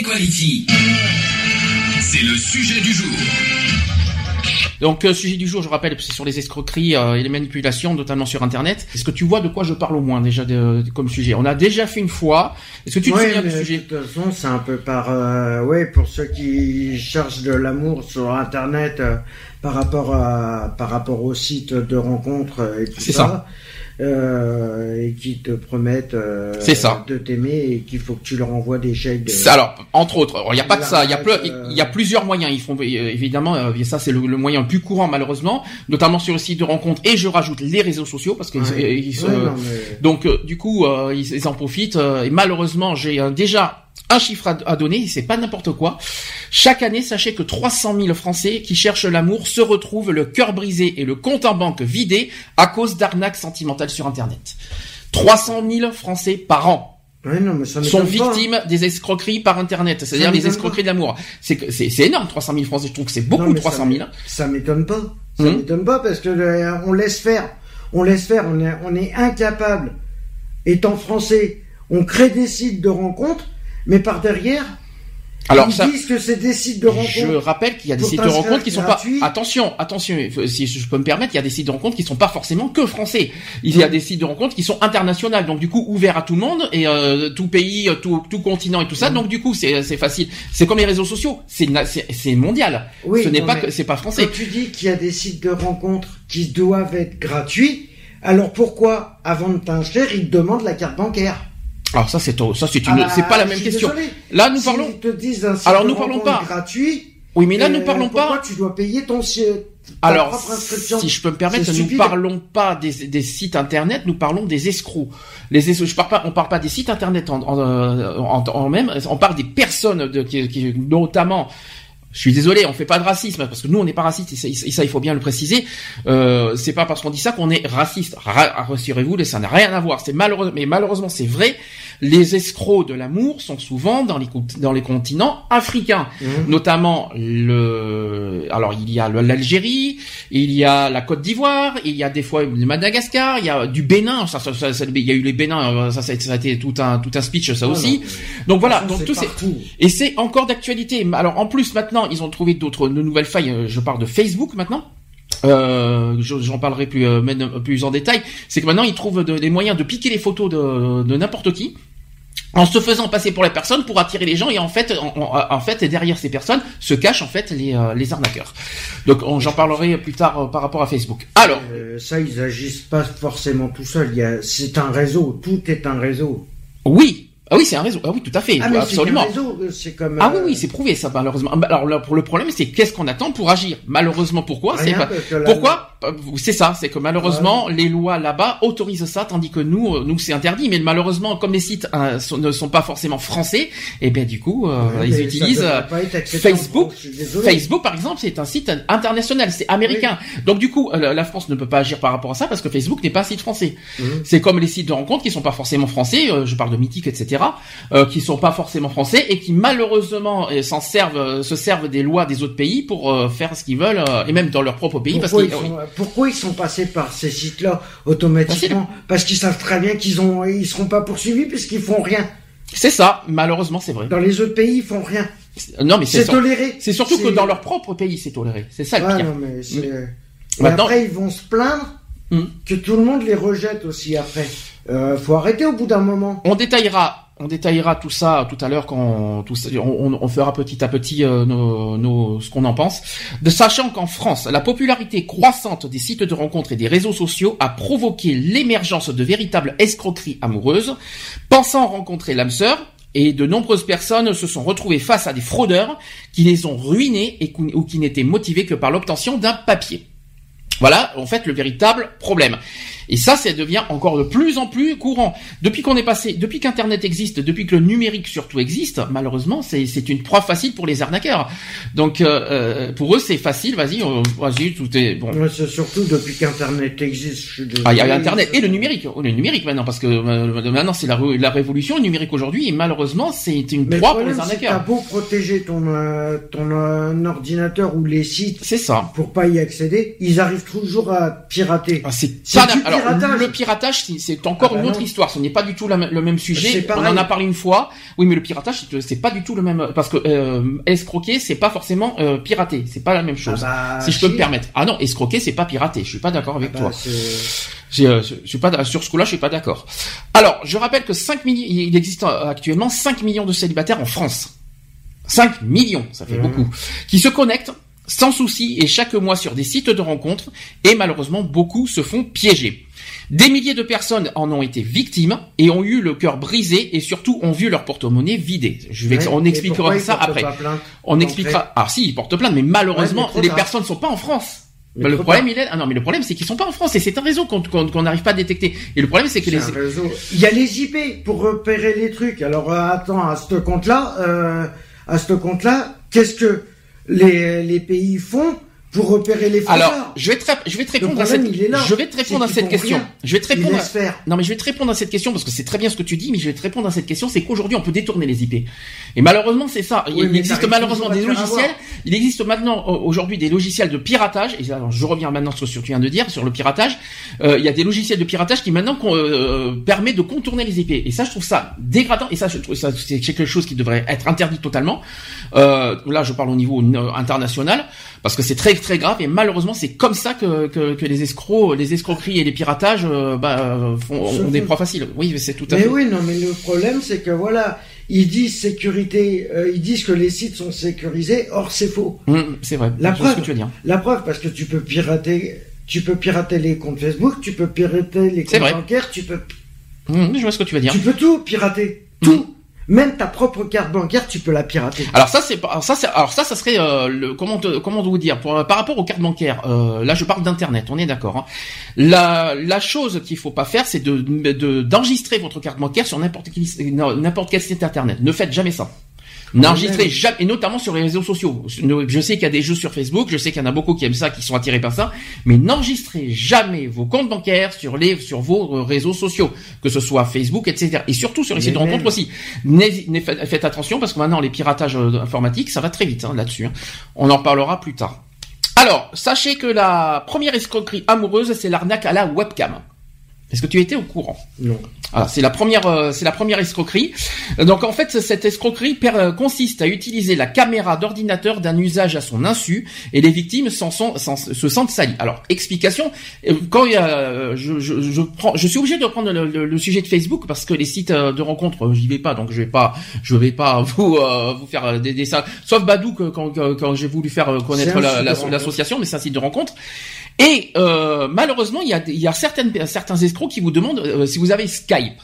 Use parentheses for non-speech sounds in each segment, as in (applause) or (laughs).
Equality. C'est le sujet du jour. Donc, euh, sujet du jour, je rappelle, c'est sur les escroqueries euh, et les manipulations, notamment sur Internet. Est-ce que tu vois de quoi je parle au moins déjà de, de- comme sujet? On a déjà fait une fois. Est-ce que tu te Ouais, souviens du sujet De toute façon, c'est un peu par, euh, ouais, pour ceux qui cherchent de l'amour sur Internet euh, par rapport à, par rapport aux sites de rencontres et tout C'est ça, ça. Euh, et qui te promettent euh, ça. de t'aimer et qu'il faut que tu leur envoies des chèques. De... Alors, entre autres, il n'y a pas que ça, il y a, L'arnaque, ple- euh, il y a plusieurs moyens. Ils font euh, évidemment, euh, et ça c'est le, le moyen le plus courant malheureusement, notamment sur le site de rencontre. Et je rajoute les réseaux sociaux parce qu'ils Ouais. ils mais- donc euh, du coup euh, ils, ils en profitent. euh, et malheureusement, j'ai euh, déjà un chiffre à, à donner. C'est pas n'importe quoi. Chaque année, sachez que 300 000 Français qui cherchent l'amour se retrouvent le cœur brisé et le compte en banque vidé à cause d'arnaques sentimentales sur Internet. 300 000 Français par an Ouais, non, mais ça sont pas, hein. victimes des escroqueries par internet, c'est-à-dire les escroqueries de l'amour. C'est c'est énorme 300 000 Français, je trouve que c'est beaucoup Non, mais 300 ça 000. Ça m'étonne pas. Ça Hum. m'étonne pas parce que euh, on laisse faire. On laisse faire. On est, on est incapable. Étant français, on crée des sites de rencontres, mais par derrière, Alors ils ça, disent que c'est des sites de rencontres. je rappelle qu'il y a des sites de rencontres qui sont gratuit. pas. Attention, attention, si je peux me permettre, il y a des sites de rencontres qui sont pas forcément que français. Il y a des sites de rencontres qui sont internationaux, donc du coup ouverts à tout le monde et euh, tout pays, euh, tout, tout continent et tout ça. Donc du coup c'est facile. C'est comme les réseaux sociaux, c'est c'est mondial. Oui, Ce n'est pas c'est pas français. Quand tu dis qu'il y a des sites de rencontres qui doivent être gratuits, alors pourquoi, avant de t'inscrire, ils te demandent la carte bancaire? Alors ça c'est ça c'est Ah une bah, c'est pas la même question. désolé. Là nous Si parlons. Ils te disent un site Alors, nous parlons pas. gratuit. Oui mais là nous euh, parlons pourquoi pas. tu dois payer ton si- ta Alors, si je peux me permettre, nous parlons pas des, des sites internet, nous parlons des escrocs. Les escrocs, je parle pas, on parle pas des sites internet en, en, en- en même, on parle des personnes de, qui, qui- notamment. Je suis désolé, on fait pas de racisme parce que nous on n'est pas raciste et ça, et ça, il faut bien le préciser. Euh, c'est pas parce qu'on dit ça qu'on est raciste. Ra- Rassurez-vous, ça n'a rien à voir. C'est malheureux, mais malheureusement c'est vrai. Les escrocs de l'amour sont souvent dans les cont- dans les continents africains, Mhm. notamment le. Alors il y a l'Algérie, il y a la Côte d'Ivoire, il y a des fois le Madagascar, il y a du Bénin. Ça, ça, ça- il y a eu les Bénin, euh, ça, ça, a été tout un tout un speech ça Ah, aussi. Donc voilà, donc tout c'est et c'est encore d'actualité. Alors en plus maintenant, ils ont trouvé d'autres de nouvelles failles. Euh, Je parle de Facebook maintenant. Euh, je- j'en parlerai plus euh, plus en détail. C'est que maintenant ils trouvent de- des moyens de piquer les photos de, de n'importe qui en se faisant passer pour la personne pour attirer les gens et en fait en, en- en fait derrière ces personnes se cachent en fait les, euh, les arnaqueurs. Donc on- j'en parlerai plus tard euh, par rapport à Facebook. Alors Euh, ça, ils agissent pas forcément tout seuls. C'est un réseau. Tout est un réseau. oui, ah oui c'est un réseau. Ah oui tout à fait, Ah, mais absolument. c'est euh, C'est comme. Ah oui, euh, oui, c'est prouvé ça, malheureusement. Bah, Alors là, pour le problème, c'est qu'est-ce qu'on attend pour agir? Malheureusement, pourquoi? C'est pas... Pourquoi? Euh, C'est ça, c'est que malheureusement, les lois là-bas autorisent ça, tandis que nous, nous c'est interdit. Mais malheureusement, comme les sites sont- ne sont pas forcément français, et bien du coup, euh, Ouais, ils utilisent Facebook. France. Facebook, par exemple, c'est un site international, c'est américain. Donc du coup, la France ne peut pas agir par rapport à ça parce que Facebook n'est pas un site français. Mhm. C'est comme les sites de rencontres qui sont pas forcément français. je parle de Mythique, etc. Euh, qui sont pas forcément français et qui malheureusement euh, s'en servent, euh, se servent des lois des autres pays pour euh, faire ce qu'ils veulent et même dans leur propre pays Pourquoi, parce ils sont, pourquoi ils sont passés par ces sites-là automatiquement? Parce qu'ils savent très bien qu'ils ont, ils seront pas poursuivis puisqu'ils font rien. c'est ça. Malheureusement, c'est vrai. Dans les autres pays, ils font rien. Non, mais c'est toléré. c'est surtout que dans leur propre pays, c'est toléré. C'est ça le Ouais, pire. non, mais Maintenant- après, ils vont se plaindre Hmm. que tout le monde les rejette aussi après. Euh, faut arrêter au bout d'un moment. On détaillera, on détaillera tout ça tout à l'heure quand tout ça- on, on- on fera petit à petit euh, nos, nos- ce qu'on en pense. De sachant qu'en France, la popularité croissante des sites de rencontres et des réseaux sociaux a provoqué l'émergence de véritables escroqueries amoureuses. Pensant rencontrer l'âme sœur, et de nombreuses personnes se sont retrouvées face à des fraudeurs qui les ont ruinés et ou qui n'étaient motivés que par l'obtention d'un papier. Voilà, en fait, le véritable problème. Et ça, ça devient encore de plus en plus courant. Depuis qu'on est passé, depuis qu'Internet existe, depuis que le numérique surtout existe, malheureusement, c'est une proie facile pour les arnaqueurs. Donc euh, euh, pour eux, c'est facile. Vas-y, vas-y, tout est bon. Ouais, c'est surtout depuis qu'Internet existe. je suis désolé. Ah, il y a Internet et le numérique, Oh, le numérique maintenant, parce que euh, maintenant c'est la, ré- la révolution le numérique aujourd'hui, et malheureusement c'est une Mais proie pour les que t'as arnaqueurs. beau protéger ton, euh, ton euh, ordinateur ou les sites C'est ça. pour pas y accéder, ils arrivent toujours à pirater. Ah, c'est pas alors piratage. le piratage c'est- encore Ah bah une autre non. histoire ce n'est pas du tout la le même sujet on en a parlé une fois oui mais le piratage c'est- pas du tout le même parce que euh, escroquer c'est pas forcément euh, pirater c'est pas la même chose Ah bah, si je peux me permettre ah non escroquer c'est pas pirater je suis pas d'accord avec Bah, toi euh, je suis pas sur ce coup-là, je suis pas d'accord. Alors, je rappelle que 5 millions, il existe euh, actuellement 5 millions de célibataires en France. 5 millions, ça fait Mhm. beaucoup, qui se connectent sans souci et chaque mois sur des sites de rencontres et malheureusement beaucoup se font piéger. Des milliers de personnes en ont été victimes et ont eu le cœur brisé et surtout ont vu leur porte-monnaie vidé. Je vais, Ouais. on expliquera ça après. On expliquera. Ah si, ils portent plainte, mais malheureusement Ouais, les personnes sont pas en France. Bah, le problème il est ah non mais le problème c'est qu'ils sont pas en France et c'est un réseau qu'on n'arrive pas à détecter et le problème c'est que les. Il y a les IP pour repérer les trucs. Alors euh, attends, à ce compte-là, euh, à ce compte-là, qu'est-ce que les, les pays font? Pour repérer les fraudeurs alors je vais te rép- je vais te répondre à cette je vais te répondre à cette question. rien. je vais te répondre à- faire. non mais je vais te répondre à cette question parce que c'est très bien ce que tu dis mais je vais te répondre à cette question c'est qu'aujourd'hui on peut détourner les IP et malheureusement c'est ça. Oui, il existe malheureusement des logiciels. il existe maintenant aujourd'hui des logiciels de piratage. Et alors je reviens maintenant sur ce que tu viens de dire sur le piratage. Euh, il y a des logiciels de piratage qui maintenant euh, permet de contourner les IP et ça je trouve ça dégradant. Et ça je trouve ça c'est quelque chose qui devrait être interdit totalement. Euh, là je parle au niveau euh, international parce que c'est très très grave et malheureusement c'est comme ça que, que, que les escrocs les escroqueries et les piratages euh, bah, font, des proies faciles. Oui mais c'est tout à Mais fait. oui, non, mais le problème, c'est que voilà, ils disent sécurité, euh, ils disent que les sites sont sécurisés, or c'est faux. Hum, c'est vrai. La preuve. que tu veux dire. La preuve, parce que tu peux pirater, tu peux pirater les comptes Facebook, tu peux pirater les comptes bancaires, tu peux, Hum, je vois ce que tu veux dire. Tu peux tout pirater, tout. Même ta propre carte bancaire, tu peux la pirater. Alors ça c'est pas- alors ça c'est alors ça ça serait euh, le comment comment vous dire pour, par rapport aux cartes bancaires euh, là je parle d'internet on est d'accord hein. la chose qu'il faut pas faire c'est de de- d'enregistrer votre carte bancaire sur n'importe quel n'importe quel site internet ne faites jamais ça N'enregistrez jamais, et notamment sur les réseaux sociaux. Je sais qu'il y a des jeux sur Facebook, je sais qu'il y en a beaucoup qui aiment ça, qui sont attirés par ça, mais n'enregistrez jamais vos comptes bancaires sur les, sur vos euh, réseaux sociaux, que ce soit Facebook, etc. Et surtout sur les sites de rencontres aussi. Faites attention parce que maintenant les piratages euh, informatiques, ça va très vite hein, là-dessus. hein. On en parlera plus tard. Alors, sachez que la première escroquerie amoureuse, c'est l'arnaque à la webcam. Est-ce que tu étais au courant? Non. alors c'est la première, euh, c'est la première escroquerie. Donc en fait cette escroquerie euh, consiste à utiliser la caméra d'ordinateur d'un usage à son insu et les victimes s'en sont, s'en- se sentent salies. Alors explication, euh, quand il y a, euh, je, je, je prends, je suis obligé de prendre le, le- le sujet de Facebook parce que les sites de rencontres, j'y vais pas, donc je vais pas, je vais pas (laughs) vous euh, vous faire des dessins. Sauf Badou que- quand, quand, j'ai voulu faire connaître la- la- l'association, mais c'est un site de rencontre. Et euh, malheureusement, il y a, il y a certaines, certains escrocs qui vous demandent euh, si vous avez Skype.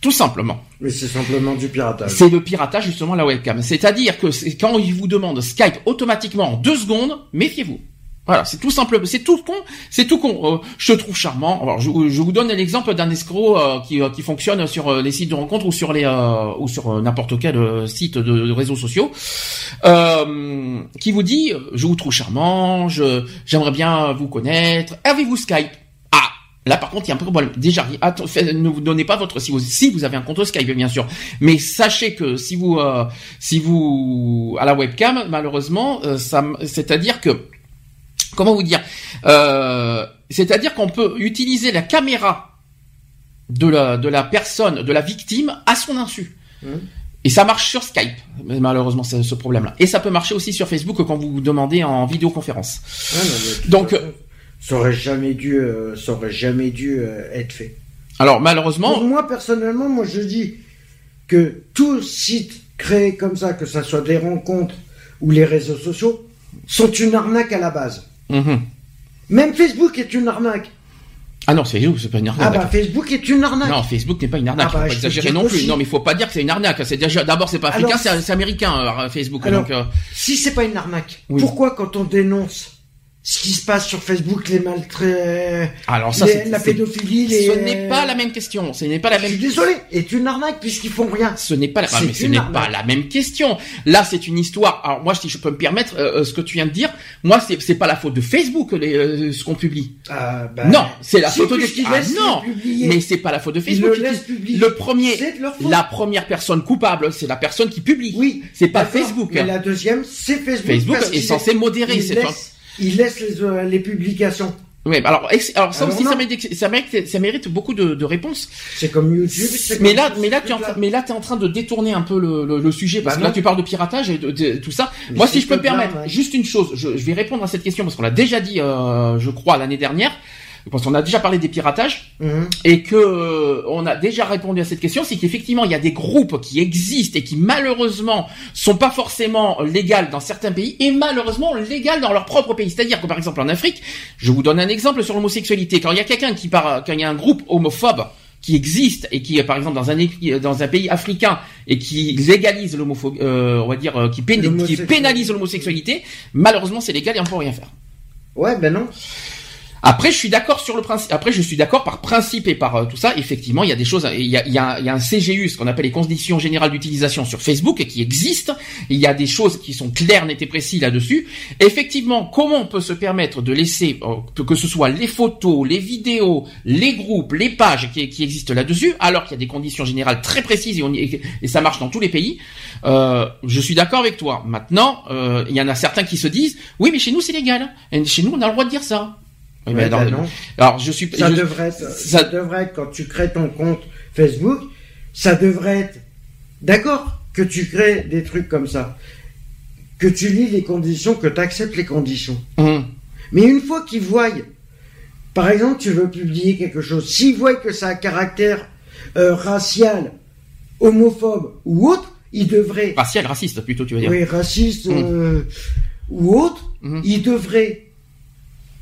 Tout simplement. Mais c'est simplement du piratage. C'est le piratage justement la webcam. C'est-à-dire que c'est- quand ils vous demandent Skype automatiquement en deux secondes, méfiez-vous. Voilà, c'est tout simple, c'est tout con, c'est tout con. Euh, je trouve charmant. Alors, je, je vous donne l'exemple d'un escroc euh, qui, euh, qui fonctionne sur euh, les sites de rencontres ou sur les euh, ou sur euh, n'importe quel site de, réseaux sociaux, qui vous dit je vous trouve charmant, je j'aimerais bien vous connaître. Avez-vous Skype? Ah, Là, par contre, il y a un problème. Déjà, attends, ne vous donnez pas votre si vous si vous avez un compte Skype, bien sûr. Mais sachez que si vous si vous à la webcam, malheureusement, ça, m- c'est-à-dire que comment vous dire, euh, c'est-à-dire qu'on peut utiliser la caméra de la de la personne, de la victime à son insu. Mhm. Et ça marche sur Skype, mais malheureusement, c'est ce problème-là. Et ça peut marcher aussi sur Facebook quand vous vous demandez en vidéoconférence. Ah, non, Donc, ça aurait jamais dû, euh, ça aurait jamais dû euh, être fait. Alors malheureusement, Pour moi, personnellement, moi, je dis que tout site créé comme ça, que ça soit des rencontres ou les réseaux sociaux, sont une arnaque à la base. Mhm. Même Facebook est une arnaque. Ah non, c'est c'est pas une Ah arnaque. bah, Facebook est une arnaque. Non, Facebook n'est pas une arnaque. Ah bah, faut pas exagérer non plus. aussi. Non, mais il faut pas dire que c'est une arnaque. C'est déjà d'abord c'est pas africain, c'est c'est américain euh, Facebook. Alors- donc euh, Si c'est pas une arnaque, Oui. pourquoi quand on dénonce ce qui se passe sur Facebook, les maltraits, Alors ça, les- c'est- la pédophilie, les... Ce n'est pas la même question. Ce n'est pas la Je suis même. désolé, est une arnaque puisqu'ils font rien. Ce n'est pas la, C'est ah, mais ce une n'est arnaque. pas la même question. Là, c'est une histoire. Alors moi, si je peux me permettre, euh, euh, ce que tu viens de dire, moi, c'est c'est pas la faute de Facebook les, euh, ce qu'on publie. Ah, bah, non, c'est la faute de. Ah, non, mais c'est pas la faute de Facebook. le premier, C'est de leur faute. la première personne coupable, c'est la personne qui publie. Oui. C'est pas Facebook. Mais hein. la deuxième, c'est Facebook. Facebook est censé modérer. C'est ils laissent les, euh, les publications. Ouais, bah alors, alors ça Alors aussi, ça mérite, ça mérite, ça mérite beaucoup de, de réponses. C'est comme YouTube. Mais comme là, mais là, tu es en mais là, t'es en train de détourner un peu le, le, le sujet parce Bah que là, tu parles de piratage et de, de- tout ça. Mais Moi, si je peux me permettre, ouais. juste une chose, je, je vais répondre à cette question parce qu'on l'a déjà dit, euh, je crois, l'année dernière, parce qu'on a déjà parlé des piratages Mhm. et que euh, on a déjà répondu à cette question, c'est qu'effectivement, il y a des groupes qui existent et qui malheureusement sont pas forcément légales dans certains pays et malheureusement légales dans leur propre pays. C'est-à-dire que par exemple en Afrique, je vous donne un exemple sur l'homosexualité. Quand il y a quelqu'un qui part, quand il y a un groupe homophobe qui existe et qui est par exemple dans un é- dans un pays africain et qui légalise l'homophobie, euh, on va dire euh, qui, pénalise l'homosexualité, malheureusement c'est légal et on peut rien faire. Ouais, ben non. Après, je suis d'accord sur le principe. Après, je suis d'accord par principe et par euh, tout ça. Effectivement, il y a des choses. Il y a, il y a, il y a un CGU, ce qu'on appelle les conditions générales d'utilisation sur Facebook, et qui existent. Il y a des choses qui sont claires, nettes et précises là-dessus. Effectivement, comment on peut se permettre de laisser euh, que, que ce soit les photos, les vidéos, les groupes, les pages qui, qui existent là-dessus, alors qu'il y a des conditions générales très précises et, on y- et ça marche dans tous les pays. Euh, je suis d'accord avec toi. Maintenant, euh, il y en a certains qui se disent, oui, mais chez nous c'est légal. Et chez nous, on a le droit de dire ça. Oui, mais Ouais, alors, non. alors, je suis. Ça je- devrait être, ça- ça devrait être quand tu crées ton compte Facebook, ça devrait être d'accord que tu crées des trucs comme ça, que tu lis les conditions, que tu acceptes les conditions. Hum. Mais une fois qu'ils voient, par exemple, tu veux publier quelque chose, s'ils voient que ça a un caractère euh, racial, homophobe ou autre, ils devraient, Racial, raciste, plutôt, tu veux dire. oui, raciste Mm. euh, ou autre, Mhm. ils devraient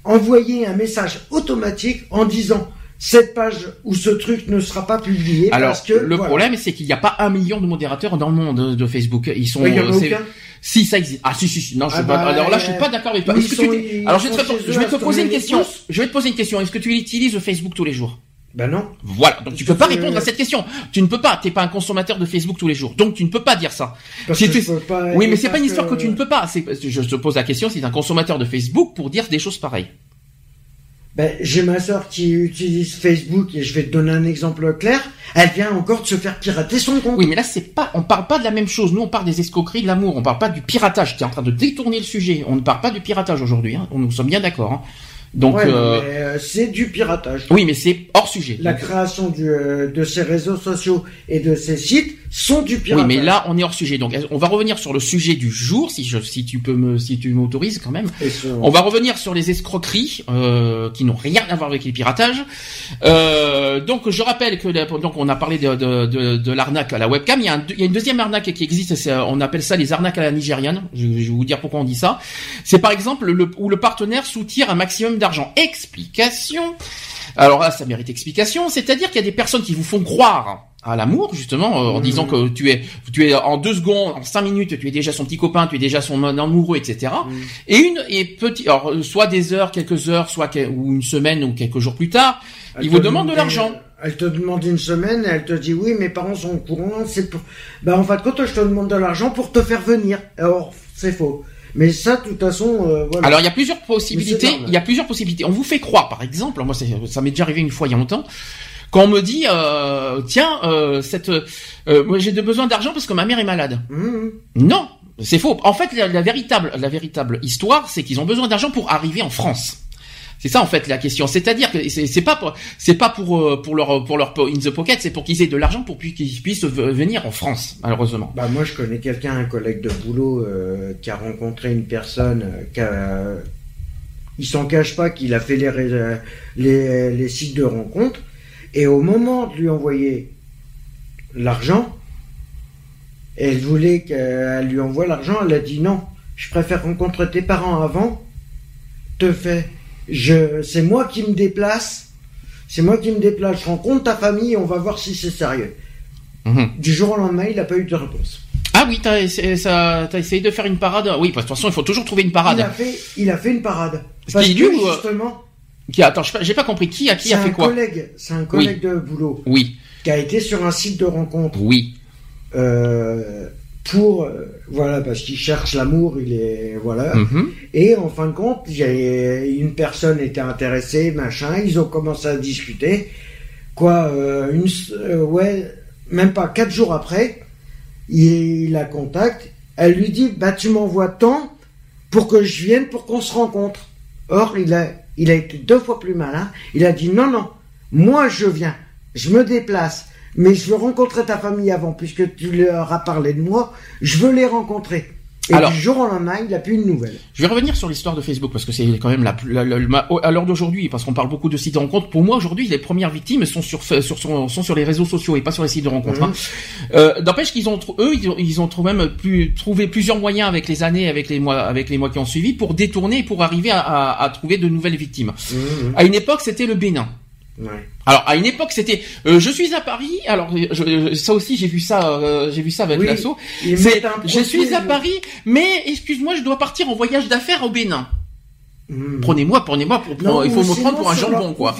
envoyer un message automatique en disant cette page ou ce truc ne sera pas publié Alors, parce que le voilà. problème, c'est qu'il n'y a pas un million de modérateurs dans le monde de, de Facebook. Ils sont. Oui, il y en a euh. Si ça existe. Ah si si si. Non, je Ah suis pas. bah, Alors là, je suis euh, pas d'accord avec toi. Est-ce que tu Alors je vais, te, je vais poser une question. Je vais te poser une question. Est-ce que tu utilises Facebook tous les jours? Ben non. Voilà. Donc tu peux pas répondre à cette question. Tu ne peux pas. T'es pas un consommateur de Facebook tous les jours. Donc tu ne peux pas dire ça. Parce Si que tu- je peux pas- Oui, mais c'est pas une histoire que... tu ne peux pas. Je te pose la question. Si tu es un consommateur de Facebook pour dire des choses pareilles. Ben, j'ai ma soeur qui utilise Facebook et je vais te donner un exemple clair. Elle vient encore de se faire pirater son compte. Oui, mais là c'est pas. On parle pas de la même chose. Nous, on parle des escroqueries, de l'amour. On parle pas du piratage. Tu es en train de détourner le sujet. On ne parle pas du piratage aujourd'hui. Hein. Nous sommes bien d'accord. hein. Donc. Ouais, euh, euh, c'est du piratage. Oui, mais c'est hors sujet. La Donc, création du, euh, de ces réseaux sociaux et de ces sites sont du oui, piratage. mais là, on est hors sujet. Donc, on va revenir sur le sujet du jour, si je, si tu peux me, si tu m'autorises quand même. Ce- On va revenir sur les escroqueries euh, qui n'ont rien à voir avec les piratages. Euh, donc, je rappelle que la- donc on a parlé de, de, de, de l'arnaque à la webcam. Il y, a un- il y a une deuxième arnaque qui existe. on appelle ça les arnaques à la nigériane. Je, je vais vous dire pourquoi on dit ça. C'est par exemple le, où le partenaire soutire un maximum d'argent. Explication. Alors là, ça mérite explication. C'est-à-dire qu'il y a des personnes qui vous font croire à l'amour, justement, euh, en Mhm. disant que tu es, tu es en deux secondes, en cinq minutes, tu es déjà son petit copain, tu es déjà son amoureux, etc. Mhm. Et une et petit, alors euh, soit des heures, quelques heures, soit ou une semaine ou quelques jours plus tard, Elle il vous demande de l'argent. Elle te demande une semaine et elle te dit oui, mes parents sont au courant, c'est pour. Ben en fait, quand je te demande de l'argent pour te faire venir. Alors, c'est faux. Mais ça, de toute façon, euh, voilà. Alors il y a plusieurs possibilités. Il y a plusieurs possibilités. On vous fait croire, par exemple, moi ça m'est déjà arrivé une fois il y a longtemps, quand on me dit euh, tiens euh, cette, euh, moi j'ai besoin d'argent parce que ma mère est malade. Mhm. Non, c'est faux. En fait, la, la véritable, la véritable histoire, c'est qu'ils ont besoin d'argent pour arriver en France. C'est ça en fait la question. C'est-à-dire que c'est pas c'est pas pour euh, pour leur pour leur in the pocket, c'est pour qu'ils aient de l'argent pour qu'ils puissent venir en France, malheureusement. Bah moi je connais quelqu'un, un collègue de boulot euh, qui a rencontré une personne euh, qui. Il s'en cache pas qu'il a fait les, les, les sites de rencontres et au moment de lui envoyer l'argent, elle voulait qu'elle lui envoie l'argent, elle a dit non, je préfère rencontrer tes parents avant, te fais, je, c'est moi qui me déplace, c'est moi qui me déplace, je rencontre ta famille, on va voir si c'est sérieux. Mhm. Du jour au lendemain, il n'a pas eu de réponse. Ah oui, t'as essayé, ça, essayé de faire une parade. Oui, parce que de toute façon, il faut toujours trouver une Il a parade. fait, il a fait une parade. Ce Parce que ou, euh, justement, qui attends, je sais pas- j'ai pas compris qui a qui a fait quoi collègue, c'est un collègue de boulot Oui, qui a été sur un site de rencontre oui. euh, pour euh, voilà parce qu'il cherche l'amour, il est voilà. Mhm. Et en fin de compte, il a une personne était intéressée, machin. Ils ont commencé à discuter. Quoi, euh, une, euh, ouais, même pas quatre jours après, il, la contacte. Elle lui dit, bah tu m'envoies tant pour que je vienne, pour qu'on se rencontre. Or, il a, il a été deux fois plus malin. Il a dit, non, non, moi je viens, je me déplace, mais je veux rencontrer ta famille avant, puisque tu leur as parlé de moi. Je veux les rencontrer. Et Alors- du jour au lendemain, il n'a plus une nouvelle. Je vais revenir sur l'histoire de Facebook parce que c'est quand même la, la- la- ma- à l'heure d'aujourd'hui parce qu'on parle beaucoup de sites de rencontres. Pour moi aujourd'hui, les premières victimes sont sur, sur, sur- sont sur les réseaux sociaux et pas sur les sites de rencontres. Hein. Euh, N'empêche qu'ils ont eux ils ont, ils ont trouvé même plus trouvé plusieurs moyens avec les années, avec les mois, avec les mois qui ont suivi pour détourner et pour arriver à, à- à trouver de nouvelles victimes. Mhm. À une époque, c'était le Bénin. Ouais. Alors à une époque, c'était euh, je suis à Paris. Alors je- je- ça aussi j'ai vu ça, euh, j'ai vu ça avec Oui. l'assaut. C'est je suis à Paris, mais excuse-moi, je dois partir en voyage d'affaires au Bénin. Mhm. Prenez-moi, prenez-moi pour Non, il faut me prendre pour un jambon quoi.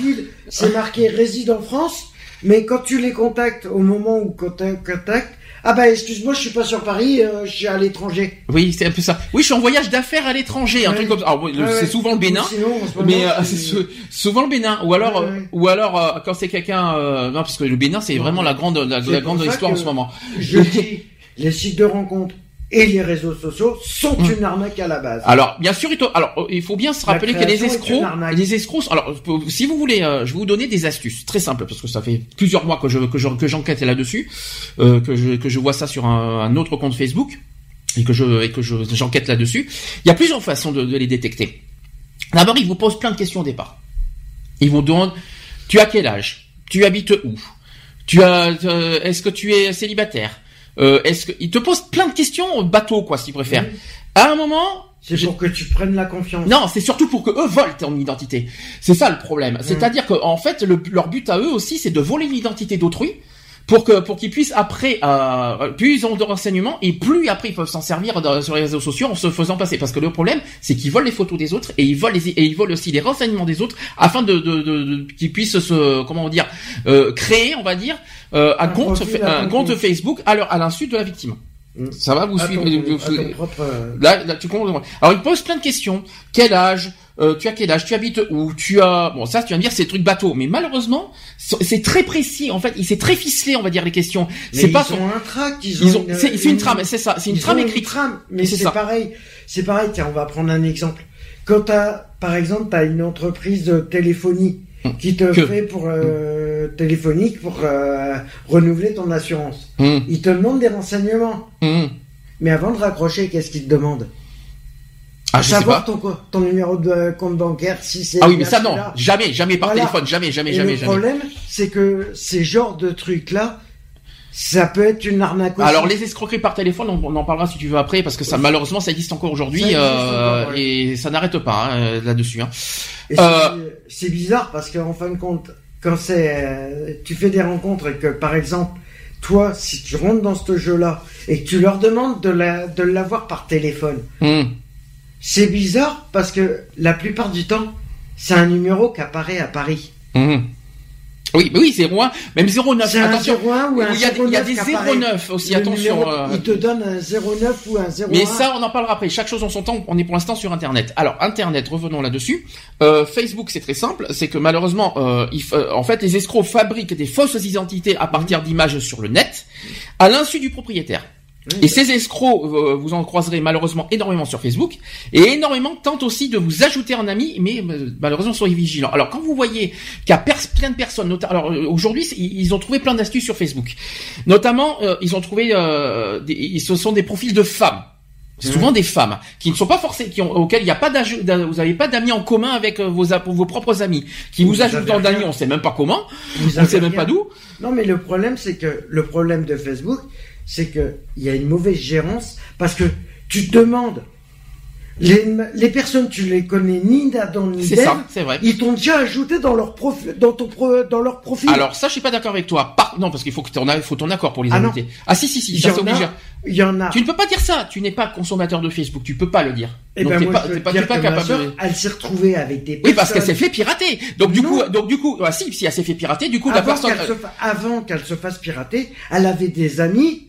C'est marqué réside en France, mais quand tu les contactes au moment où tu contactes, ah bah excuse-moi, je suis pas sur Paris, euh, je suis à l'étranger. Oui, c'est un peu ça. Oui, je suis en voyage d'affaires à l'étranger, un truc comme ça. Ouais, c'est souvent le Bénin. Sinon, ce Mais euh, c'est- c'est sou- souvent le Bénin, ou alors, euh, ouais. ou alors quand c'est quelqu'un, euh, non parce que le Bénin c'est vraiment la grande, la, la histoire en ce moment. je dis, les sites de rencontres et les réseaux sociaux sont Mm. une arnaque à la base. Alors, bien sûr, il alors euh, il faut bien se rappeler qu'il y a des escrocs, des escrocs. Alors, pour- si vous voulez, euh, je vais vous donner des astuces très simples parce que ça fait plusieurs mois que je que je que j'enquête là-dessus, euh, que je que je vois ça sur un, un autre compte Facebook et que je et que je j'enquête là-dessus. Il y a plusieurs façons de, de les détecter. D'abord, ils vous posent plein de questions au départ. Ils vous demandent tu as quel âge, tu habites où, tu as, euh, est-ce que tu es célibataire, euh, est-ce que ils te posent plein de questions bateau quoi s'ils préfèrent. Oui. À un moment, C'est pour que tu prennes la confiance. non, c'est surtout pour que eux volent ton identité. C'est ça le problème. C'est-à-dire que en fait, le- leur but à eux aussi, c'est de voler l'identité d'autrui pour que pour qu'ils puissent après, euh, plus ils ont de renseignements et plus après ils peuvent s'en servir dans- sur les réseaux sociaux en se faisant passer. Parce que le problème, c'est qu'ils volent les photos des autres et ils volent les, et ils volent aussi les renseignements des autres afin de, de, de- de- qu'ils puissent se comment dire euh, créer, on va dire, euh, un, Un compte profil un compte. Facebook à leur à l'insu de la victime. Ça va vous À suivre ton propre, euh, Là, là, tu comprends. Alors, il pose plein de questions. Quel âge? Euh, Tu as quel âge? Tu habites où? Tu as bon, ça, tu vas me dire, c'est des trucs bateaux. Mais malheureusement, c'est très précis. En fait, il s'est très ficelé, on va dire les questions. C'est pas ils son. ont un ils, Ils ont. une- C'est une trame. C'est ça. C'est une Ils trame écrite. trame, mais C'est pareil. C'est pareil. Tiens, on va prendre un exemple. Quand t'as, par exemple, t'as une entreprise de téléphonie qui te Que- fait pour euh, téléphonique pour euh, renouveler ton assurance. Hum, Ils te demandent des renseignements. hum. Mais avant de raccrocher, qu'est-ce qu'ils te demandent? Ah, je sais Savoir pas. ton numéro de compte bancaire, si c'est. Ah oui, mais ça non, jamais, jamais par Voilà. téléphone, jamais, jamais, Et jamais, le jamais. problème, c'est que ces genres de trucs-là, ça peut être une arnaque aussi. Alors les escroqueries par téléphone, on, en parlera si tu veux après, parce que ça malheureusement ça existe encore aujourd'hui euh, ouais. et ça n'arrête pas hein, là-dessus. Hein. Euh, c'est- bizarre parce qu'en fin de compte, quand c'est, euh, tu fais des rencontres et que par exemple, toi, si tu rentres dans ce jeu-là et que tu leur demandes de la, de l'avoir par téléphone, Hum. C'est bizarre parce que la plupart du temps, c'est un numéro qui apparaît à Paris. hum. Oui, mais oui, 01, même 09. C'est un attention. 01 ou un il y a, il y a 09 des qui apparaît. 09 aussi, Le attention. numéro, euh, Il te donne un 09 ou un 01. Mais ça, on en parlera après. Chaque chose en son temps. On est pour l'instant sur Internet. Alors, Internet, revenons là-dessus. Euh, Facebook, c'est très simple. C'est que malheureusement, euh, il en fait, les escrocs fabriquent des fausses identités à partir d'images sur le net, à l'insu du propriétaire. Oui, Et ces escrocs, euh, vous en croiserez malheureusement énormément sur Facebook, et énormément tentent aussi de vous ajouter en ami, mais euh, malheureusement soyez vigilants. Alors quand vous voyez qu'il y a plein de personnes, alors euh, aujourd'hui ils ont trouvé plein d'astuces sur Facebook, notamment euh, ils ont trouvé, euh, des, ils- ce sont des profils de femmes. C'est souvent des femmes qui ne sont pas forcées, qui ont, auxquelles il n'y a pas d'a- vous n'avez pas d'amis en commun avec euh, vos, vos propres amis, qui vous, Vous ajoutent en d'amis, on sait même pas comment, Vous on avez sait même rien. pas d'où. Non, mais le problème, c'est que le problème de Facebook, c'est que il y a une mauvaise gérance parce que tu te demandes les, les personnes, tu les connais ni d'Adam ni C'est ça, c'est vrai. ils t'ont déjà ajouté dans leur profil, dans ton pro- dans leur profil. Alors ça, je suis pas d'accord avec toi. Par... Non, parce qu'il faut que ton, faut ton accord pour les Ah non. inviter. Ah si, si, si, ça c'est obligé. il y en a. Tu ne peux pas dire ça. Tu n'es pas consommateur de Facebook. Tu peux pas le dire. Eh Donc ben t'es moi, pas, t'es pas, t'es pas capable. de... elle s'est retrouvée avec des Oui, parce qu'elle personnes- s'est fait pirater. Donc du Non. coup, donc du coup, ah, si, si elle s'est fait pirater, du coup la personne. qu'elle se fa- avant qu'elle se fasse pirater, elle avait des amis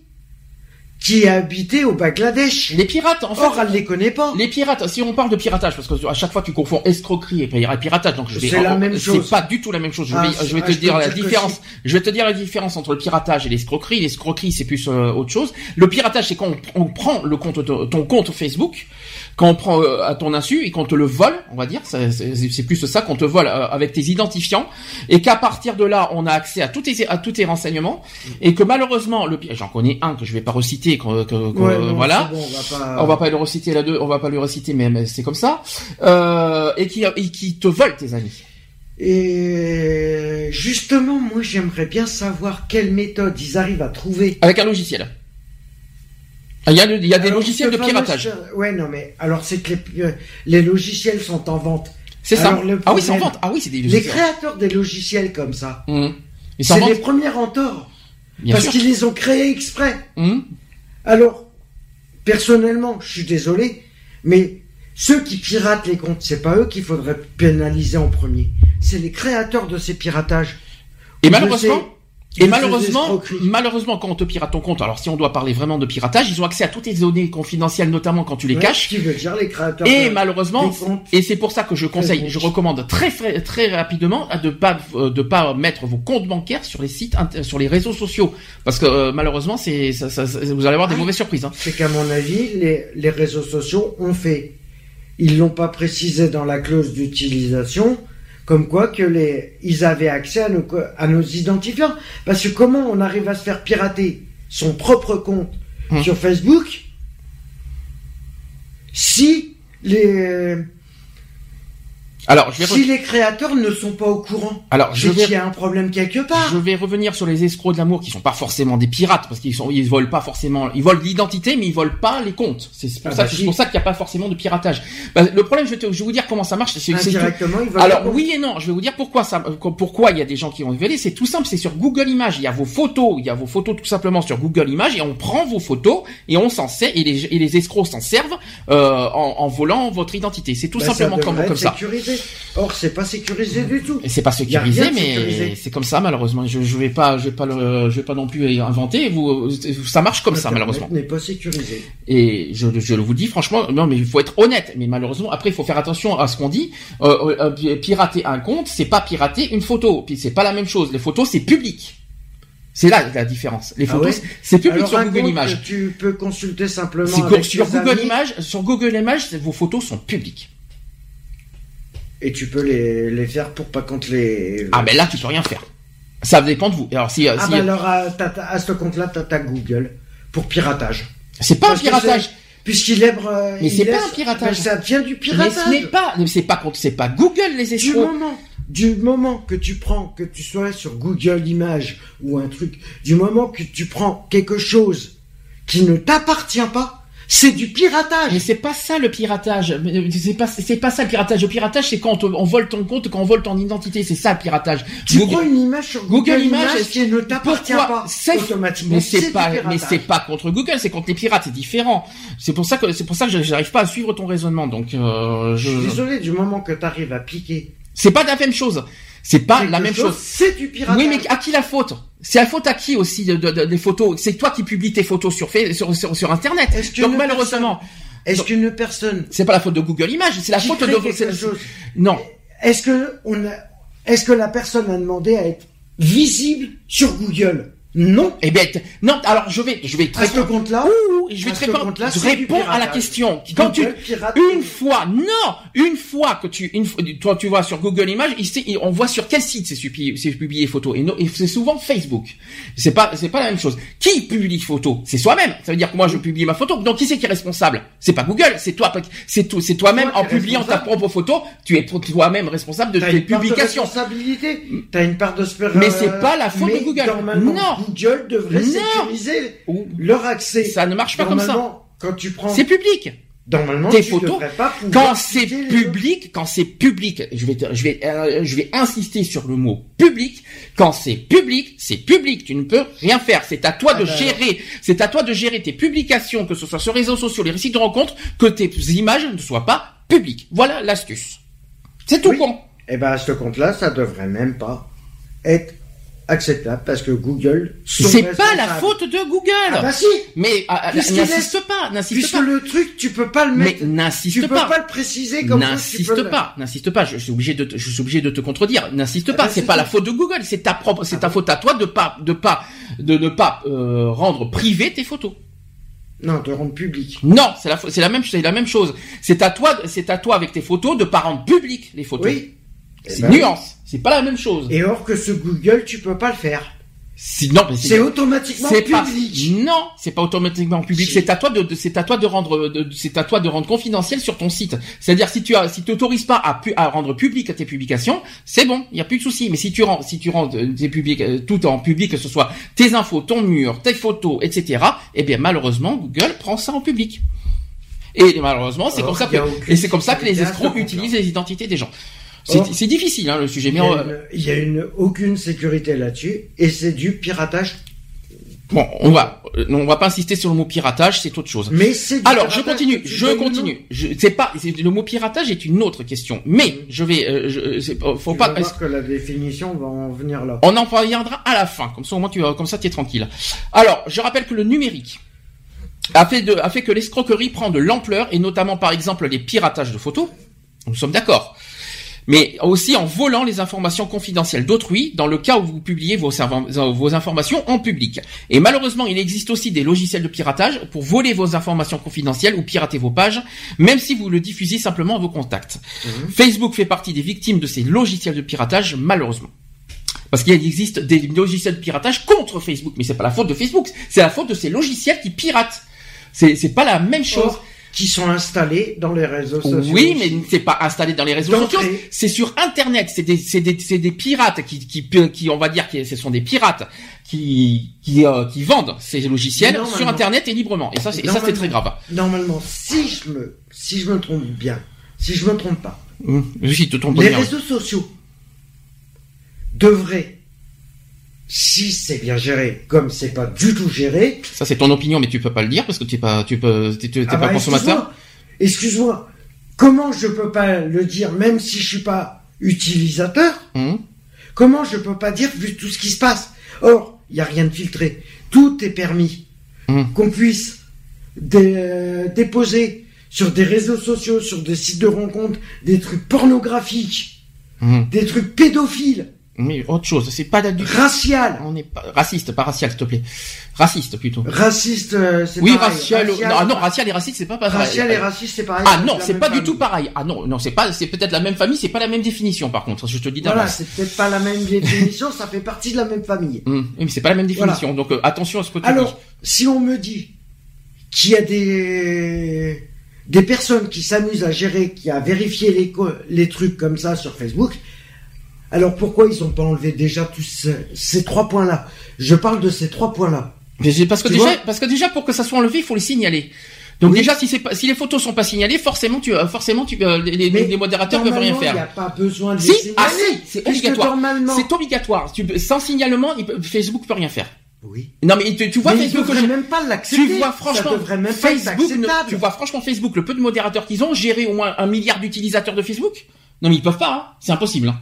qui habitaient au Bangladesh. Les pirates, en fait. Or, elle les connaît pas. Les pirates, si on parle de piratage, parce que à chaque fois tu confonds escroquerie et piratage, donc je vais. C'est la même chose. C'est pas du tout la même chose. Je Ah, vais, je vais ah, te je dire la dire différence. Je vais te dire la différence entre le piratage et l'escroquerie. L'escroquerie, c'est plus euh, autre chose. Le piratage, c'est quand on, on prend le compte, ton compte Facebook, quand on prend euh, à ton insu et qu'on te le vole, on va dire. C'est plus ça qu'on te vole euh, avec tes identifiants, et qu'à partir de là, on a accès à tous tes à tous tes renseignements, et que malheureusement, le pi- j'en connais un que je vais pas reciter, que, que- que- Ouais, non, voilà. bon, on va pas. On va pas le reciter là deux, on va pas le reciter, mais, mais c'est comme ça. Euh, et qui et qui te vole tes amis. Et justement, moi, j'aimerais bien savoir quelle méthode ils arrivent à trouver. Avec un logiciel. Ah, Il y a, le- il y a des Alors, logiciels de fameux- piratage. Ouais, non, mais alors c'est que les, euh, les logiciels sont en vente. C'est ça. Ah oui, c'est en vente. Ah oui, c'est des Les logiciels. créateurs des logiciels comme ça, s'en c'est les premiers en tort. Bien parce qu'ils les ont créés exprès. Hum. Alors, personnellement, je suis désolé, mais ceux qui piratent les comptes, c'est pas eux qu'il faudrait pénaliser en premier. C'est les créateurs de ces piratages. Et malheureusement, et malheureusement, malheureusement, quand on te pirate ton compte, alors si on doit parler vraiment de piratage, ils ont accès à toutes tes données confidentielles, notamment quand tu les Ouais, caches. Qui veut dire les créateurs Et de- malheureusement, et c'est pour ça que je conseille, je recommande très très rapidement de pas euh, de pas mettre vos comptes bancaires sur les sites sur les réseaux sociaux parce que euh, malheureusement c'est ça, ça- ça- vous allez avoir des Ah. mauvaises surprises. Hein. C'est qu'à mon avis, les, les réseaux sociaux ont fait. Ils l'ont pas précisé dans la clause d'utilisation, comme quoi que les, ils avaient accès à nos, co- à nos identifiants. Parce que comment on arrive à se faire pirater son propre compte Hmm. sur Facebook si les, Alors je vais si les créateurs ne sont pas au courant alors je vais qu'il y a un problème quelque part. je vais revenir sur les escrocs de l'amour qui sont pas forcément des pirates parce qu'ils sont ils volent pas forcément ils volent l'identité mais ils volent pas les comptes. C'est pour Ah ça bah si. pour ça qu'il n'y a pas forcément de piratage. Bah, le problème je vais, te- je vais vous dire comment ça marche. c'est- tout- Indirectement, ils veulent Alors oui et non, je vais vous dire pourquoi ça, euh, pourquoi il y a des gens qui ont révélé. C'est tout simple, c'est sur Google Images. Il y a vos photos, il y a vos photos tout simplement sur Google Images et on prend vos photos et on s'en sert et les, et les escrocs s'en servent euh, en, en volant votre identité. C'est tout Bah, simplement comme, ça. Sécurisé. Or, c'est pas sécurisé du tout. Et c'est pas sécurisé, mais c'est comme ça malheureusement. Je, je vais pas, je vais pas le, je vais pas non plus inventer. Vous, ça marche comme ça malheureusement. n'est pas sécurisé. Et je, je vous dis franchement, non mais il faut être honnête. Mais malheureusement, après il faut faire attention à ce qu'on dit. Euh, euh, pi- pirater un compte, c'est pas pirater une photo. Puis c'est pas la même chose. Les photos, c'est public. C'est là la différence. Les Ah photos, ouais c'est- public Alors, sur un Google compte Images. que Tu peux consulter simplement C'est avec sur Google amis Images, sur Google Images, vos photos sont publiques. Et tu peux les, les faire pour pas qu'on te les. Ah ben là, tu peux rien faire. Ça dépend de vous. Alors si, euh, Ah si- bah alors à, à ce compte-là, t'as ta Google pour piratage. c'est pas un Parce piratage. Puisqu'il lèbre. euh, Mais c'est pas un piratage. mais ça vient du Mais piratage. ce n'est pas, mais c'est pas contre, c'est pas Google les Du escrocs. moment, du moment que tu prends, que tu sois sur Google Images ou un truc, du moment que tu prends quelque chose qui ne t'appartient pas, c'est du piratage. Mais c'est pas ça le piratage. Euh, C'est pas, c'est pas ça le piratage. Le piratage, c'est quand on, vole ton compte, quand on vole ton identité. C'est ça le piratage. Tu Google- prends une image sur Google Google, Images, Images qui ne t'appartient pas C'est- automatiquement. Mais c'est pas, mais c'est pas contre Google, c'est contre les pirates, c'est différent. C'est pour ça que, c'est pour ça que j'arrive pas à suivre ton raisonnement. Donc, euh, Je suis je, désolé, du moment que tu arrives à piquer c'est pas la même chose. C'est pas la même chose. c'est du piratage. Oui, mais à qui la faute? C'est la faute à qui aussi de, de- de- des photos C'est toi qui publies tes photos sur, sur, sur, sur Internet. Donc malheureusement, Est-ce qu'une personne c'est pas la faute de Google Images, c'est la faute de. quelque chose, Non, est-ce que on a, est-ce que la personne a demandé à être visible sur Google? Non. Eh t- non. Alors je vais, je vais te À ce compte-là, je vais répondre. compte-là, Je réponds à la question. Quand tu, pirate- une fois, non, une fois que tu, une fois, toi tu vois sur Google Images, on voit sur quel site c'est publié, c'est publié les photos. Et, no- et c'est souvent Facebook. C'est pas, c'est pas la même chose. Qui publie les photos C'est soi-même. Ça veut dire que moi je publie ma photo. Donc qui c'est qui est responsable? C'est pas Google, c'est toi, c'est tout, c'est toi-même en publiant ta propre photo. Tu es toi-même responsable de T'as tes une part de publications. responsabilité. T'as une part de Mais euh, c'est pas la faute de Google. Non. Google devrait Non. sécuriser leur accès. Ça ne marche pas comme ça. Quand tu prends C'est public. Normalement, tes tu photos, devrais pas quand c'est public, quand c'est public, je vais, te- je vais, euh, je vais insister sur le mot public. Quand c'est public, c'est public. Tu ne peux rien faire. C'est à toi Ah de bah gérer. C'est à toi de gérer tes publications, que ce soit sur les réseaux sociaux, les récits de rencontres, que tes images ne soient pas publiques. Voilà l'astuce. C'est tout Oui. con. Eh ben, à ce compte-là, ça devrait même pas être acceptable parce que Google. C'est pas la faute de Google. Ah bah si Mais ah, ah, n'insiste pas, n'insiste Puisque pas. le truc, tu peux pas le Mais mettre. Tu n'insiste peux pas. pas le préciser comme ça. tu N'insiste pas, n'insiste pas. Je suis obligé de, te, je suis obligé de te contredire. N'insiste Ah pas. bah, c'est pas la faute de Google. C'est ta propre, c'est ta faute à toi de pas, de pas, de ne pas euh, rendre privé tes photos. Non, de rendre public. Non, c'est la, c'est la même, c'est la même chose. C'est à toi, c'est à toi avec tes photos de pas rendre public les photos. Oui. Eh C'est ben une oui. C'est pas la même chose. Et or que ce Google, tu peux pas le faire. Si, non, mais C'est automatiquement pas, public. non, c'est pas automatiquement public. C'est à toi de, de- c'est à toi de rendre, c'est à toi de rendre confidentiel sur ton site. C'est-à-dire si tu as, si tu autorises pas à, pu- à rendre public tes publications, c'est bon, il y a plus de souci. Mais si tu rends, si tu rends euh, tes publics, euh, tout en public, que ce soit tes infos, ton mur, tes photos, etc. Eh bien malheureusement, Google prend ça en public. Et malheureusement, c'est comme ça que, et c'est comme ça que les escrocs utilisent les identités des gens. C'est difficile hein, le sujet, Il mais y, a on- une, il y a une- aucune sécurité là-dessus et c'est du piratage. bon, on va, euh, on va pas insister sur le mot piratage, c'est autre chose. Mais c'est Alors, je continue, je continue. Je, c'est pas, le mot piratage est une autre question. Mais, je vais, euh, je, euh, faut Tu pas, vas voir que la définition va en venir là. on en reviendra à la fin. Comme ça, au moins, tu, comme ça, es tranquille. Alors, je rappelle que le numérique a fait de, a fait que l'escroquerie prend de l'ampleur et notamment, par exemple, les piratages de photos. Nous sommes d'accord. Mais aussi en volant les informations confidentielles d'autrui dans le cas où vous publiez vos, serv- vos informations en public. Et malheureusement, il existe aussi des logiciels de piratage pour voler vos informations confidentielles ou pirater vos pages, même si vous le diffusez simplement à vos contacts. Facebook fait partie des victimes de ces logiciels de piratage, malheureusement. Parce qu'il existe des logiciels de piratage contre Facebook, mais c'est pas la faute de Facebook, c'est la faute de ces logiciels qui piratent. C'est pas la même chose. Qui sont installés dans les réseaux sociaux. Oui, mais c'est pas installé dans les réseaux sociaux. C'est sur Internet. C'est des, c'est des, c'est des pirates qui, qui, qui, on va dire que ce sont des pirates qui, qui, euh, qui vendent ces logiciels sur Internet et librement. Et ça, c'est, ça, c'est très grave. Normalement, si je me, si je me trompe bien, si je me trompe pas, Hum, Je te trompe les bien. réseaux sociaux devraient, si c'est bien géré, comme c'est pas du tout géré, Ça, c'est ton opinion, mais tu peux pas le dire parce que tu es pas, tu peux, t'es, t'es Ah pas bah, consommateur. Excuse-moi. Comment je peux pas le dire, même si je suis pas utilisateur Hum. Comment je peux pas dire vu tout ce qui se passe Or, il y a rien de filtré. Tout est permis. Hum. Qu'on puisse dé- déposer sur des réseaux sociaux, sur des sites de rencontres, des trucs pornographiques, Hum. des trucs pédophiles, Mais autre chose, c'est pas du racial, On n'est pas raciste, pas racial, s'il te plaît. Raciste plutôt. raciste, euh, c'est Oui, pareil. racial. Racial, non, ah non, racial et raciste, c'est pas pareil. racial et raciste, c'est pareil. Ah non, c'est pas du tout pareil. Ah non, non, c'est pas, c'est peut-être la même famille, c'est pas la même définition par contre. Je te dis Voilà, c'est peut-être pas la même définition, ça fait partie de la même famille. Oui, mais c'est pas la même définition. Donc euh, attention à ce que tu Alors, si on me dit qu'il y a des des personnes qui s'amusent à gérer, qui a vérifié les les trucs comme ça sur Facebook, alors pourquoi ils ont pas enlevé déjà tous ces, trois points-là? Je parle de ces trois points-là. parce que Tu déjà, parce que déjà pour que ça soit enlevé, il faut les signaler. Donc Oui. déjà, si pas, si les photos sont pas signalées, forcément tu, euh, forcément tu, euh, les, les- les modérateurs peuvent rien Normalement, Il n'y a faire. pas besoin de Si, les signaler. ah si, c'est obligatoire. C'est obligatoire. Tu, sans signalement, il Facebook peut rien faire. oui. Non mais tu, tu vois Mais Facebook, devraient même pas l'accepter. tu vois franchement même pas Facebook, ne- acceptable. tu vois franchement Facebook, le peu de modérateurs qu'ils ont, gérer au moins un milliard d'utilisateurs de Facebook? Non mais ils peuvent pas, hein. c'est impossible. Hein.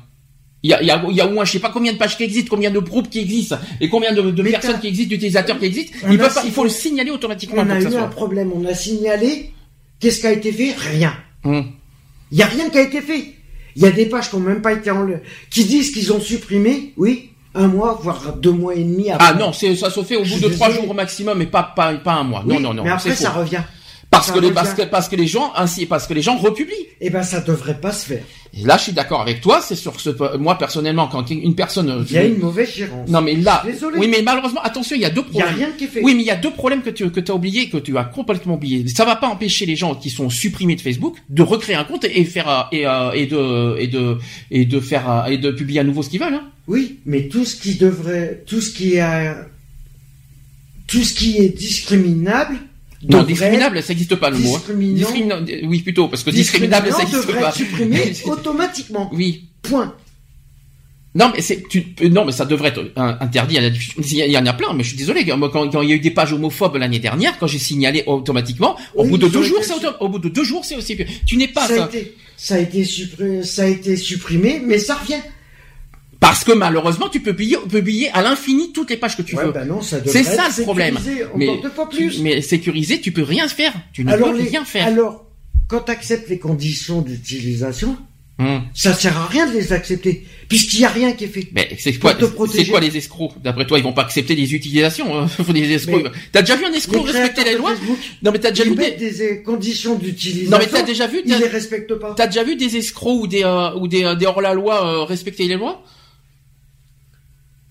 Il y a, il y, a, il y a au moins je sais pas combien de pages qui existent, combien de groupes qui existent et combien de, personnes qui existent, d'utilisateurs qui existent. Ils peuvent pas, il faut le signaler automatiquement On a eu un soit. problème, on a signalé. Qu'est-ce qui a été fait? Rien. Hum. Il y a rien qui a été fait. Il y a des pages qui ont même pas été enlevées, qui disent qu'ils ont supprimé, oui, un mois, voire deux mois et demi après. Ah non, ça se fait au bout de trois jours au maximum, mais pas pas pas un mois. Oui, non non non, Mais après, ça revient. Parce ça que les parce que parce que les gens ainsi parce que les gens republient. Eh ben, ça devrait pas se faire. Et là, je suis d'accord avec toi. C'est sur ce moi personnellement quand une personne Il y a une mauvaise gérance. Non mais là, Désolé. oui mais malheureusement, attention, il y a deux Il y a problèmes. rien qui est fait. Oui, mais il y a deux problèmes que tu que as oublié, que tu as complètement oublié. Ça va pas empêcher les gens qui sont supprimés de Facebook de recréer un compte et faire euh, et, euh, et de et de et de faire euh, et de publier à nouveau ce qu'ils veulent. Hein. Oui, mais tout ce qui devrait, tout ce qui est, tout ce qui est discriminable, Non, discriminable, ça n'existe pas le mot. hein. Discriminant. Oui, plutôt, parce que discriminable, ça n'existe pas. être supprimé (laughs) automatiquement. Oui. Point. Non, mais c'est, tu, euh, non, mais ça devrait être interdit à la diffusion. Il y en a plein, mais je suis désolé. Quand, quand il y a eu des pages homophobes l'année dernière, quand j'ai signalé automatiquement, au Oui, bout de deux jours, c'est au bout de deux jours, c'est aussi. Tu n'es pas ça, ça. a été, ça a été supprimé, ça a été supprimé, mais ça revient. Parce que malheureusement, tu peux publier, publier à l'infini toutes les pages que tu Ouais, veux. bah C'est ça le problème. Mais, deux fois tu- mais sécurisé, tu peux rien faire. Tu ne alors, peux les- rien faire. alors, quand tu acceptes les conditions d'utilisation, Hum. ça sert à rien de les accepter, puisqu'il n'y a rien qui est fait. Mais c'est quoi, c'est quoi les escrocs? D'après toi, ils vont pas accepter des utilisations. hein. (laughs) Faut des escrocs. Mais- T'as déjà vu un escroc Les respecter les de Facebook, Non, mais t'as déjà vu des, euh, conditions d'utilisation. non, mais t'as déjà vu, Ils les respectent pas. T'as déjà vu des escrocs ou des euh, ou des, euh, des hors-la-loi euh, respecter les lois?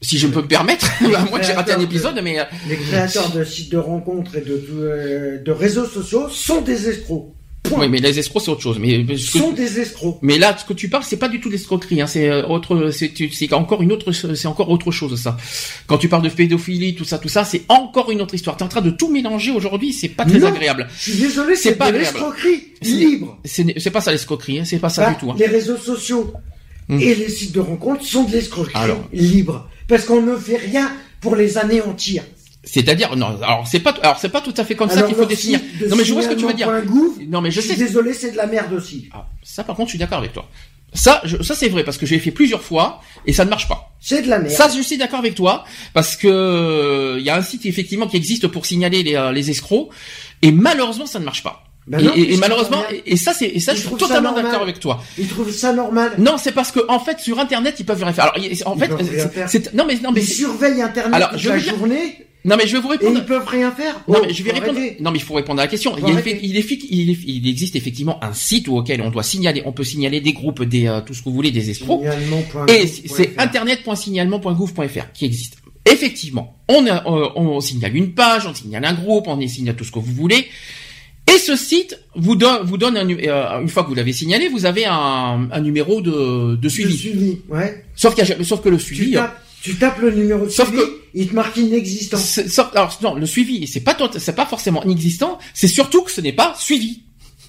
Si je peux me permettre, à moins que j'ai raté un créateurs de- épisode, mais euh, Les créateurs de sites de rencontres et de, euh, de réseaux sociaux sont des escrocs. Point. oui, mais les escrocs c'est autre chose. Mais ce que- sont des escrocs. mais là, ce que tu parles, c'est pas du tout l'escroquerie. Hein, c'est euh, autre, c'est encore une autre, c'est encore autre chose ça. Quand tu parles de pédophilie, tout ça, tout ça, c'est encore une autre histoire. T'es en train de tout mélanger aujourd'hui. C'est pas très Non. agréable. Je suis désolé, C'est pas l'escroquerie C'est- libre. C'est c'est pas ça l'escroquerie. Hein, c'est pas ça Bah, du tout. hein. Les réseaux sociaux Hmm. et les sites de rencontres sont de l'escroquerie libre. Parce qu'on ne fait rien pour les anéantir. C'est-à-dire, non, alors c'est pas, alors c'est pas tout à fait comme ça qu'il faut définir. Non, mais je vois ce que tu veux dire. signalement.gouv, Non, mais je Je suis désolé, c'est de la merde aussi. Ah, ça, par contre, je suis d'accord avec toi. Ça, je- ça c'est vrai parce que j'ai fait plusieurs fois et ça ne marche pas. C'est de la merde. Ça, je suis d'accord avec toi parce que euh, il y a un site effectivement qui existe pour signaler les, euh, les escrocs et malheureusement ça ne marche pas. Bah et, non, et- malheureusement, et, et ça c'est et ça Ils je suis totalement d'accord avec toi. Ils trouvent ça normal. Non, c'est parce que en fait sur internet ils peuvent rien faire. Alors en Ils fait, c'est- non mais non mais Ils surveillent Internet Alors, toute je la dire- journée non mais je vais vous et répondre. ils peuvent rien faire. Non Oh, mais je vais répondre. arrêter. Non mais il faut répondre à la question. Il, effe- il, effe- il il existe effectivement un site auquel on doit signaler, on peut signaler des groupes, des euh, tout ce que vous voulez, des escrocs. Et c'est internet.signalement.gouv.fr qui existe. Effectivement, on, a- euh, on signale une page, on signale un groupe, on y signale tout ce que vous voulez. Et ce site vous donne, vous donne un, euh, une fois que vous l'avez signalé, vous avez un, un numéro de, de suivi. suivi, ouais. Sauf, a sauf que le Tu suivi, euh, tapes, tu tapes le numéro de Sauf suivi, que- il te marque inexistant. sauf- alors non, le suivi, c'est pas c'est pas forcément inexistant, c'est surtout que ce n'est pas suivi.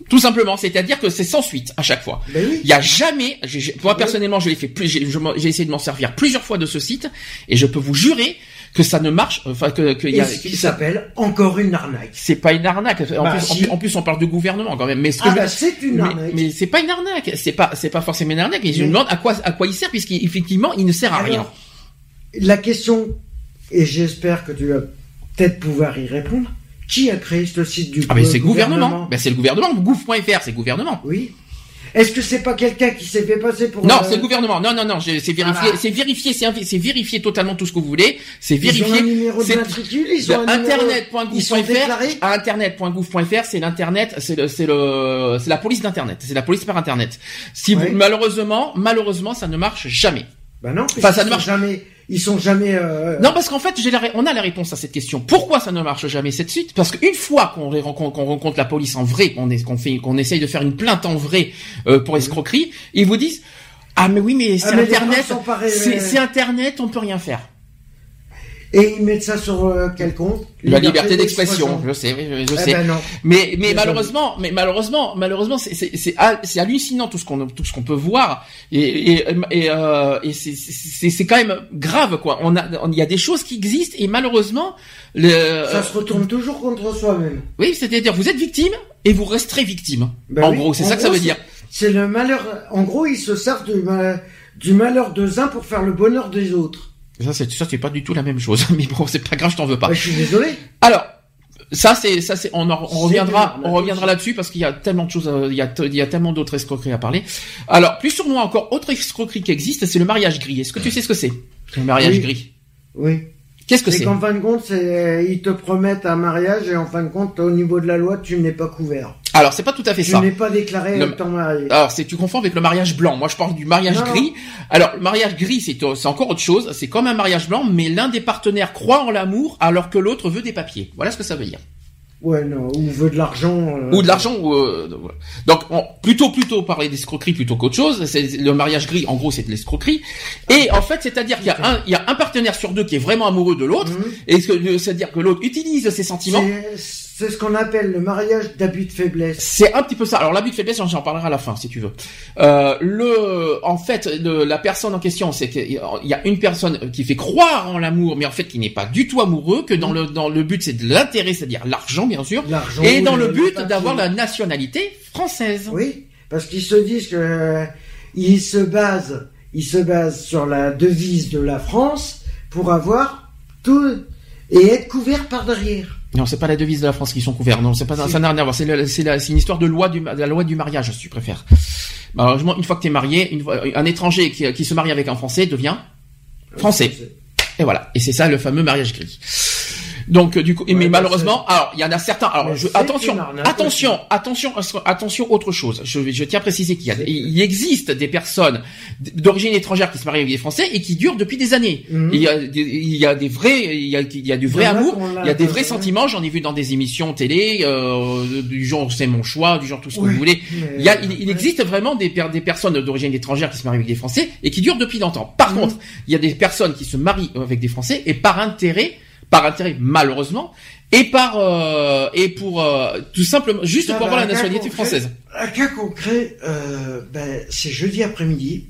Tout simplement, c'est-à-dire que c'est sans suite à chaque fois. Ben oui. Il y a jamais, moi personnellement, je l'ai fait j'ai essayé de m'en servir plusieurs fois de ce site, et je peux vous jurer que ça ne marche, enfin que, que il y a, ce qui s'appelle encore une arnaque. c'est pas une arnaque. En, Bah, plus, en si. plus- en plus, on parle de gouvernement quand même. Mais ce que Ah bah c'est une arnaque. mais c'est pas une arnaque. C'est pas, c'est pas forcément une arnaque. Mais je me demande à quoi, à quoi il sert puisqu'effectivement, il ne sert à rien. La question, et j'espère que tu vas peut-être pouvoir y répondre, qui a créé ce site du Ah mais c'est le euh, gouvernement. Ben c'est le gouvernement. Gouv.fr, c'est le gouvernement. Oui. Est-ce que c'est pas quelqu'un qui s'est fait passer pour... Non, euh, c'est le gouvernement. Non, non, non. j'ai- C'est vérifié. Voilà. C'est vérifié. C'est vérifié totalement tout ce que vous voulez. C'est Ils ont un vérifié. numéro ils ont un numéro... Ils sont Internet.gouv.fr. Internet.gouv.fr, c'est l'internet, c'est le, c'est le, c'est la police d'internet, c'est la police par internet. Si vous, malheureusement, malheureusement, ça ne marche jamais. Bah non, Enfin, ça ne marche- jamais... Ils sont jamais... euh, Non, parce qu'en fait, j'ai la on a la réponse à cette question. Pourquoi ça ne marche jamais cette suite? Parce qu'une fois qu'on rencontre, qu'on rencontre la police en vrai, qu'on est- qu'on fait, qu'on essaye de faire une plainte en vrai euh, pour escroquerie, ils vous disent ah mais oui mais c'est les internet, c'est internet, on peut rien faire. Et ils mettent ça sur euh, quel compte? La liberté d'expression, je sais, oui, je Eh sais. ben non. Mais mais malheureusement, mais malheureusement, malheureusement, c'est c'est c'est hal- c'est hallucinant tout ce qu'on tout ce qu'on peut voir et et et, euh, et c'est c'est c'est quand même grave quoi. On a il y a des choses qui existent et malheureusement le Ça se retourne toujours contre soi-même. oui c'est-à-dire vous êtes victime et vous resterez victime. Ben en oui. gros, c'est ça que ça veut dire. C'est le malheur... En gros, ils se servent du, du malheur des uns pour faire le bonheur des autres. Ça c'est ça c'est pas du tout la même chose. (laughs) Mais bon, c'est pas grave, je t'en veux pas. Bah, je suis désolé. Alors, ça c'est ça c'est on, en- on reviendra on reviendra là-dessus parce qu'il y a tellement de choses euh, il y a il y a tellement d'autres escroqueries à parler. Alors, plus sur nous encore autre escroquerie qui existe, c'est le mariage gris. Est-ce que tu sais ce que c'est? Le mariage Oui. gris. Oui. Qu'est-ce que C'est qu'en fin de compte, ils te promettent un mariage et en fin de compte, au niveau de la loi, tu n'es pas couvert. Alors, c'est pas tout à fait Tu ça. n'es pas déclaré Le- étant marié. Alors, c'est tu confonds avec le mariage blanc. Moi, je parle du mariage Non, gris. Alors, le mariage gris, c'est encore autre chose. C'est comme un mariage blanc, mais l'un des partenaires croit en l'amour alors que l'autre veut des papiers. Voilà ce que ça veut dire. Ouais, non. Ou veut de l'argent. euh, ou de l'argent ou euh, donc on- plutôt plutôt parler d'escroquerie plutôt qu'autre chose c'est le mariage gris en gros c'est de l'escroquerie et en fait c'est-à-dire qu'il y a un il y a un partenaire sur deux qui est vraiment amoureux de l'autre Mhm. et c'est-à-dire que l'autre utilise ses sentiments C'est- ce qu'on appelle le mariage d'abus de faiblesse. C'est un petit peu ça. Alors l'abus de faiblesse, j'en parlerai à la fin si tu veux. Euh, le, en fait, le- la personne en question, c'est qu'il y a une personne qui fait croire en l'amour, mais en fait qui n'est pas du tout amoureux, que dans le dans le but c'est de l'intérêt, c'est-à-dire l'argent bien sûr, et dans le but d'avoir la nationalité française. Oui, parce qu'ils se disent que euh, ils se basent, ils se basent sur la devise de la France pour avoir tout et être couverts par derrière. Non, c'est pas la devise de la France qui sont couverts. Non, c'est pas ça n'a rien à voir. C'est une histoire de loi du de la loi du mariage, si tu préfères. Malheureusement, une fois que tu es marié, une fois- un étranger qui, qui se marie avec un Français devient Français. Et voilà. Et c'est ça le fameux mariage gris. Donc euh, du coup, Ouais, mais bah, malheureusement, alors il y en a certains. Alors je, attention, attention, attention, attention, autre chose. Je, je tiens à préciser qu'il y a, il existe des personnes d'origine étrangère qui se marient avec des Français et qui durent depuis des années. Mhm. Il y a, des, il y a des vrais, il y a, il y a du vrai amour, il y a des vrais sentiments. J'en ai vu dans des émissions télé euh, du genre c'est mon choix, du genre tout ce que vous voulez. Il, y a, il, existe vraiment des, des personnes d'origine étrangère qui se marient avec des Français et qui durent depuis longtemps. Par Mhm. contre, il y a des personnes qui se marient avec des Français et par intérêt, par intérêt malheureusement, et par euh, et pour euh, tout simplement juste Ah pour bah, avoir la nationalité concret- française. Un cas concret, euh, ben, c'est jeudi après-midi.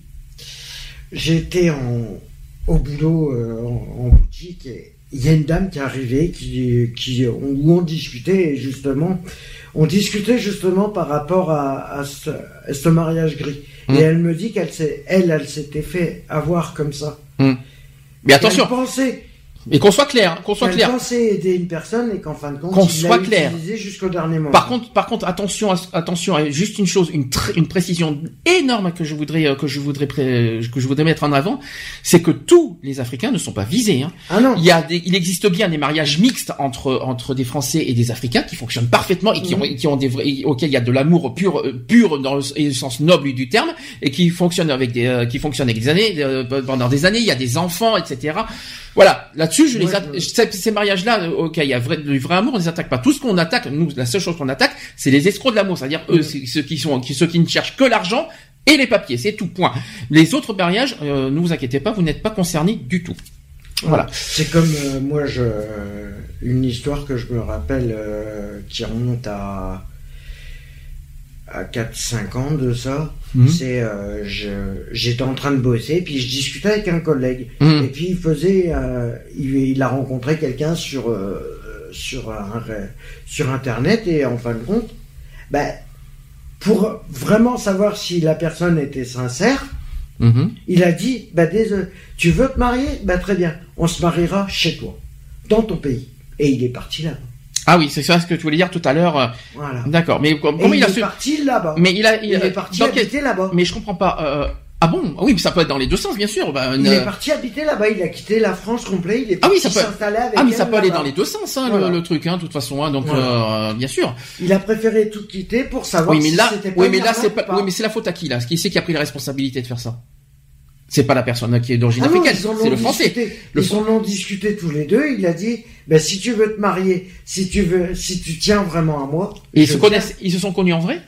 J'étais en, au boulot en, en boutique et il y a une dame qui est arrivée qui, qui, où on discutait justement, on discutait justement par rapport à, à, ce, à ce mariage gris. Mm. Et elle me dit qu'elle s'est, elle, elle s'était fait avoir comme ça. Mais attention, Elle pensait, mais qu'on soit clair, hein, qu'on soit clair. pensait aider une personne et qu'en fin de compte, Qu'on soit l'a clair. jusqu'au dernier moment. Par contre, par contre, attention, à- attention, à juste une chose, une, tr- une précision énorme que je voudrais, euh, que je voudrais, que je voudrais mettre en avant, c'est que tous les Africains ne sont pas visés. Hein. ah non. Il y a des, il existe bien des mariages mixtes entre entre des Français et des Africains qui fonctionnent parfaitement et qui ont qui ont des vrais, auxquels il y a de l'amour pur euh, pur dans le, et le sens noble du terme et qui fonctionnent avec des euh, qui fonctionnent avec des années euh, pendant des années. Il y a des enfants, etc. Voilà, là-dessus, je les atta- ces, mariages-là, euh, ok, il y a vrai, du vrai amour, on les attaque pas. Tout ce qu'on attaque, nous, la seule chose qu'on attaque, c'est les escrocs de l'amour, c'est-à-dire eux, c'est ceux qui sont, qui, ceux qui ne cherchent que l'argent et les papiers, c'est tout. Point. Les autres mariages, euh, ne vous inquiétez pas, vous n'êtes pas concernés du tout. Voilà. C'est comme euh, moi, je, une histoire que je me rappelle euh, qui remonte à, à 4-5 ans de ça. Mhm. C'est euh, j'étais en train de bosser, puis je discutais avec un collègue. Mhm. Et puis il faisait, euh, il, il a rencontré quelqu'un sur, euh, sur, un, sur Internet, et en fin de compte, ben, pour vraiment savoir si la personne était sincère, Mhm. il a dit, bah désolé, tu veux te marier? Bah très bien, on se mariera chez toi, dans ton pays. Et il est parti là-bas. Ah oui, c'est ça ce que tu voulais dire tout à l'heure. euh, Voilà. D'accord. Mais comment il, il a est su parti là-bas. Mais il a, il, il est parti habiter là-bas. Mais je comprends pas. euh, Ah bon? Oui, mais ça peut être dans les deux sens, bien sûr. Ben, Il euh, est parti habiter là-bas, il a quitté la France complet, il est Ah oui, parti ça peut- avec Ah mais ça peut aller dans les deux sens, hein, Voilà. le, le truc, hein, de toute façon. Hein, donc, Voilà. euh, bien sûr. Il a préféré tout quitter pour savoir Oui, mais si là, c'était pas oui, mais là, c'est pas. ou Oui, mais c'est la faute à qui là? Qui c'est qui a pris la responsabilité de faire ça? C'est pas la personne qui est d'origine Ah africaine, c'est ont le français. discuté. Le ils en ont discuté tous les deux. Il a dit, ben, si tu veux te marier, si tu veux, si tu tiens vraiment à moi. Et ils se connaissent, ils se sont connus en vrai?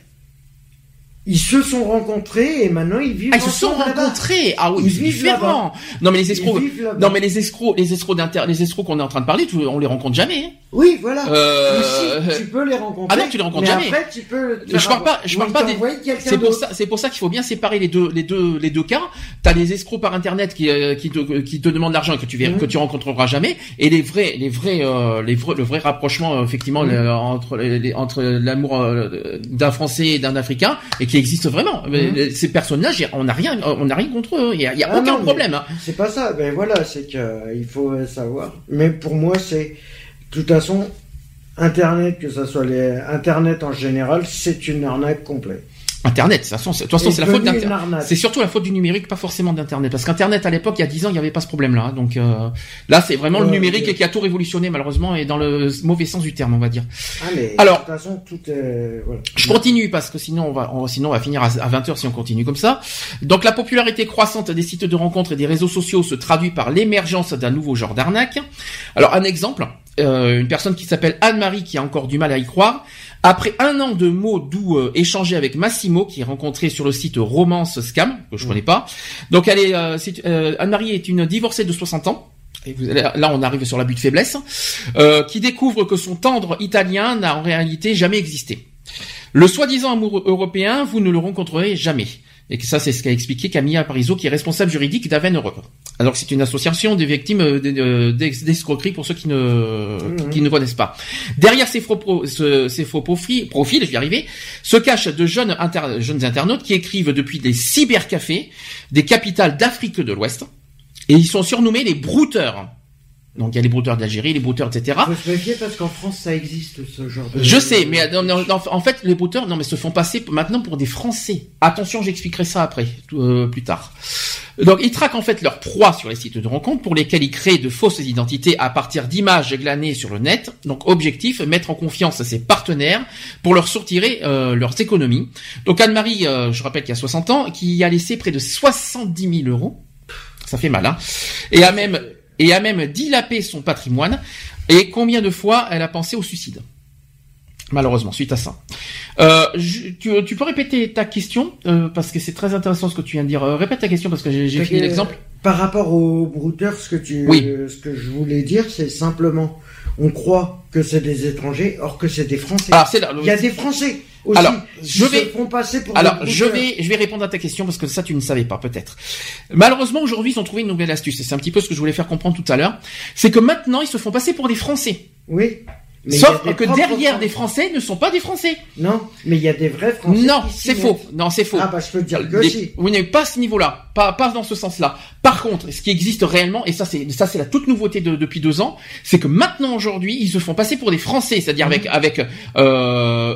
Ils se sont rencontrés et maintenant ils vivent Ah, ils se sont rencontrés. Ah oui, Ils vivent différent. Non mais les escrocs. Non mais les escrocs, les escrocs d'inter, les escrocs qu'on est en train de parler, tu- on les rencontre jamais. hein. Oui, voilà. Euh, tu peux les rencontrer. Ah non, tu les rencontres mais jamais. Après, tu peux. te Je parle pas, je parle pas des. C'est pour ça, c'est pour ça qu'il faut bien séparer les deux, les deux, les deux cas. T'as les escrocs par internet qui, euh, qui te, qui te demandent l'argent et que tu Mhm. que tu rencontreras jamais, et les vrais, les vrais, euh, les vrais, le vrai rapprochement euh, effectivement Mhm. le- entre les- entre l'amour euh, d'un Français et d'un Africain et qui existe vraiment. Mais, euh, Ces personnes-là, j'ai- on n'a rien, on n'a rien contre eux. Il y a, il y a Ah aucun non, problème. hein. C'est pas ça. Ben voilà, c'est que euh, il faut savoir. Mais pour moi, c'est de toute façon Internet, que ça soit les Internet en général, c'est une arnaque complète. Internet, de toute façon, c'est la faute d'Internet. C'est surtout la faute du numérique, pas forcément d'Internet. Parce qu'Internet, à l'époque, il y a 10 ans, il n'y avait pas ce problème-là. hein. Donc euh, là, c'est vraiment le numérique qui a tout révolutionné, malheureusement, et dans le mauvais sens du terme, on va dire. Ah mais Alors- de toute façon, tout voilà. Je continue parce que sinon on va, on- sinon on va finir à, 20h si on continue comme ça. Donc la popularité croissante des sites de rencontres et des réseaux sociaux se traduit par l'émergence d'un nouveau genre d'arnaque. Alors un exemple, euh, une personne qui s'appelle Anne-Marie qui a encore du mal à y croire. Après un an de mots doux euh, échangés avec Massimo, qui est rencontré sur le site Romance Scam, que je connais pas. Donc elle est, euh, c'est- euh, Anne-Marie est une divorcée de 60 ans. et vous- là on arrive sur l'abus de faiblesse, euh, qui découvre que son tendre italien n'a en réalité jamais existé. Le soi-disant amoureux européen, vous ne le rencontrerez jamais. Et que ça, c'est ce qu'a expliqué Camilla Parizeau, qui est responsable juridique d'Aven Europe. Alors, c'est une association des victimes euh, d- euh, d'escroquerie pour ceux qui ne, qui ne connaissent pas. Derrière ces faux, pro- ce- ces faux profils, profils, je vais y arriver, se cachent de jeunes, inter- jeunes internautes qui écrivent depuis des cybercafés des capitales d'Afrique de l'Ouest. Et ils sont surnommés les brouteurs. Donc, il y a les brouteurs d'Algérie, les brouteurs, etc. Faut se méfier parce qu'en France, ça existe ce genre de. Je sais, mais euh, non, non, non, en fait, les brouteurs, non, mais se font passer maintenant pour des Français. Attention, j'expliquerai ça après, euh, plus tard. Donc, ils traquent en fait leurs proies sur les sites de rencontres pour lesquels ils créent de fausses identités à partir d'images glanées sur le net. Donc, objectif, mettre en confiance ses partenaires pour leur soutirer euh, leurs économies. Donc, Anne-Marie, euh, je rappelle qu'il y a 60 ans, qui a laissé près de 70 000 euros. Ça fait mal, hein. Et a même, et a même dilapé son patrimoine. Et combien de fois elle a pensé au suicide? Malheureusement, suite à ça. Euh, je- tu, tu peux répéter ta question euh, parce que c'est très intéressant ce que tu viens de dire. Euh, répète ta question parce que j'ai fini l'exemple. Par rapport au brouteur, ce que tu, Oui. ce que je voulais dire, c'est simplement, on croit que c'est des étrangers, or que c'est des Français. Alors c'est là. Il y a des Français aussi. Alors, je vais- se font passer pour Alors, des je vais, je vais répondre à ta question parce que ça, tu ne savais pas, peut-être. Malheureusement, aujourd'hui, ils ont trouvé une nouvelle astuce. Et c'est un petit peu ce que je voulais faire comprendre tout à l'heure. C'est que maintenant, ils se font passer pour des Français. Oui. Mais Sauf des que derrière des Français ne sont pas des Français. Non, mais il y a des vrais Français. non, c'est faux. Non, c'est faux. Ah bah je peux te dire que si. Oui, mais pas à ce niveau-là, pas pas dans ce sens-là. Par contre, ce qui existe réellement, et ça c'est ça c'est la toute nouveauté de- depuis deux ans, c'est que maintenant aujourd'hui ils se font passer pour des Français, c'est-à-dire avec avec euh,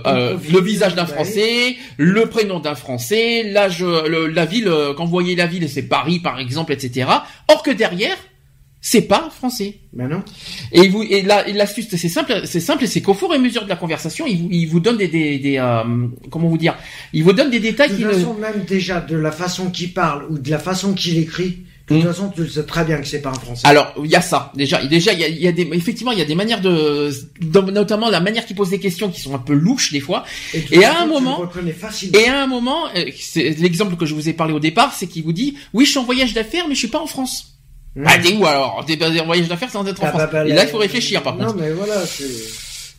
euh, profil, le visage d'un. Français, le prénom d'un Français, l'âge, la ville. euh, Quand vous voyez la ville, c'est Paris par exemple, etc. Or que derrière, c'est pas français. Ben non. Et vous et l'astuce c'est simple c'est simple c'est qu'au fur et à mesure de la conversation il vous il vous donne des des, des euh, comment vous dire il vous donne des détails De qui toute ne façon, même déjà de la façon qu'il parle ou de la façon qu'il écrit, de toute Hmm. façon, tu le sais très bien que c'est pas un Français. Alors, il y a ça. Déjà, déjà, il y a, il y a des, effectivement, il y a des manières de, de- notamment la manière qu'il pose des questions qui sont un peu louches des fois. et à un moment-. Et à un moment, euh, c'est l'exemple que je vous ai parlé au départ, c'est qu'il vous dit, oui, je suis en voyage d'affaires, mais je suis pas en France. Hmm. Ah, t'es où alors T'es pas en voyage d'affaires sans être en Ah, France. bah, bah, et là, il faut réfléchir, par non, contre. mais voilà, c'est.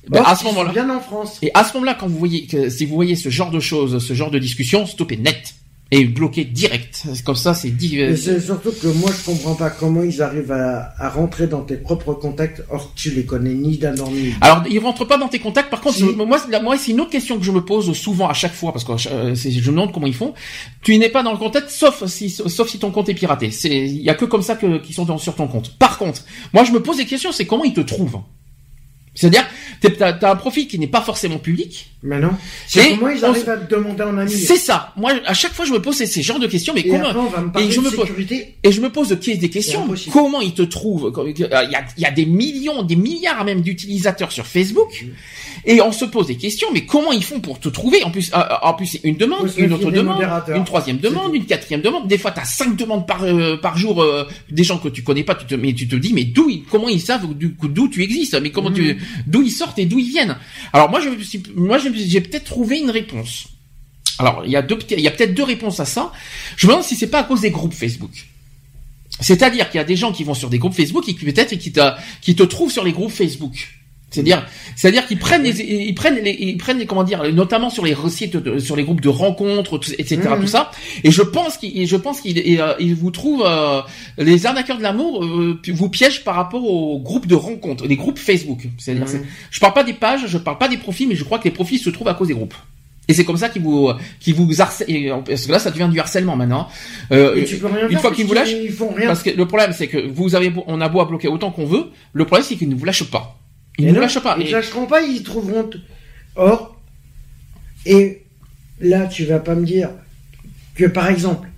Bon, à ce moment-là. Bien en France. Et à ce moment-là, quand vous voyez que, si vous voyez ce genre de choses, ce genre de discussion, stoppez net. Et bloquez direct. Comme ça, c'est dit. euh, c'est surtout que moi, je comprends pas comment ils arrivent à, à rentrer dans tes propres contacts, or tu les connais ni d'un an ni. Alors, ils rentrent pas dans tes contacts. Par contre, Si. moi, c'est- moi, c'est une autre question que je me pose souvent à chaque fois parce que euh, je me demande comment ils font. Tu n'es pas dans le contact, sauf si, sauf si ton compte est piraté. C'est, il y a que comme ça que qui sont dans- sur ton compte. Par contre, moi, je me pose des questions. C'est comment ils te trouvent? C'est-à-dire, t'as as un profil qui n'est pas forcément public. Mais non. C'est comment ils arrivent à te demander en ami. C'est ça. Moi, à chaque fois, je me pose ces, ces genres de questions. Mais Et comment après, on va me et je de me pose-. Et je me pose de- des questions. Comment ils te trouvent Il y a, il y a des millions, des milliards même d'utilisateurs sur Facebook. Mm. Et on se pose des questions, mais comment ils font pour te trouver? En plus, euh, en plus, c'est une demande, une autre demande, une troisième demande, une quatrième demande. Des fois, tu as cinq demandes par euh, par jour, euh, des gens que tu connais pas. Tu te, mais tu te dis, mais d'où, ils- comment ils savent d'où tu existes? Mais comment tu, Mm. d'où ils sortent et d'où ils viennent? Alors moi, je moi, je j'ai peut-être trouvé une réponse. Alors, il y a peut-être deux réponses à ça. Je me demande si c'est pas à cause des groupes Facebook. C'est-à-dire qu'il y a des gens qui vont sur des groupes Facebook et qui peut-être qui te trouvent sur les groupes Facebook. C'est-à-dire, c'est-à-dire qu'ils prennent les, ils prennent les, ils prennent les, comment dire, notamment sur les sites, de- sur les groupes de rencontres, etc., Mhm. tout ça. Et je pense qu'ils, je pense qu'ils, euh, ils vous trouvent, euh, les arnaqueurs de l'amour euh, vous piègent par rapport aux groupes de rencontres, les groupes Facebook. C'est-à-dire, Mhm. je parle pas des pages, je parle pas des profils, mais je crois que les profils se trouvent à cause des groupes. Et c'est comme ça qu'ils vous, qu'ils vous harcèlent, parce que là, ça devient du harcèlement maintenant. Euh, Et tu peux rien une faire fois qu'ils vous lâchent, Ils font rien. parce que le problème, c'est que vous avez, on a beau à bloquer autant qu'on veut, le problème, c'est qu'ils ne vous lâchent pas. Ils Et ne non, lâchent pas. Ils Et- ne lâcheront pas, ils trouveront. Or, et là, tu vas pas me dire que par exemple,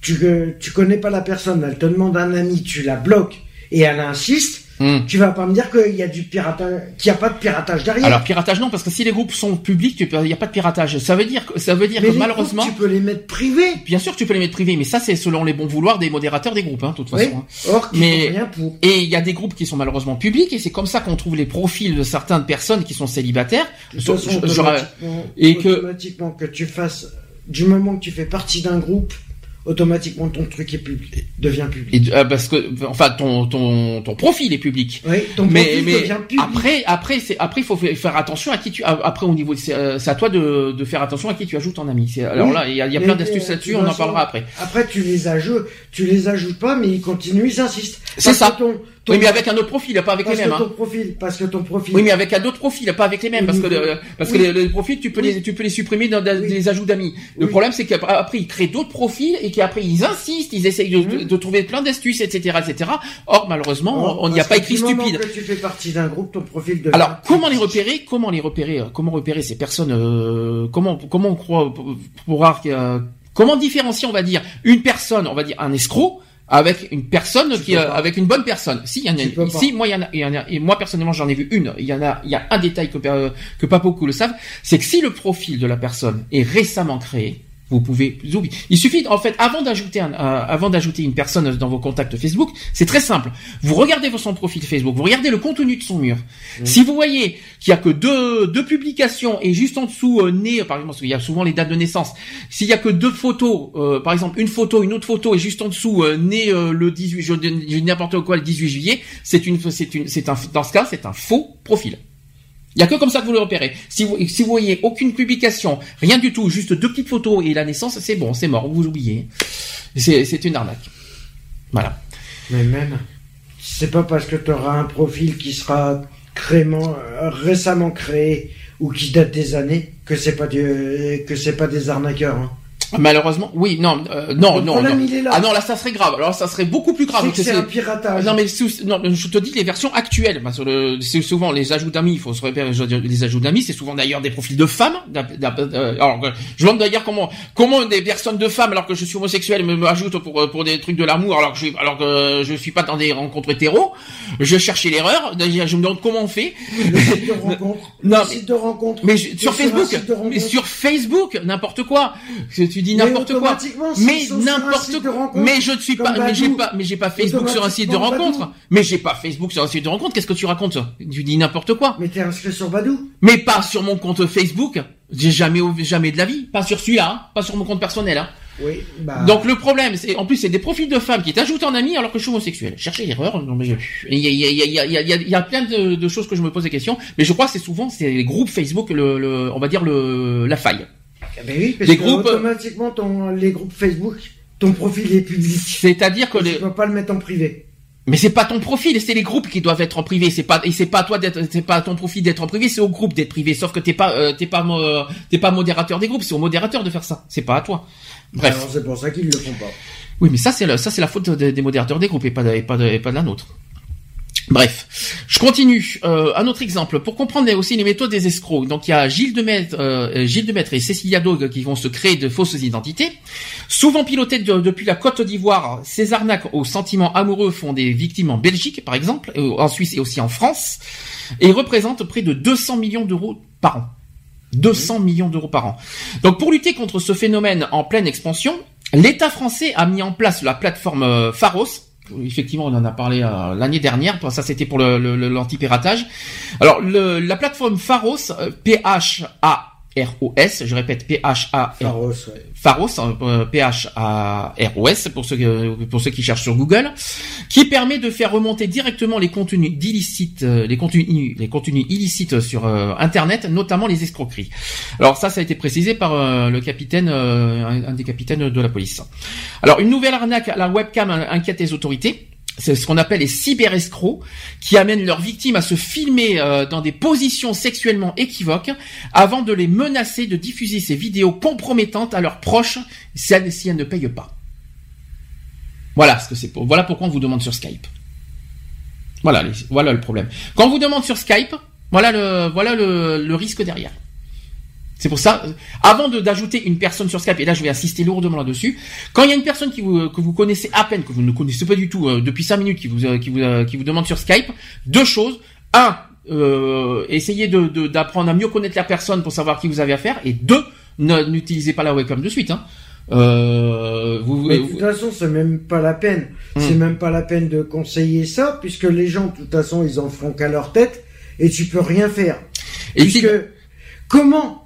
tu, que tu connais pas la personne, elle te demande un ami, tu la bloques et elle insiste, Hum. tu vas pas me dire qu'il y a du piratage, qu'il n'y a pas de piratage derrière. Alors piratage non parce que si les groupes sont publics, il n'y a pas de piratage. Ça veut dire que ça veut dire mais que les malheureusement, groupes, tu peux les mettre privés. bien sûr tu peux les mettre privés, mais ça c'est selon les bons vouloirs des modérateurs des groupes, hein, de toute façon. Oui. hein. Or, Mais- rien pour. Et il y a des groupes qui sont malheureusement publics et c'est comme ça qu'on trouve les profils de certaines personnes qui sont célibataires. De toute façon, Je- je- automatiquement, et que- automatiquement que tu fasses, du moment que tu fais partie d'un groupe, automatiquement ton truc est public, devient public. Et, euh, parce que, enfin, ton, ton, ton profil est public. Oui, ton mais, profil mais devient public. après, après, c'est, après, il faut fa- faire attention à qui tu, après, au niveau, c'est, euh, c'est à toi de, de faire attention à qui tu ajoutes en ami. Alors Oui. là, il y a, y a plein euh, d'astuces de là-dessus, on en parlera après. Après, tu les ajoutes, tu les ajoutes pas, mais ils continuent, ils insistent. C'est ça. que ton- ton- Oui, mais avec un autre profil, pas avec les mêmes, que hein. ton profil, parce que ton profil. Oui, mais avec un autre profil, pas avec les mêmes, parce que le, parce que Oui. les, les profils, tu peux Oui. les, tu peux les supprimer dans dans Oui. des ajouts d'amis. Le problème, c'est qu'après, ils créent d'autres profils et qu'après, ils insistent, ils essayent de, Mhm. de trouver plein d'astuces, etc., etc. Or, malheureusement, on n'y a pas écrit stupide. que tu fais partie d'un groupe, ton profil devient. Alors, comment les repérer Comment les repérer euh, Comment repérer ces personnes euh, Comment comment on croit pour, pour euh, comment différencier, on va dire, une personne, on va dire un escroc avec une personne Tu qui euh, avec une bonne personne? Si il y en a, pas. si moi il y en a, il y en a et moi personnellement j'en ai vu une. Il y en a, il y a un détail que euh, que pas beaucoup le savent, c'est que si le profil de la personne est récemment créé, vous pouvez oublier. Il suffit, en fait, avant d'ajouter un, euh, avant d'ajouter une personne dans vos contacts Facebook, c'est très simple. Vous regardez son profil Facebook, vous regardez le contenu de son mur. Mmh. Si vous voyez qu'il y a que deux, deux publications et juste en dessous euh, né, par exemple, parce qu'il y a souvent les dates de naissance. S'il y a que deux photos, euh, par exemple une photo, une autre photo et juste en dessous euh, né euh, le 18, je je n'importe quoi, le 18 juillet, c'est une, c'est une, c'est un, dans ce cas, c'est un faux profil. Il y a que comme ça que vous le repérez. Si vous, voyez aucune publication, rien du tout, juste deux petites photos et la naissance, c'est bon, c'est mort, vous oubliez. C'est, une arnaque. Voilà. Mais même, c'est pas parce que tu auras un profil qui sera crément, euh, récemment créé ou qui date des années que c'est pas c'est pas des arnaqueurs. hein. (laughs) Malheureusement, oui, non, euh, non, Le non, problème, non. il est là. Ah non, là, ça serait grave. Alors, ça serait beaucoup plus grave. C'est un piratage. Non mais non, je te dis les versions actuelles parce que c'est souvent les ajouts d'amis, il faut se repérer les ajouts d'amis, c'est souvent d'ailleurs des profils de femmes. euh, alors que je me demande d'ailleurs comment comment des personnes de femmes alors que je suis homosexuel me, me ajoutent pour euh, pour des trucs de l'amour alors que je alors que je suis pas dans des rencontres hétéros. Je cherchais l'erreur, d'ailleurs, je me demande comment on fait. Le site de rencontre. (laughs) Non, le site de rencontre. Mais sur Facebook, mais sur Facebook, n'importe quoi. Tu dis Mais n'importe quoi. Mais n'importe quoi. Mais je ne suis pas, mais j'ai pas, mais j'ai pas Facebook sur un site de rencontre. Mais j'ai pas Facebook sur un site de rencontre. Qu'est-ce que tu racontes? Tu dis n'importe quoi. Mais t'es inscrit sur Badou. Mais pas sur mon compte Facebook. J'ai jamais, jamais de la vie. Pas sur celui-là. hein. Pas sur mon compte personnel. Hein. Oui. Bah. Donc le problème, c'est en plus c'est des profils de femmes qui t'ajoutent en ami alors que je suis homosexuel. Cherchez l'erreur. Non mais je- il y a, il y a, il y a, il y y a- il y a plein de, de choses que je me pose des questions. Mais je crois que c'est souvent c'est les groupes Facebook le, le on va dire le la faille. Ben oui, parce Les que groupes- automatiquement, ton, les groupes Facebook, ton profil est public. C'est-à-dire que Tu les... peux pas le mettre en privé. Mais c'est pas ton profil, c'est les groupes qui doivent être en privé. C'est pas et c'est pas à toi d'être, c'est pas à ton profil d'être en privé, c'est au groupe d'être privé. Sauf que t'es pas, euh, t'es pas, t'es pas modérateur des groupes, c'est au modérateur de faire ça. C'est pas à toi. Bref. C'est pour ça qu'ils le font pas. Oui, mais ça c'est ça c'est la faute de- des modérateurs des groupes et pas de, et pas de, et pas de la nôtre. Bref, je continue. Euh, un autre exemple pour comprendre aussi les méthodes des escrocs. Donc il y a Gilles Demaître, euh, Gilles et Cécilia Dogue qui vont se créer de fausses identités. Souvent pilotées de- depuis la Côte d'Ivoire, ces arnaques aux sentiments amoureux font des victimes en Belgique, par exemple, en Suisse et aussi en France, et représentent près de 200 millions d'euros par an. 200 millions d'euros par an. Donc pour lutter contre ce phénomène en pleine expansion, l'État français a mis en place la plateforme euh, Pharos. Effectivement, on en a parlé euh, l'année dernière. Ça, c'était pour l'anti-piratage. Alors, le- la plateforme Pharos, euh, P-H-A-R-O-S, je répète, P-H-A-R-O-S, Pharos, ouais. Pharos, hein, euh, P-H-A-R-O-S, pour ceux, que- pour ceux qui cherchent sur Google, qui permet de faire remonter directement les contenus d'illicites, euh, les contenus, les contenus illicites sur euh, Internet, notamment les escroqueries. Alors ça, ça a été précisé par euh, le capitaine, euh, un, un des capitaines de la police. Alors une nouvelle arnaque à la webcam inquiète les autorités. C'est ce qu'on appelle les cyberescrocs qui amènent leurs victimes à se filmer euh, dans des positions sexuellement équivoques avant de les menacer de diffuser ces vidéos compromettantes à leurs proches si elles, ne payent pas. Voilà ce que c'est pour. Voilà pourquoi on vous demande sur Skype. Voilà, les- voilà le problème. Quand on vous demande sur Skype, voilà le, voilà le, le risque derrière. C'est pour ça, euh, avant de- d'ajouter une personne sur Skype, et là je vais insister lourdement là-dessus, quand il y a une personne qui vous, que vous connaissez à peine, que vous ne connaissez pas du tout euh, depuis 5 minutes, qui vous, euh, qui, vous, euh, qui vous demande sur Skype, deux choses. Un, euh, essayez de- de- d'apprendre à mieux connaître la personne pour savoir qui vous avez affaire. Et deux, n'utilisez pas la webcam de suite. Hein. Euh, vous, Mais de toute façon, c'est même pas la peine. Hmm. C'est même pas la peine de conseiller ça, puisque les gens, de toute façon, ils en feront qu'à leur tête, et tu peux rien faire. et puisque comment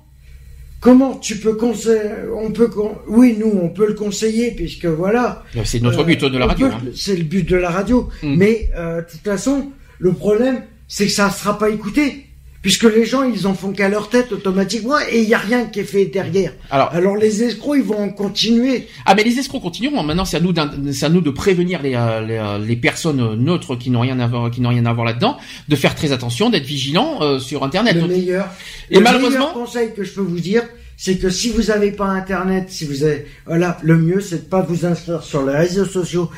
comment tu peux conseiller On peut, con- oui, nous, on peut le conseiller puisque voilà. C'est notre Euh, but de la on radio. hein. C'est le but de la radio. Mm. Mais euh, de toute façon, le problème, c'est que ça ne sera pas écouté. Puisque les gens, ils en font qu'à leur tête automatiquement et il n'y a rien qui est fait derrière. Alors, Alors les escrocs, ils vont en continuer. ah mais les escrocs continueront. Maintenant, c'est à nous, c'est à nous de prévenir les, euh, les, euh, les personnes neutres qui n'ont rien à voir, qui n'ont rien à voir là-dedans, de faire très attention, d'être vigilants euh, sur Internet. Le meilleur. Et le malheureusement- meilleur conseil que je peux vous dire, c'est que si vous n'avez pas Internet, si vous avez, voilà, le mieux, c'est de pas vous inscrire sur les réseaux sociaux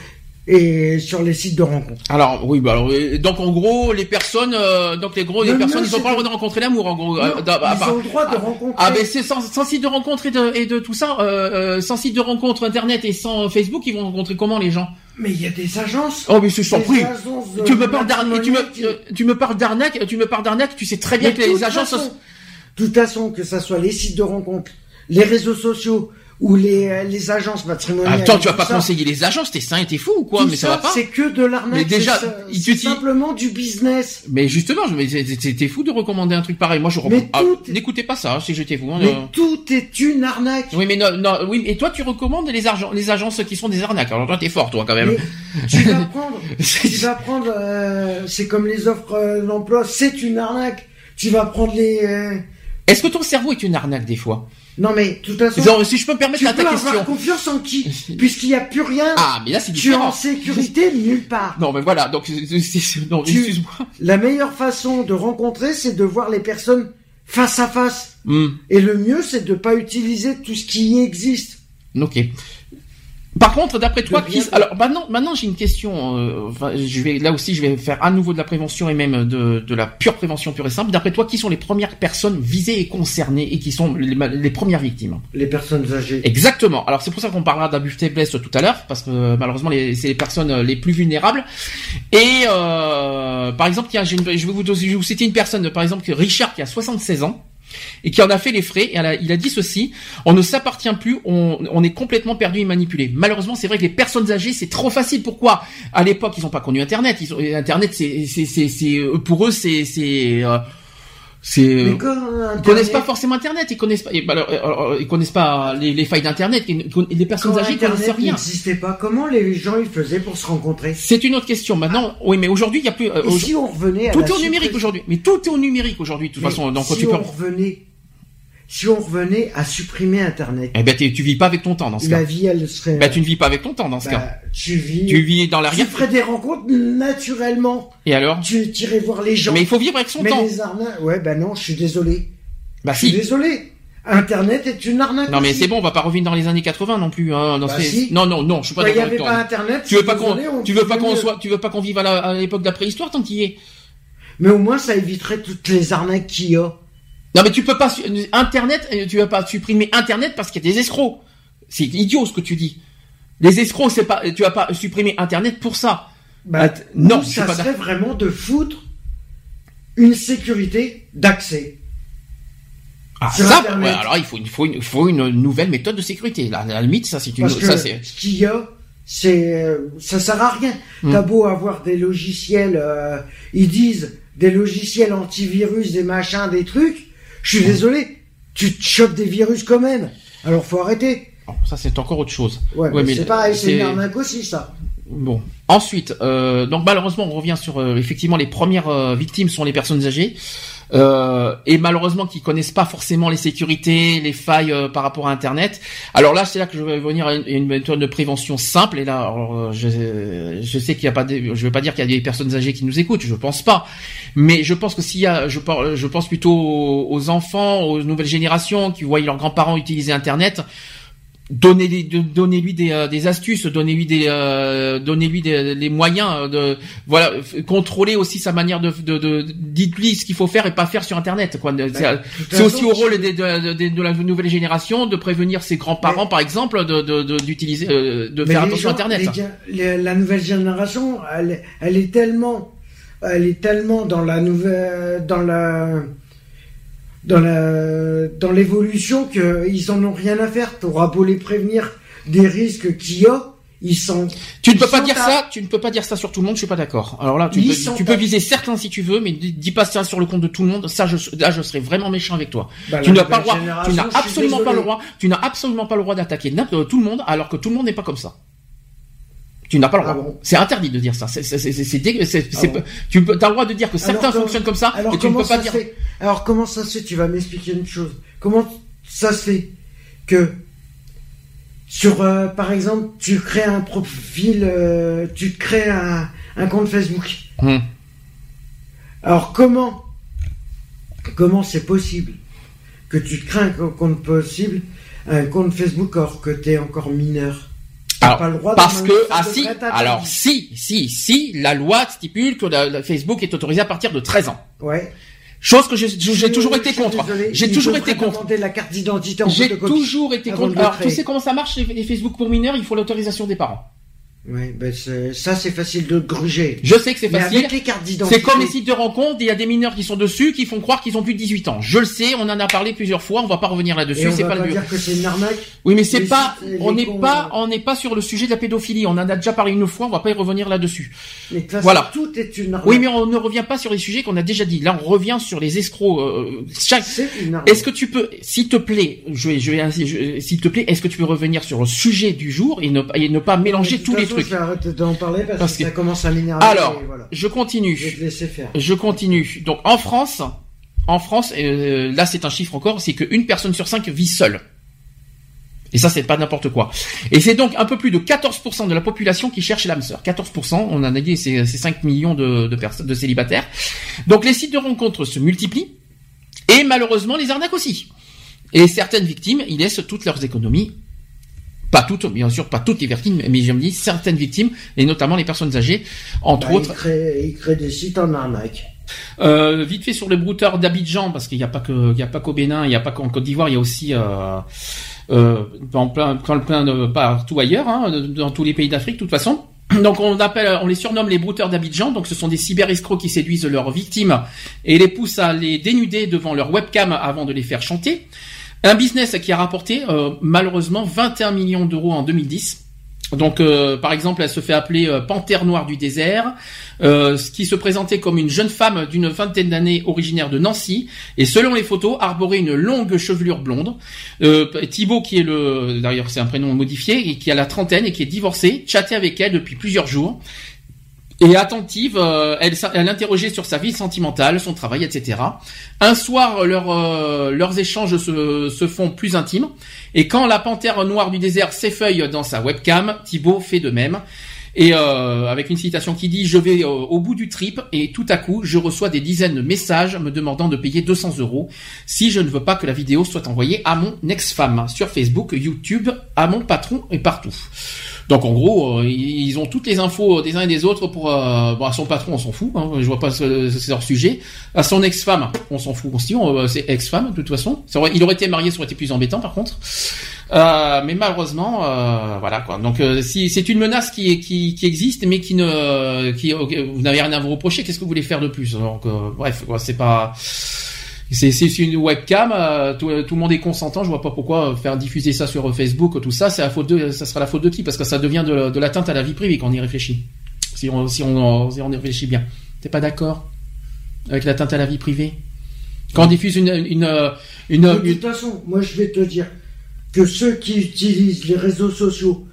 et sur les sites de rencontres. Alors oui, bah alors, euh, donc en gros, les personnes, euh, donc les gros, les Le personnes, mieux, ils ont c'est pas le droit de- rencontrer l'amour, en gros. Non, euh, ils part- ont le droit de ah, rencontrer. Ah ben c'est sans, sans site de rencontre et de, et de tout ça, euh, euh, sans site de rencontre internet et sans Facebook, ils vont rencontrer comment les gens? Mais il y a des agences. Oh mais c'est agences de Tu me parles d'arnaque, tu me, euh, tu me parles d'arnaque, tu me parles d'arnaque, tu sais très bien Mais que les agences. De toute façon, que ça soit les sites de rencontres, les réseaux sociaux ou les, euh, les agences matrimoniales. Attends, tu vas pas ça, conseiller les agences, t'es sain et t'es fou ou quoi tout Mais ça, va pas C'est que de l'arnaque. Mais déjà, c'est simplement du business. Mais justement, t'es fou de recommander un truc pareil. Moi, je recommande. Ah, tout- N'écoutez pas ça, si j'étais vous. hein, Mais euh. tout est une arnaque. Oui, mais non, non, oui, et toi, tu recommandes les, argent- les agences qui sont des arnaques. Alors toi, t'es fort, toi, quand même. Mais tu vas (laughs) prendre, tu vas prendre, euh, c'est comme les offres euh, d'emploi, c'est une arnaque. Tu vas prendre les, euh, Est-ce que ton cerveau est une arnaque des fois? Non mais de toute façon, Si je peux me permettre tu à peux ta avoir question. confiance en qui, (laughs) puisqu'il n'y a plus rien. Ah, mais là, c'est tu es en différent. sécurité nulle part. Non, mais voilà. Donc, non, Tu- excuse-moi. La meilleure façon de rencontrer, c'est de voir les personnes face à face. Hmm, Et le mieux, c'est de pas utiliser tout ce qui existe. ok. Par contre, d'après toi, qui... alors maintenant, maintenant j'ai une question. euh, enfin, je vais là aussi, je vais faire à nouveau de la prévention et même de, de la pure prévention pure et simple. D'après toi, qui sont les premières personnes visées et concernées et qui sont les, les premières victimes? Les personnes âgées. Exactement. Alors c'est pour ça qu'on parlera d'abus de faiblesse tout à l'heure, parce que euh, malheureusement c'est les personnes euh, les plus vulnérables. Et euh, par exemple, il y a, j'ai une- je vais vous, je vais vous citer une personne, par exemple Richard qui a 76 ans et qui en a fait les frais. Et il a dit ceci on ne s'appartient plus, on, est complètement perdu et manipulé. Malheureusement, c'est vrai que les personnes âgées, c'est trop facile. Pourquoi? À l'époque, ils n'ont pas connu Internet. Ils Internet, c'est, pour eux, c'est, c'est, euh, c'est. Quand Ils connaissent pas forcément Internet, ils connaissent pas, euh, euh, ils connaissent pas les, les failles d'Internet, les personnes quand âgées connaissent rien. n'existait pas, comment les gens ils faisaient pour se rencontrer? C'est une autre question. Maintenant, oui, mais aujourd'hui, il y a plus. euh, Et si on revenait à tout la est au numérique aujourd'hui. Mais tout est au numérique aujourd'hui, de toute Mais façon. Donc, si tu peux. on revenait, si on revenait à supprimer Internet, Eh ben, tu vis pas avec ton temps dans ce la cas. vie elle serait. Ben, tu ne vis pas avec ton temps dans ce bah, cas. tu vis. Tu vis dans tu l'arrière. ferais des rencontres naturellement. Et alors? Tu irais voir les gens. Mais il faut vivre avec son Mais temps. les arnaques, ouais, bah non, je suis désolé. Bah Je suis si. désolé. Internet est une arnaque. Non mais c'est bon, on va pas revenir dans les années 80 non plus. Hein, dans Bah ces- si. Non non non, je suis pas Quand il n'y d'accord avait pas. Internet, Tu veux pas qu'on, tu veux pas qu'on soit, tu veux pas qu'on vive à la- à l'époque de la préhistoire tant qu'il y est? Mais au moins, ça éviterait toutes les arnaques qu'il y a. Non mais tu peux pas Internet, euh, tu vas pas supprimer Internet parce qu'il y a des escrocs. C'est idiot ce que tu dis. Les escrocs, c'est pas, tu vas pas supprimer Internet pour ça. Bah, Att- non, nous, ça pas serait vraiment de foutre une sécurité d'accès. Ah, ça, ouais, alors il faut, il faut, une, il faut une nouvelle méthode de sécurité. Là, à la limite, ça c'est une, Parce ça ce qu'il y a, c'est, euh, ça sert à rien. Hmm. T'as beau avoir des logiciels, euh, ils disent des logiciels antivirus, des machins, des trucs. Je suis désolé, tu te chopes des virus quand même. Alors faut arrêter. Oh, ça c'est encore autre chose. Ouais, Ouais, mais c'est pareil, c'est c'est- une arnaque aussi ça. Bon. Ensuite, euh, donc malheureusement, on revient sur euh, effectivement les premières euh, victimes sont les personnes âgées euh, et malheureusement qui connaissent pas forcément les sécurités, les failles euh, par rapport à Internet. Alors là, c'est là que je vais venir à une, une méthode de prévention simple. Et là, euh, je, sais qu'il y a pas, des, je vais pas dire qu'il y a des personnes âgées qui nous écoutent, je pense pas. Mais je pense que s'il y a, je, pense plutôt aux enfants, aux nouvelles générations qui voient leurs grands-parents utiliser Internet. Donnez-lui de- donnez-lui des, euh, des astuces, donnez-lui des, euh, donnez-lui des, les moyens de, voilà, contrôler aussi sa manière de, de, de dites-lui ce qu'il faut faire et pas faire sur Internet, quoi. C'est- de toute c'est aussi au rôle des- de, la nouvelle génération de prévenir ses grands-parents, par exemple, de, de, de- d'utiliser, euh, de faire attention à gens- Internet. les- la nouvelle génération, elle, elle est tellement, elle est tellement dans la nouvelle, dans la, dans la, dans l'évolution qu'ils en ont rien à faire. T'auras beau les prévenir des risques qu'il y a, ils sont. Tu ne peux pas dire à- ça, tu ne peux pas dire ça sur tout le monde, je suis pas d'accord. Alors là, tu, peux, viser certains si tu veux, mais dis pas ça sur le compte de tout le monde. Ça, je, là, je serais vraiment méchant avec toi. Bah, tu n'as pas le droit, tu n'as absolument pas le droit, tu n'as absolument pas le droit d'attaquer tout le monde, alors que tout le monde n'est pas comme ça. Tu n'as pas le Ah droit. bon c'est interdit de dire ça. C'est, Ah bon tu peux, as le droit de dire que certains Alors, fonctionnent comme ça, Alors et tu ne comment peux pas ça dire. fait Alors comment ça se fait Tu vas m'expliquer une chose. Comment ça se fait que sur, euh, par exemple, tu crées un profil, euh, tu crées un, un compte Facebook. Hum. Alors comment comment c'est possible que tu te crées un co- compte possible, un compte Facebook alors que tu es encore mineur? Alors, pas le droit parce que ah si, alors si, si, si, la loi stipule que la- la Facebook est autorisée à partir de 13 ans. Ouais. Chose que j'ai toujours été contre. J'ai toujours été contre. demander la carte d'identité en J'ai toujours été contre. Alors, tu sais comment ça marche les Facebook pour mineurs Il faut l'autorisation des parents. Ouais, ben ça c'est facile de gruger. Je sais que c'est Mais facile. avec les cartes d'identité. C'est comme les sites de rencontres, il y a des mineurs qui sont dessus, qui font croire qu'ils ont plus de 18 ans. Je le sais, on en a parlé plusieurs fois, on va pas revenir là-dessus, on c'est pas pas le dire que c'est une arnaque. Oui, mais c'est pas, sites, on n'est pas, euh. on n'est pas sur le sujet de la pédophilie. On en a déjà parlé une fois, on va pas y revenir là-dessus. Voilà. tout est une arnaque. Oui, mais on ne revient pas sur les sujets qu'on a déjà dit. Là, on revient sur les escrocs. euh, chaque, c'est une arnaque. Est-ce que tu peux, s'il te plaît, je vais, je vais, s'il te plaît, est-ce que tu peux revenir sur le sujet du jour et ne, et ne pas mélanger tous les façon, Je vais arrêter d'en parler parce, Parce que, que- ça commence à m'énerver. Alors, et voilà. je Je vais continue. te laisser faire. Je continue. Donc, en France, en France, euh, là, c'est un chiffre encore, c'est qu'une personne sur cinq vit seule. Et ça, c'est pas n'importe quoi. Et c'est donc un peu plus de 14% de la population qui cherche l'âme sœur. 14%, on en a dit, c'est c'est 5 millions de, de personnes, de célibataires. Donc les sites de rencontres se multiplient. Et malheureusement, les arnaques aussi. Et certaines victimes, ils laissent toutes leurs économies. Pas toutes, bien sûr, pas toutes les victimes, mais je me dis certaines victimes, et notamment les personnes âgées, entre Bah, autres. il, crée, il crée des sites en arnaque. Euh, vite fait sur le brouteur d'Abidjan, parce qu'il n'y a pas que, il y a pas qu'au Bénin, il n'y a pas qu'en Côte d'Ivoire, il y a aussi euh, euh, en plein, plein de partout ailleurs, hein, dans tous les pays d'Afrique, de toute façon. Donc on appelle, on les surnomme les brouteurs d'Abidjan. Donc ce sont des cyber-escrocs qui séduisent leurs victimes et les poussent à les dénuder devant leur webcam avant de les faire chanter. Un business qui a rapporté euh, malheureusement 21 millions d'euros en 2010. Donc, euh, par exemple, elle se fait appeler euh, Panthère Noire du désert, euh, qui se présentait comme une jeune femme d'une vingtaine d'années originaire de Nancy, et selon les photos, arborait une longue chevelure blonde. Euh, Thibaut, qui est le, d'ailleurs c'est un prénom modifié, et qui a la trentaine et qui est divorcé, chattait avec elle depuis plusieurs jours. Et attentive, euh, elle, elle interrogeait sur sa vie sentimentale, son travail, etc. Un soir, euh, leurs échanges se, se font plus intimes. Et quand la panthère noire du désert s'effeuille dans sa webcam, Thibaut fait de même. Et euh, avec une citation qui dit « Je vais euh, au bout du trip et tout à coup, je reçois des dizaines de messages me demandant de payer 200 euros si je ne veux pas que la vidéo soit envoyée à mon ex-femme sur Facebook, YouTube, à mon patron et partout. » Donc en gros, euh, ils ont toutes les infos des uns et des autres pour euh, bon, à son patron, on s'en fout, hein, je vois pas ce, c'est leur sujet. À son ex-femme, on s'en fout on- euh, c'est ex-femme de toute façon. Il aurait été marié, ça aurait été plus embêtant par contre. Euh, mais malheureusement, euh, voilà quoi. Donc euh, si c'est une menace qui, existe, mais qui ne, vous n'avez rien à vous reprocher. Qu'est-ce que vous voulez faire de plus? Donc euh, bref, quoi, c'est pas. C'est c'est une webcam, euh, tout, tout le monde est consentant. Je vois pas pourquoi euh, faire diffuser ça sur Facebook, tout ça. C'est la faute de, ça sera la faute de qui? Parce que ça devient de, de l'atteinte à la vie privée quand on y réfléchit. Si on, si on, si on y réfléchit bien. T'es pas d'accord avec l'atteinte à la vie privée? Quand on diffuse une, une, euh, une, De toute façon, moi je vais te dire que ceux qui utilisent les réseaux sociaux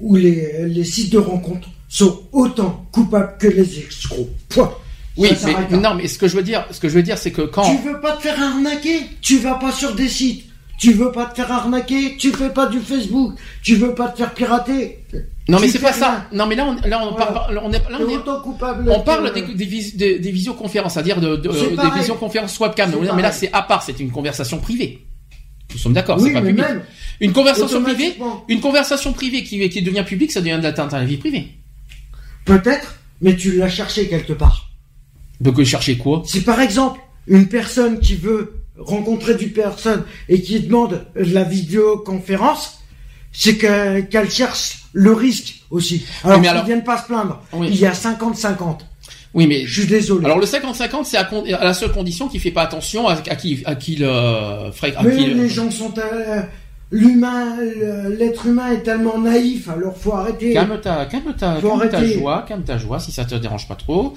ou les, les sites de rencontres sont autant coupables que les escrocs. Point. Oui, Ça mais non, mais ce que je veux dire, ce que je veux dire, c'est que quand Tu veux pas te faire arnaquer? Tu vas pas sur des sites. Tu veux pas te faire arnaquer? Tu fais pas du Facebook. Tu veux pas te faire pirater? non, mais c'est pas ça. Non, mais là, on, là, on Voilà. parle, on est, là, T'es on est, autant coupable. On que- parle des, des, vis- des- des visioconférences, c'est-à-dire de, des visioconférences webcam. Mais là, c'est à part, c'est une conversation privée. Nous sommes d'accord, Oui, c'est pas mais public. même. Une conversation privée, une conversation privée qui, qui devient publique, ça devient de l'atteinte à la vie privée. Peut-être, mais tu l'as cherché quelque part. Donc, chercher quoi? Si par exemple, une personne qui veut rencontrer du personne et qui demande la vidéoconférence, c'est que- qu'elle cherche le risque aussi. Alors, mais alors- viennent pas se plaindre. Oui. Il y a 50-50. Oui, mais Je suis désolé. alors le 50-50, c'est à, à la seule condition qu'il fait pas attention à, à qui, à qui le, à mais qui le- les gens sont... euh, l'humain, l'être humain est tellement naïf, alors faut arrêter. Calme ta, calme ta, Faut calme ta joie, calme ta joie, si ça te dérange pas trop.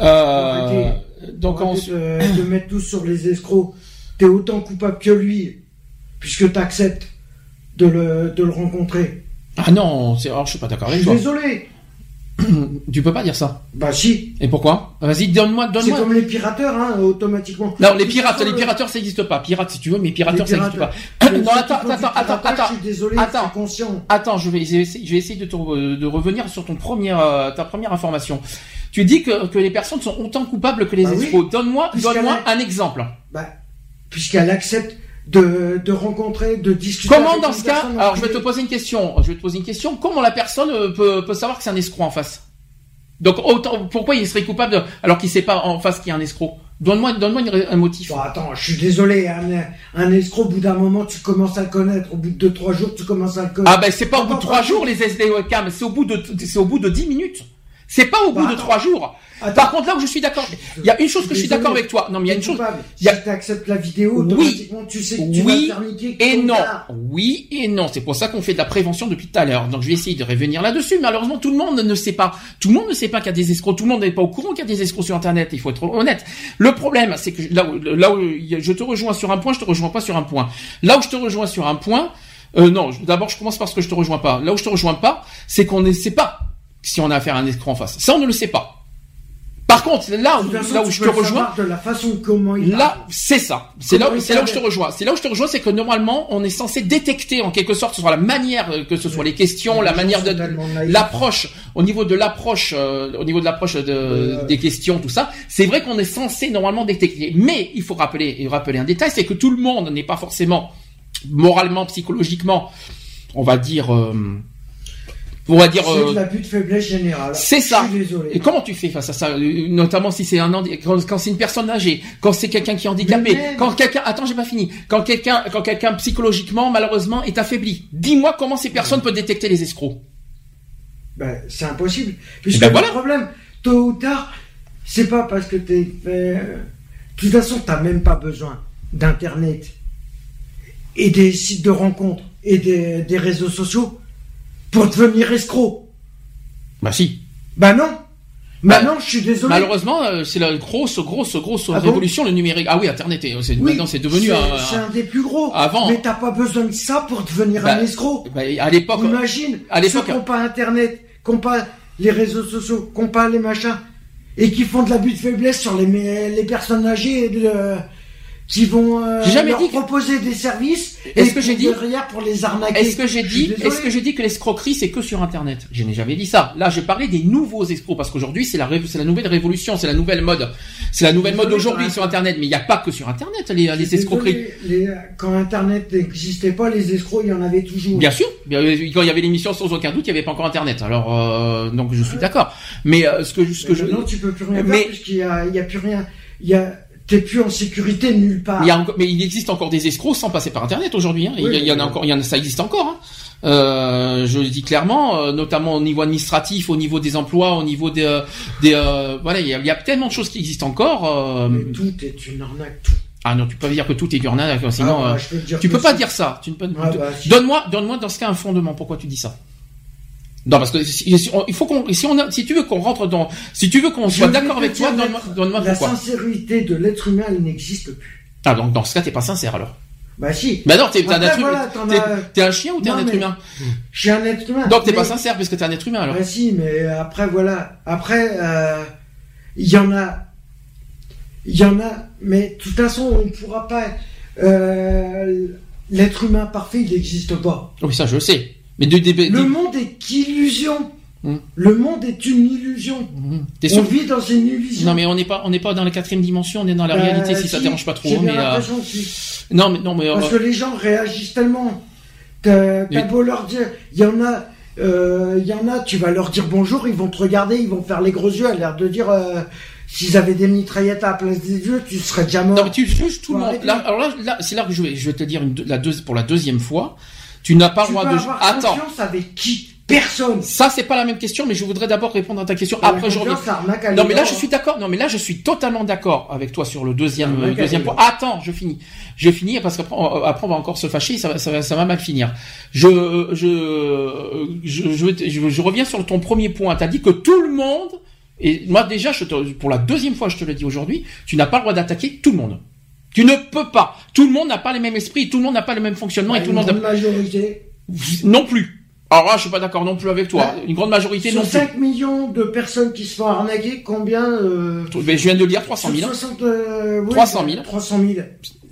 Euh, donc Faut on, de, de mettre tous sur les escrocs. T'es autant coupable que lui, puisque t'acceptes de le, de le rencontrer. ah non, c'est, alors je suis pas d'accord Je avec suis toi. désolé. (coughs) Tu peux pas dire ça. Bah si, Et pourquoi? Vas-y, donne-moi, c'est donne-moi. comme les pirateurs, hein, automatiquement. Non, les pirates, les pirateurs, ça n'existe pas. Pirates, si tu veux, mais pirateurs, ça n'existe pas. (coughs) non, attends, attends, attends, attends. Je suis désolé, Attends. c'est conscient. Attends, je vais essayer, je vais essayer de, te- de revenir sur ton premier, euh, ta première information. Tu dis que, que les personnes sont autant coupables que les Bah oui. escrocs. Donne-moi, donne-moi un exemple. Bah, puisqu'elle accepte de, de rencontrer, de discuter. Comment dans ce cas Alors je vais te poser une question. Je vais te poser une question. Comment la personne euh, peut, peut savoir que c'est un escroc en face? Donc autant pourquoi il serait coupable de- alors qu'il sait pas en face qu'il y a un escroc? Donne-moi, donne-moi un motif. Bon, attends, je suis désolé, un, un escroc, au bout d'un moment, tu commences à le connaître. Au bout de 2-3 jours, tu commences à le connaître. Ah ben c'est pas au bout de trois jours les SD webcam, c'est au bout de c'est au bout de 10 minutes. C'est pas au bout Bah, de trois jours. Attends. Par contre là où je suis d'accord, il y a une chose que je suis d'accord avec toi. Non mais il y a une chose. y a- Si tu acceptes la vidéo, Oui. automatiquement, tu sais que tu Oui vas Et non, oui et non. C'est pour ça qu'on fait de la prévention depuis tout à l'heure. Donc je vais essayer de revenir là-dessus. Malheureusement, tout le monde ne sait pas. Tout le monde ne sait pas qu'il y a des escrocs. Tout le monde n'est pas au courant qu'il y a des escrocs sur Internet. Il faut être honnête. Le problème, c'est que là où, là où je te rejoins sur un point, je te rejoins pas sur un point. Là où je te rejoins sur un point, euh, non. D'abord, je commence par ce que je te rejoins pas. Là où je te rejoins pas, c'est qu'on ne sait pas si on a affaire à un escroc en face. Ça, on ne le sait pas. Par contre, là où, façon, là où je te rejoins, savoir de la façon comment il Là, c'est ça. C'est là, c'est là où je te rejoins. C'est là où je te rejoins, c'est que normalement, on est censé détecter en quelque sorte, que ce soit la manière, euh, que ce soit les questions, la manière de l'approche, au niveau de l'approche, euh, au niveau de l'approche de, Euh. des questions, tout ça. C'est vrai qu'on est censé normalement détecter. Mais il faut rappeler, et rappeler un détail, c'est que tout le monde n'est pas forcément moralement, psychologiquement, on va dire, euh, on va dire. C'est euh, de l'abus de faiblesse générale. c'est ça. Je suis désolé. Et comment tu fais face à ça euh, Notamment si c'est un quand, quand c'est une personne âgée, quand c'est quelqu'un qui est handicapé, même- quand quelqu'un attends, j'ai pas fini. Quand quelqu'un quand quelqu'un psychologiquement malheureusement est affaibli. Dis-moi comment ces personnes peuvent détecter les escrocs. Ben, c'est impossible. Puisque ben voilà. le problème, tôt ou tard, c'est pas parce que t'es fait. De toute façon, t'as même pas besoin d'internet et des sites de rencontres et des, des réseaux sociaux pour devenir escroc. Bah si. Ben non. Bah, Maintenant, je suis désolé. Malheureusement, euh, c'est la grosse grosse grosse Ah bon révolution le numérique. Ah oui, internet est- Oui, maintenant c'est devenu un, C'est un des plus gros. Avant- Mais t'as pas besoin de ça pour devenir Bah, un escroc. bah, à l'époque Imagine, à l'époque- ceux qui n'ont pas Internet, qui n'ont pas les réseaux sociaux, qui n'ont pas les machins, et qui font de l'abus de faiblesse sur les, les personnes âgées, et de- qui vont euh, jamais leur dit que- proposer des services, Est-ce que j'ai pour dit- derrière pour les arnaquer. Est-ce que j'ai dit, est-ce que j'ai dit que l'escroquerie c'est que sur Internet? Je n'ai jamais dit ça. Là, j'ai parlé des nouveaux escrocs parce qu'aujourd'hui c'est la, ré- c'est la nouvelle révolution, c'est la nouvelle mode, c'est la nouvelle mode aujourd'hui sur Internet. Mais il n'y a pas que sur Internet les, les escroqueries. les- quand Internet n'existait pas, les escrocs, il y en avait toujours. Bien sûr, euh, quand il y avait l'émission sans aucun doute, il n'y avait pas encore Internet. Alors euh, donc je suis d'accord. Mais euh, ce que ce que je, Non, tu peux plus rien Mais- faire puisqu'il y a, il y a plus rien. Il y a, t'es plus en sécurité nulle part. il y a encore- mais il existe encore des escrocs sans passer par Internet aujourd'hui. Hein. il, Oui, il y en a oui. encore, il y en a, ça existe encore. Hein. Euh, je le dis clairement, euh, notamment au niveau administratif, au niveau des emplois, au niveau des, euh, des euh, voilà, il y, a, il y a tellement de choses qui existent encore. euh, Mais tout est une arnaque, tout. ah non, tu peux pas dire que tout est du arnaque, sinon Ah, bah, euh, je peux tu peux pas si. dire ça. Tu ne peux, Ah, bah, si. Donne-moi, donne-moi dans ce cas un fondement. Pourquoi tu dis ça? Non, parce que si, si- on- il faut qu'on, si on, a- si tu veux qu'on rentre dans, si tu veux qu'on soit d'accord avec toi, donne-moi, donne-moi La pourquoi. sincérité de l'être humain, elle n'existe plus. Ah donc dans ce cas, t'es pas sincère alors. Bah si. Bah non, t'es t'es un Après, être humain. voilà, T'es- as- un chien ou t'es un être mais- humain Je suis un être humain. Donc t'es pas sincère puisque t'es un être humain alors. Bah si, mais après voilà. Après, euh, il y en a. Il y en a. Mais de toute façon, on ne pourra pas. euh, L'être humain parfait, il n'existe pas. Oui, ça je le sais. Mais de, de, de- Le monde est qu'illusion. Hmm. Le monde est une illusion. T'es On vit dans une illusion. Non mais on n'est pas, on n'est pas dans la quatrième dimension, on est dans la Euh, réalité si ça si, dérange pas trop. hein, mais euh, non mais non mais euh, Parce que les gens réagissent tellement. T'as Oui. beau leur dire, il y en a, euh, il y en a, tu vas leur dire bonjour, ils vont te regarder, ils vont faire les gros yeux, à l'air de dire, euh, s'ils avaient des mitraillettes à la place des yeux, tu serais déjà mort. Non, mais tu juges tout le monde. Là, alors là, là, c'est là que je vais, je vais te dire une, deux- la deux, pour la deuxième fois. Tu n'as pas le droit peux de. avoir Attends. confiance avec qui Personne. Ça, c'est pas la même question, mais je voudrais d'abord répondre à ta question. Après, je reviens. Non, mais là, je hein. suis d'accord. Non, mais là, je suis totalement d'accord avec toi sur le deuxième, euh, deuxième point. Attends, je finis. Je finis parce qu'après, on- après, on va encore se fâcher. Ça va, ça va, ça va mal finir. Je, je, je, je, je- je reviens sur ton premier point. T'as dit que tout le monde, et moi, déjà, je te, pour la deuxième fois, je te le dis aujourd'hui, tu n'as pas le droit d'attaquer tout le monde. Tu ne peux pas. Tout le monde n'a pas les mêmes esprits, tout le monde n'a pas le même fonctionnement et tout le Une monde grande majorité. non plus. Alors là, je suis pas d'accord non plus avec toi. Une grande majorité Sur non plus. 5 millions de personnes qui se font arnaquer, combien euh, Ben, je viens de le dire, 300 000. sur 60, euh, oui, 300 000. 300 000.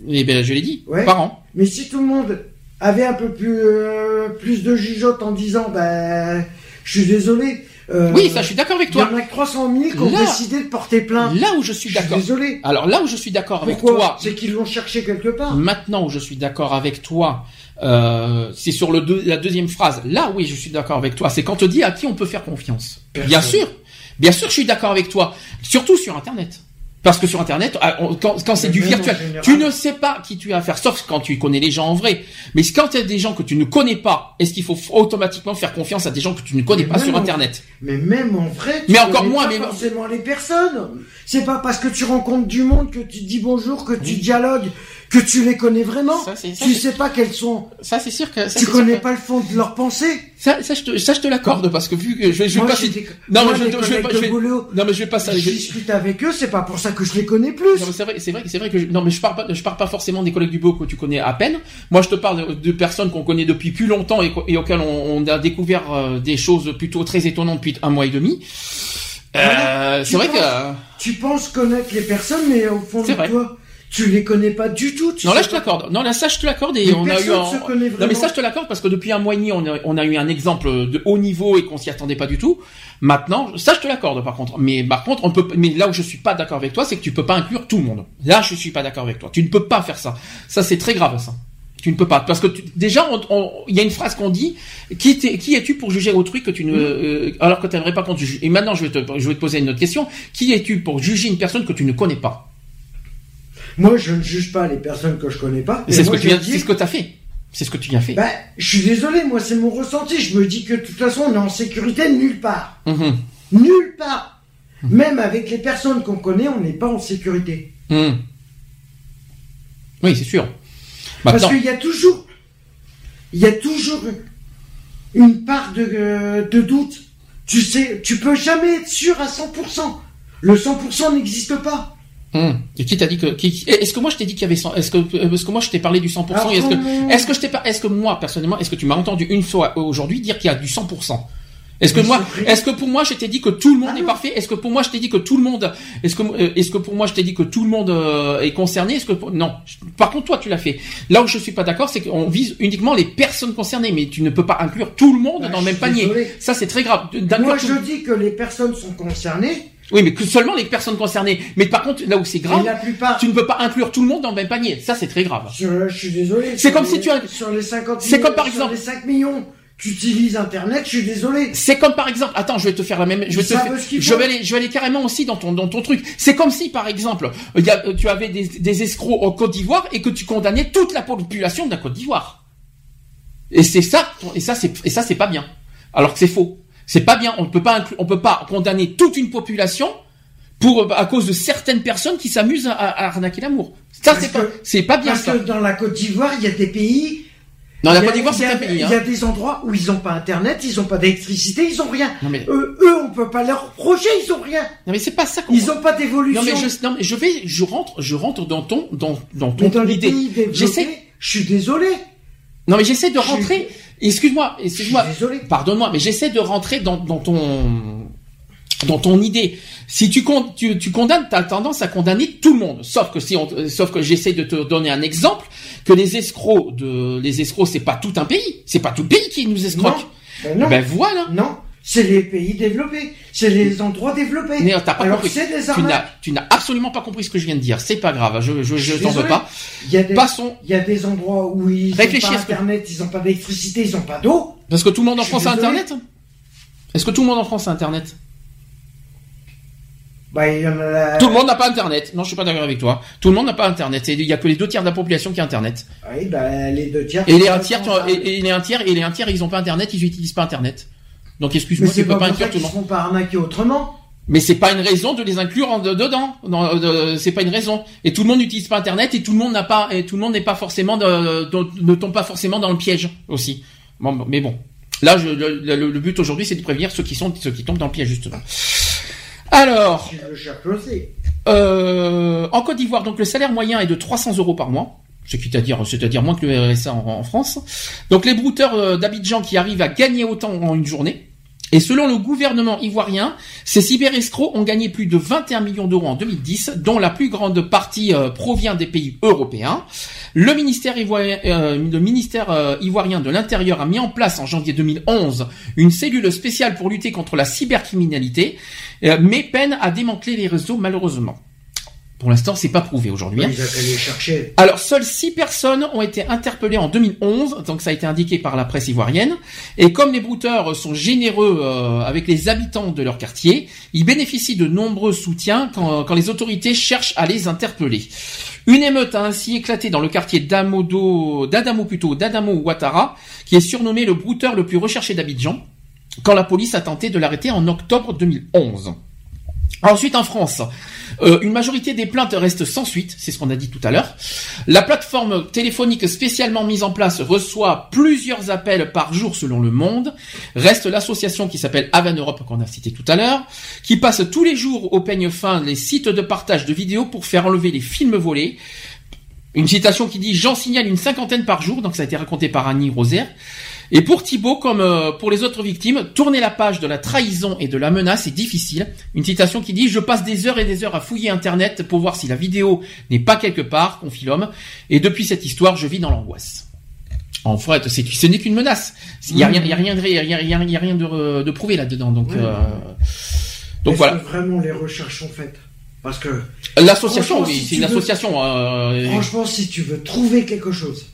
Et ben, je l'ai dit, Ouais. par an. Mais si tout le monde avait un peu plus, euh, plus de jugeote en disant, ben, je suis désolé. Euh, Oui, ça, je suis d'accord avec Il y en toi. a que 300 000 qui ont Là- décidé de porter plainte. Là où je suis Je suis d'accord. désolé. Alors là où je suis d'accord avec toi, C'est qu'ils l'ont cherché quelque part. maintenant où je suis d'accord avec toi, euh, c'est sur le deux- la deuxième phrase. Là, oui, je suis d'accord avec toi. C'est quand on te dit à qui on peut faire confiance. Personne. Bien sûr, bien sûr, je suis d'accord avec toi. Surtout sur Internet. Parce que sur Internet, ah, quand, quand c'est du virtuel, tu ne sais pas qui tu as affaire, sauf quand tu connais les gens en vrai. Mais quand tu as des gens que tu ne connais pas, est-ce qu'il faut automatiquement faire confiance à des gens que tu ne connais Mais pas sur en- Internet? Mais même en vrai, tu Mais encore connais moins, pas mais- forcément les personnes. C'est pas parce que tu rencontres du monde que tu dis bonjour, que tu dialogues, que tu les connais vraiment. Ça, ça, tu sais pas quelles sont. Ça, c'est sûr que ça, tu connais que- pas le fond de leurs pensées. Ça, ça, je te, ça, je te l'accorde parce que vu que je, vais- je vais pas. des- Non, moi, mais je, vais pas. de Je vais... boulot, Non, mais je vais pas ça. je discute avec eux, c'est pas pour ça que je les connais plus. Non, c'est vrai, c'est vrai, c'est vrai que je... non, mais je parle pas, je parle pas forcément des collègues du beau que tu connais à peine. Moi, je te parle de, personnes qu'on connaît depuis plus longtemps et, et auxquelles on, on a découvert euh, des choses plutôt très étonnantes depuis un mois et demi. Euh, Voilà. c'est vrai penses- que euh, Tu penses connaître les personnes, mais au fond de vrai. toi, tu les connais pas du tout. Tu non, là, je te l'accorde. Non, là, ça, je te l'accorde et Mais on a eu. un- Non, mais ça, je te l'accorde parce que depuis un mois et demi, on a, on a eu un exemple de haut niveau et qu'on s'y attendait pas du tout. Maintenant, ça, je te l'accorde par contre. Mais par contre, on peut. Mais là où je suis pas d'accord avec toi, c'est que tu peux pas inclure tout le monde. Là, je suis pas d'accord avec toi. Tu ne peux pas faire ça. Ça, c'est très grave, ça. Tu ne peux pas parce que tu- déjà, on- on- il y a une phrase qu'on dit qui, es-tu pour juger autrui que tu ne euh, alors que tu n'aimerais pas qu'on te juge. Et maintenant, je vais te je vais te poser une autre question. Qui es-tu pour juger une personne que tu ne connais pas? Moi, je ne juge pas les personnes que je connais pas. C'est ce que tu viens, dis- ce que tu as fait. C'est ce que tu viens fait. Bah, je suis désolé, moi, c'est mon ressenti. Je me dis que de toute façon, on est en sécurité nulle part. Mhm. Nulle part. Même avec les personnes qu'on connaît, on n'est pas en sécurité. Mhm. Oui, c'est sûr. Parce Maintenant, qu'il y a toujours, il y a toujours une part de, euh, de doute. Tu sais, tu peux jamais être sûr à 100%. Le 100% n'existe pas. Hum. Et qui t'a dit que qui- Est-ce que moi je t'ai dit qu'il y avait 100 Est-ce que euh, parce que moi je t'ai parlé du 100% Alors, et Est-ce que est-ce que je t'ai pas Est-ce que moi personnellement Est-ce que tu m'as entendu une fois aujourd'hui dire qu'il y a du 100% Est-ce que moi. Est-ce que pour moi je t'ai dit que tout le monde Ah est parfait? Est-ce que pour moi je t'ai dit que tout le monde Est-ce que euh, est-ce que pour moi je t'ai dit que tout le monde euh, est concerné? Est-ce que pour- non Par contre toi tu l'as fait. Là où je suis pas d'accord c'est qu'on vise uniquement les personnes concernées mais tu ne peux pas inclure tout le monde Bah, dans le même panier. désolé. Ça c'est très grave. Moi, tout- je dis que les personnes sont concernées. Oui mais que seulement les personnes concernées. Mais par contre là où c'est grave Et la plupart, tu ne peux pas inclure tout le monde dans le même panier. Ça, c'est très grave. sur- je suis désolé. C'est comme les- si tu as- Sur les 50 C'est comme par sur exemple- les 5 millions qui utilisent Internet, je suis désolé. C'est comme par exemple, attends, je vais te faire la même, je vais te faire- je vais aller, je vais aller carrément aussi dans ton, dans ton truc. C'est comme si, par exemple, il y a- tu avais des, des escrocs en Côte d'Ivoire et que tu condamnais toute la population de la Côte d'Ivoire. Et c'est ça, et ça c'est, et ça c'est pas bien. Alors que c'est faux. C'est pas bien. On ne peut pas on peut pas condamner toute une population pour, à cause de certaines personnes qui s'amusent à, à arnaquer l'amour. Ça c'est pas, c'est pas bien Parce ça. que dans la Côte d'Ivoire, il y a des pays. Non, la Côte d'Ivoire c'est un pays, Il hein. y a des endroits où ils n'ont pas Internet, ils n'ont pas d'électricité, ils ont rien. Non mais, Eux, eux, on peut pas leur reprocher, ils ont rien. non mais c'est pas ça qu'on Ils ont pas d'évolution. Non mais je non mais je vais je rentre je rentre dans ton dans dans Mais ton dans idée. J'essaie je suis désolé. Non mais j'essaie de rentrer. Excuse-moi, excuse-moi. Pardonne-moi, mais j'essaie de rentrer dans dans ton dans ton idée. Si tu con- tu, tu condamnes, t'as tendance à condamner tout le monde. Sauf que si on, euh, sauf que j'essaie de te donner un exemple que les escrocs de les escrocs c'est pas tout un pays, c'est pas tout le pays qui nous Non. escroque. Ben non. Ben voilà. Non. C'est les pays développés. C'est les endroits développés. Mais pas Alors c'est des Tu arnaques. n'as tu n'as absolument pas compris ce que je viens de dire. C'est pas grave. Je je, t'en veux pas. Il y a des, Passons il y a des endroits où ils n'ont pas que- Internet, ils n'ont pas d'électricité, ils n'ont pas d'eau. Parce que tout le monde en France a. Internet Est-ce que tout le monde en France a Internet Bah, a Tout le monde n'a pas Internet. Non, je suis pas d'accord avec toi. Tout le monde n'a pas Internet. Il y a que les deux tiers de la population qui a Internet. Oui, bah, les deux tiers. Et les un tiers, et, et les un tiers, et les un tiers, ils ont pas Internet, ils utilisent pas Internet. Donc excuse-moi, c'est tu peux pas pas inclure tout le monde. pas arnaquer autrement. Mais c'est pas une raison de les inclure en- de- dedans. Euh, c'est pas une raison. Et tout le monde n'utilise pas Internet et tout le monde n'a pas et tout le monde n'est pas forcément de, de- ne tombe pas forcément dans le piège aussi. Bon, mais bon, là, je, le, le- le but aujourd'hui, c'est de prévenir ceux qui sont ceux qui tombent dans le piège justement. Alors, euh, en Côte d'Ivoire, donc le salaire moyen est de 300 euros par mois. C'est-à-dire, c'est-à-dire moins que le RSA en, France. Donc les brouteurs euh, d'Abidjan qui arrivent à gagner autant en une journée. Et selon le gouvernement ivoirien, ces cyberescrocs ont gagné plus de 21 millions d'euros en 2010, dont la plus grande partie euh, provient des pays européens. Le ministère, ivoirien, euh, ivoirien de l'Intérieur a mis en place en janvier 2011 une cellule spéciale pour lutter contre la cybercriminalité, mais peine à démanteler les réseaux malheureusement. Pour l'instant, c'est pas prouvé aujourd'hui. hein. Alors, seules six personnes ont été interpellées en 2011, donc ça a été indiqué par la presse ivoirienne. Et comme les brouteurs sont généreux euh, avec les habitants de leur quartier, ils bénéficient de nombreux soutiens quand, quand les autorités cherchent à les interpeller. Une émeute a ainsi éclaté dans le quartier d'Amodo, d'Adamo plutôt, d'Adamo Ouattara, qui est surnommé le brouteur le plus recherché d'Abidjan, quand la police a tenté de l'arrêter en octobre 2011. Ensuite, en France, euh, une majorité des plaintes restent sans suite, c'est ce qu'on a dit tout à l'heure. La plateforme téléphonique spécialement mise en place reçoit plusieurs appels par jour selon le monde. Reste l'association qui s'appelle Avan Europe qu'on a cité tout à l'heure, qui passe tous les jours au peigne fin les sites de partage de vidéos pour faire enlever les films volés. Une citation qui dit J'en signale une cinquantaine par jour, donc ça a été raconté par Annie Rosaire. Et pour Thibault, comme euh, pour les autres victimes, tourner la page de la trahison et de la menace est difficile. Une citation qui dit Je passe des heures et des heures à fouiller Internet pour voir si la vidéo n'est pas quelque part, confie l'homme. Et depuis cette histoire, je vis dans l'angoisse. En fait, c'est, ce n'est qu'une menace. Il y a rien, il y a rien de, y a rien, il y a rien de, de prouvé là-dedans. Donc, euh, donc Est-ce voilà. que vraiment les recherches sont faites? Parce que, L'association, oui, si c'est une veux- association. euh, franchement, si tu veux trouver quelque chose,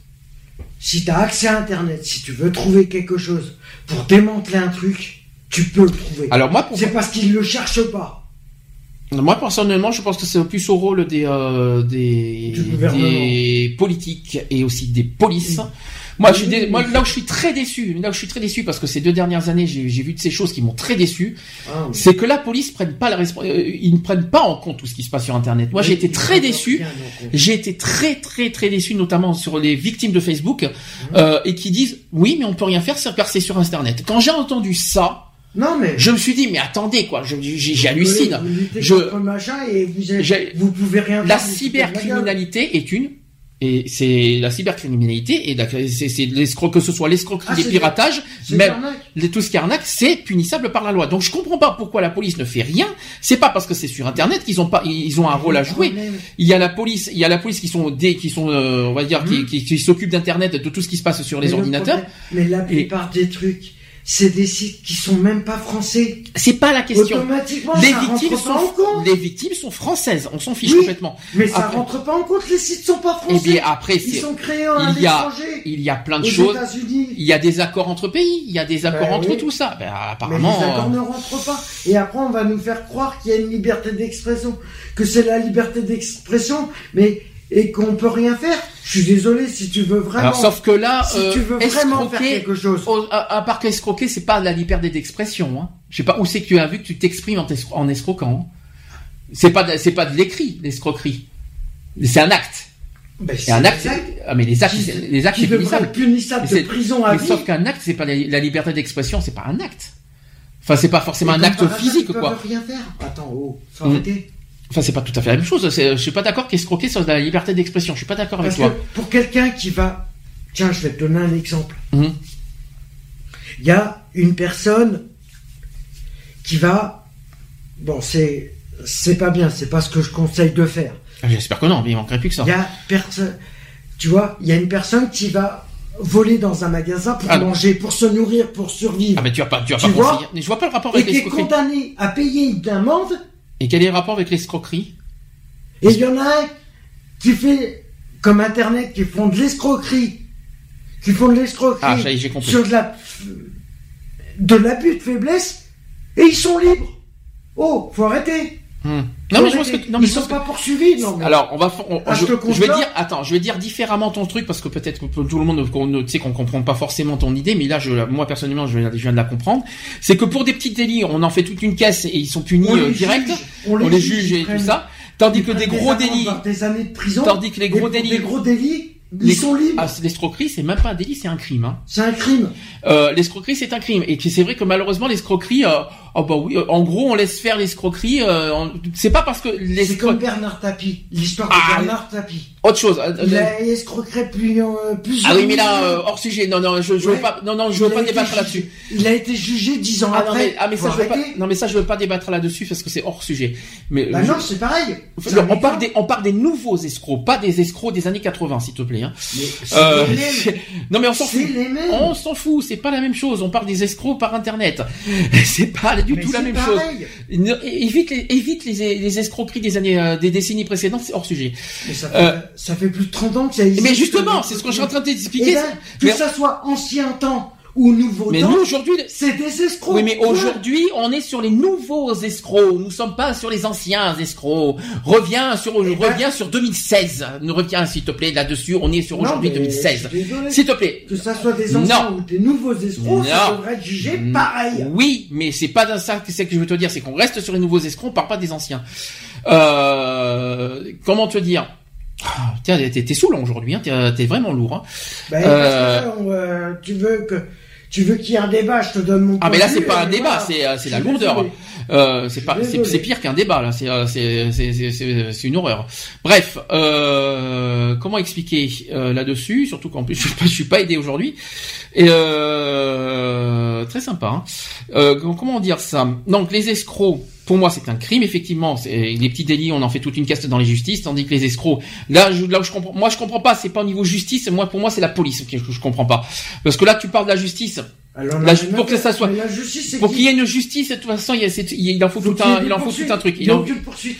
si tu as accès à Internet, si tu veux trouver quelque chose pour démanteler un truc, tu peux le trouver. alors moi, pour, C'est parce qu'ils le cherchent pas. Moi personnellement, je pense que c'est plus au rôle des euh, des, des politiques et aussi des polices. Moi, je suis dé- moi là où je suis très déçu, là où je suis très déçu parce que ces deux dernières années, j'ai vu de ces choses qui m'ont très déçu, Ah, oui. c'est que la police prenne pas la respons- euh, ils ne prennent pas en compte tout ce qui se passe sur internet. Moi, j'ai été très déçu. J'ai été très très très déçu, notamment sur les victimes de Facebook, Mmh. euh, et qui disent oui, mais on peut rien faire, c'est car c'est sur Internet. Quand j'ai entendu ça, Non, mais. je me suis dit mais attendez quoi, je- j'hallucine. Vous Je- contre machin et vous, pouvez rien La cybercriminalité est une et c'est la cybercriminalité et c'est l'escroc que ce soit l'escroquerie, Ah, les piratages, même les- tout ce qui est arnaque, c'est punissable par la loi. Donc je comprends pas pourquoi la police ne fait rien. C'est pas parce que c'est sur internet qu'ils ont pas ils ont un rôle à jouer. Il y a la police, il y a la police qui sont des qui sont euh, on va dire qui, qui, qui s'occupent d'internet de tout ce qui se passe sur les Mais le ordinateurs. problème- Mais la plupart des trucs, c'est des sites qui sont même pas français. C'est pas la question. Automatiquement, Les ça victimes rentre pas en sont compte. les victimes sont françaises, on s'en fiche Oui. complètement. Mais ça Après- rentre pas en compte, les sites sont pas Et français. bien après Ils sont créés à il y a il y a plein de choses. Il y a des accords entre pays, il y a des accords Ben entre oui. tout ça. Ben, Mais apparemment, les accords euh, ne rentrent pas. Et après, on va nous faire croire qu'il y a une liberté d'expression, que c'est la liberté d'expression, mais et qu'on peut rien faire. Je suis désolé si tu veux vraiment. alors sauf que là, si euh, tu veux vraiment faire quelque chose. au- à, à part qu'escroquer, c'est pas la liberté d'expression. Hein. Je sais pas où c'est que tu as vu que tu t'exprimes en, escroquant. hein. C'est pas de- c'est pas de l'écrit, l'escroquerie. C'est un acte. Ben, Et un c'est acte, c'est- ah, mais les actes, qui- c'est- les actes c'est punissable. Mais de c'est- prison à Mais vie. sauf qu'un acte, c'est pas la, la liberté d'expression, c'est pas un acte. Enfin, c'est pas forcément un acte physique, quoi. rien faire. Attends, oh, faut Mm. arrêter. Enfin, c'est pas tout à fait la même chose. C'est- Je suis pas d'accord qu'escroquer de la liberté d'expression. Je suis pas d'accord avec Parce que toi. pour quelqu'un qui va, tiens, je vais te donner un exemple. Mhm. Il y a une personne qui va, bon, c'est, c'est pas bien, c'est pas ce que je conseille de faire. Ah, J'espère que non, mais il manquerait plus que ça. Il y a personne, tu vois, il y a une personne qui va voler dans un magasin pour Ah manger, pour se nourrir, pour survivre, Ah, mais tu vas pas, tu vas Tu pas vois conseiller. Je vois pas le rapport et avec qui est condamné à payer une amende. Et quel est le rapport avec l'escroquerie? Et il y en a un qui fait, comme Internet, qui font de l'escroquerie, qui font de l'escroquerie Ah, sur de la, de l'abus de faiblesse, et ils sont libres. Oh, faut arrêter. Hmm. Non mais je pense que non mais ils sont que- pas poursuivis. Non, mais- Alors, on va, on- Ah, je, vais dire, attends, je vais dire différemment ton truc parce que peut-être que tout le monde, qu'on ne- tu sais qu'on comprend pas forcément ton idée, mais là, je, moi personnellement, je, viens- je viens de la comprendre. C'est que pour des petits délits, on en fait toute une caisse et ils sont punis euh, les direct, juge, on les juge et tout ça, tandis que des gros délits, par Des années de prison. tandis que les gros délits, Des gros délits, Les- ils sont libres. ah, l'escroquerie, c'est même pas un délit, c'est un crime. Hein. C'est un crime. Euh, l'escroquerie, c'est un crime. Et c'est vrai que malheureusement, l'escroquerie, euh, oh bah oui, euh, en gros, on laisse faire l'escroquerie. Euh, on- c'est pas parce que C'est l'escroquerie, comme Bernard Tapie. L'histoire de Ah, Bernard Tapie. autre chose. euh, Il a plus, euh, Ah oui, mais là, euh, hors sujet. Non, non, je, je veux pas, non, non, je veux Il a pas débattre là-dessus. Il a été jugé dix ans Ah non, après. mais, ah, mais ça, je veux pas, non, mais ça, je veux pas débattre là-dessus parce que c'est hors sujet. Mais, Bah je- non, c'est pareil. C'est on parle des, on parle des nouveaux escrocs, pas des escrocs des années 80, s'il te plaît. Hein. Mais c'est les mêmes. (laughs) non, mais on s'en C'est fout. les. On s'en fout, c'est pas la même chose. On parle des escrocs par internet. (laughs) c'est pas du Mais tout la même pareil. chose. Évite les, évite les, les escroqueries des années, euh, des décennies précédentes, c'est hors sujet. Mais ça fait, Euh, ça fait plus de 30 ans que ça existe. Mais justement, c'est ce que je suis en train de t'expliquer. Eh ben, que ça soit ancien temps ou Mais nous aujourd'hui, c'est des escrocs. Oui, mais aujourd'hui, on est sur les nouveaux escrocs. Nous sommes pas sur les anciens escrocs. Reviens sur, Eh ben- reviens sur 2016. Nous reviens, s'il te plaît, là-dessus. On est sur aujourd'hui mais 2016. je suis désolé. S'il te plaît. Que ça soit des anciens Non. ou des nouveaux escrocs, ça devrait être jugé pareil. Oui, mais c'est pas ça que c'est que je veux te dire. C'est qu'on reste sur les nouveaux escrocs, on parle pas des anciens. Euh, comment te dire? Ah, Tiens, t'es, t'es saoulant aujourd'hui, hein. T'es, t'es vraiment lourd, hein. Ben, Euh, parce que euh, tu veux que tu veux qu'il y ait un débat, je te donne mon Ah, mais là, c'est pas un et débat, c'est, euh, c'est la lourdeur. Euh, c'est pas, c'est, c'est pire qu'un débat là. C'est, euh, c'est, c'est, c'est, c'est, c'est une horreur. Bref, euh, comment expliquer euh, là-dessus Surtout qu'en plus, (laughs) je suis pas, je suis pas aidé aujourd'hui. Et euh, très sympa. Hein. Euh, comment dire ça? Donc les escrocs. Pour moi, c'est un crime, effectivement. C'est les petits délits, on en fait toute une caste dans les justices, tandis que les escrocs, là, je, là où je comprends, moi, je comprends pas. C'est pas au niveau justice. Moi, pour moi, c'est la police que je, je comprends pas. Parce que là, tu parles de la justice. Alors, La pour que ça soit- la justice, Pour qui qu'il y ait une justice, de toute façon, il, y a, il en faut, Faut tout un, il en faut tout un truc. Il Il n'y a en, aucune poursuite.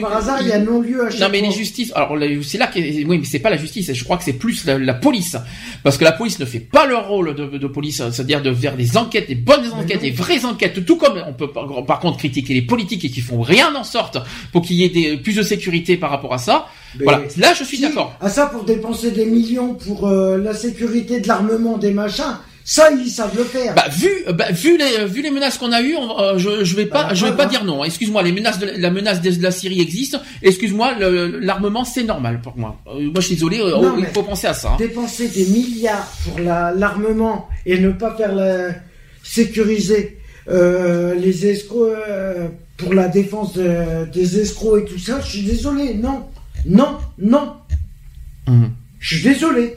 Par hasard, il y a non-lieu à chaque Non mais fois. les justices, alors c'est là que oui mais c'est pas la justice, je crois que c'est plus la, la police, parce que la police ne fait pas leur rôle de, de police, c'est-à-dire de faire des enquêtes, des bonnes enquêtes, des vraies enquêtes, tout comme on peut par, par contre critiquer les politiques et qui font rien en sorte pour qu'il y ait des, plus de sécurité par rapport à ça. Mais- Voilà, là je suis Si, d'accord. À ça, pour dépenser des millions pour euh, la sécurité de l'armement, des machins, ça, ils savent le faire. Bah vu bah, vu les vu les menaces qu'on a eues, on- euh, je je vais pas Bah, je vais ouais, pas ouais. dire non. Excuse-moi, les menaces de la, menace de, la Syrie existe. Excuse-moi, l'armement c'est normal pour moi. Euh, moi je suis désolé, euh, Non, oh, il faut penser à ça. hein. Dépenser des milliards pour la- l'armement et ne pas faire la, sécuriser euh, les escrocs pour la défense de- des escrocs et tout ça, je suis désolé. Non, non, non. Mhm. Je suis désolé.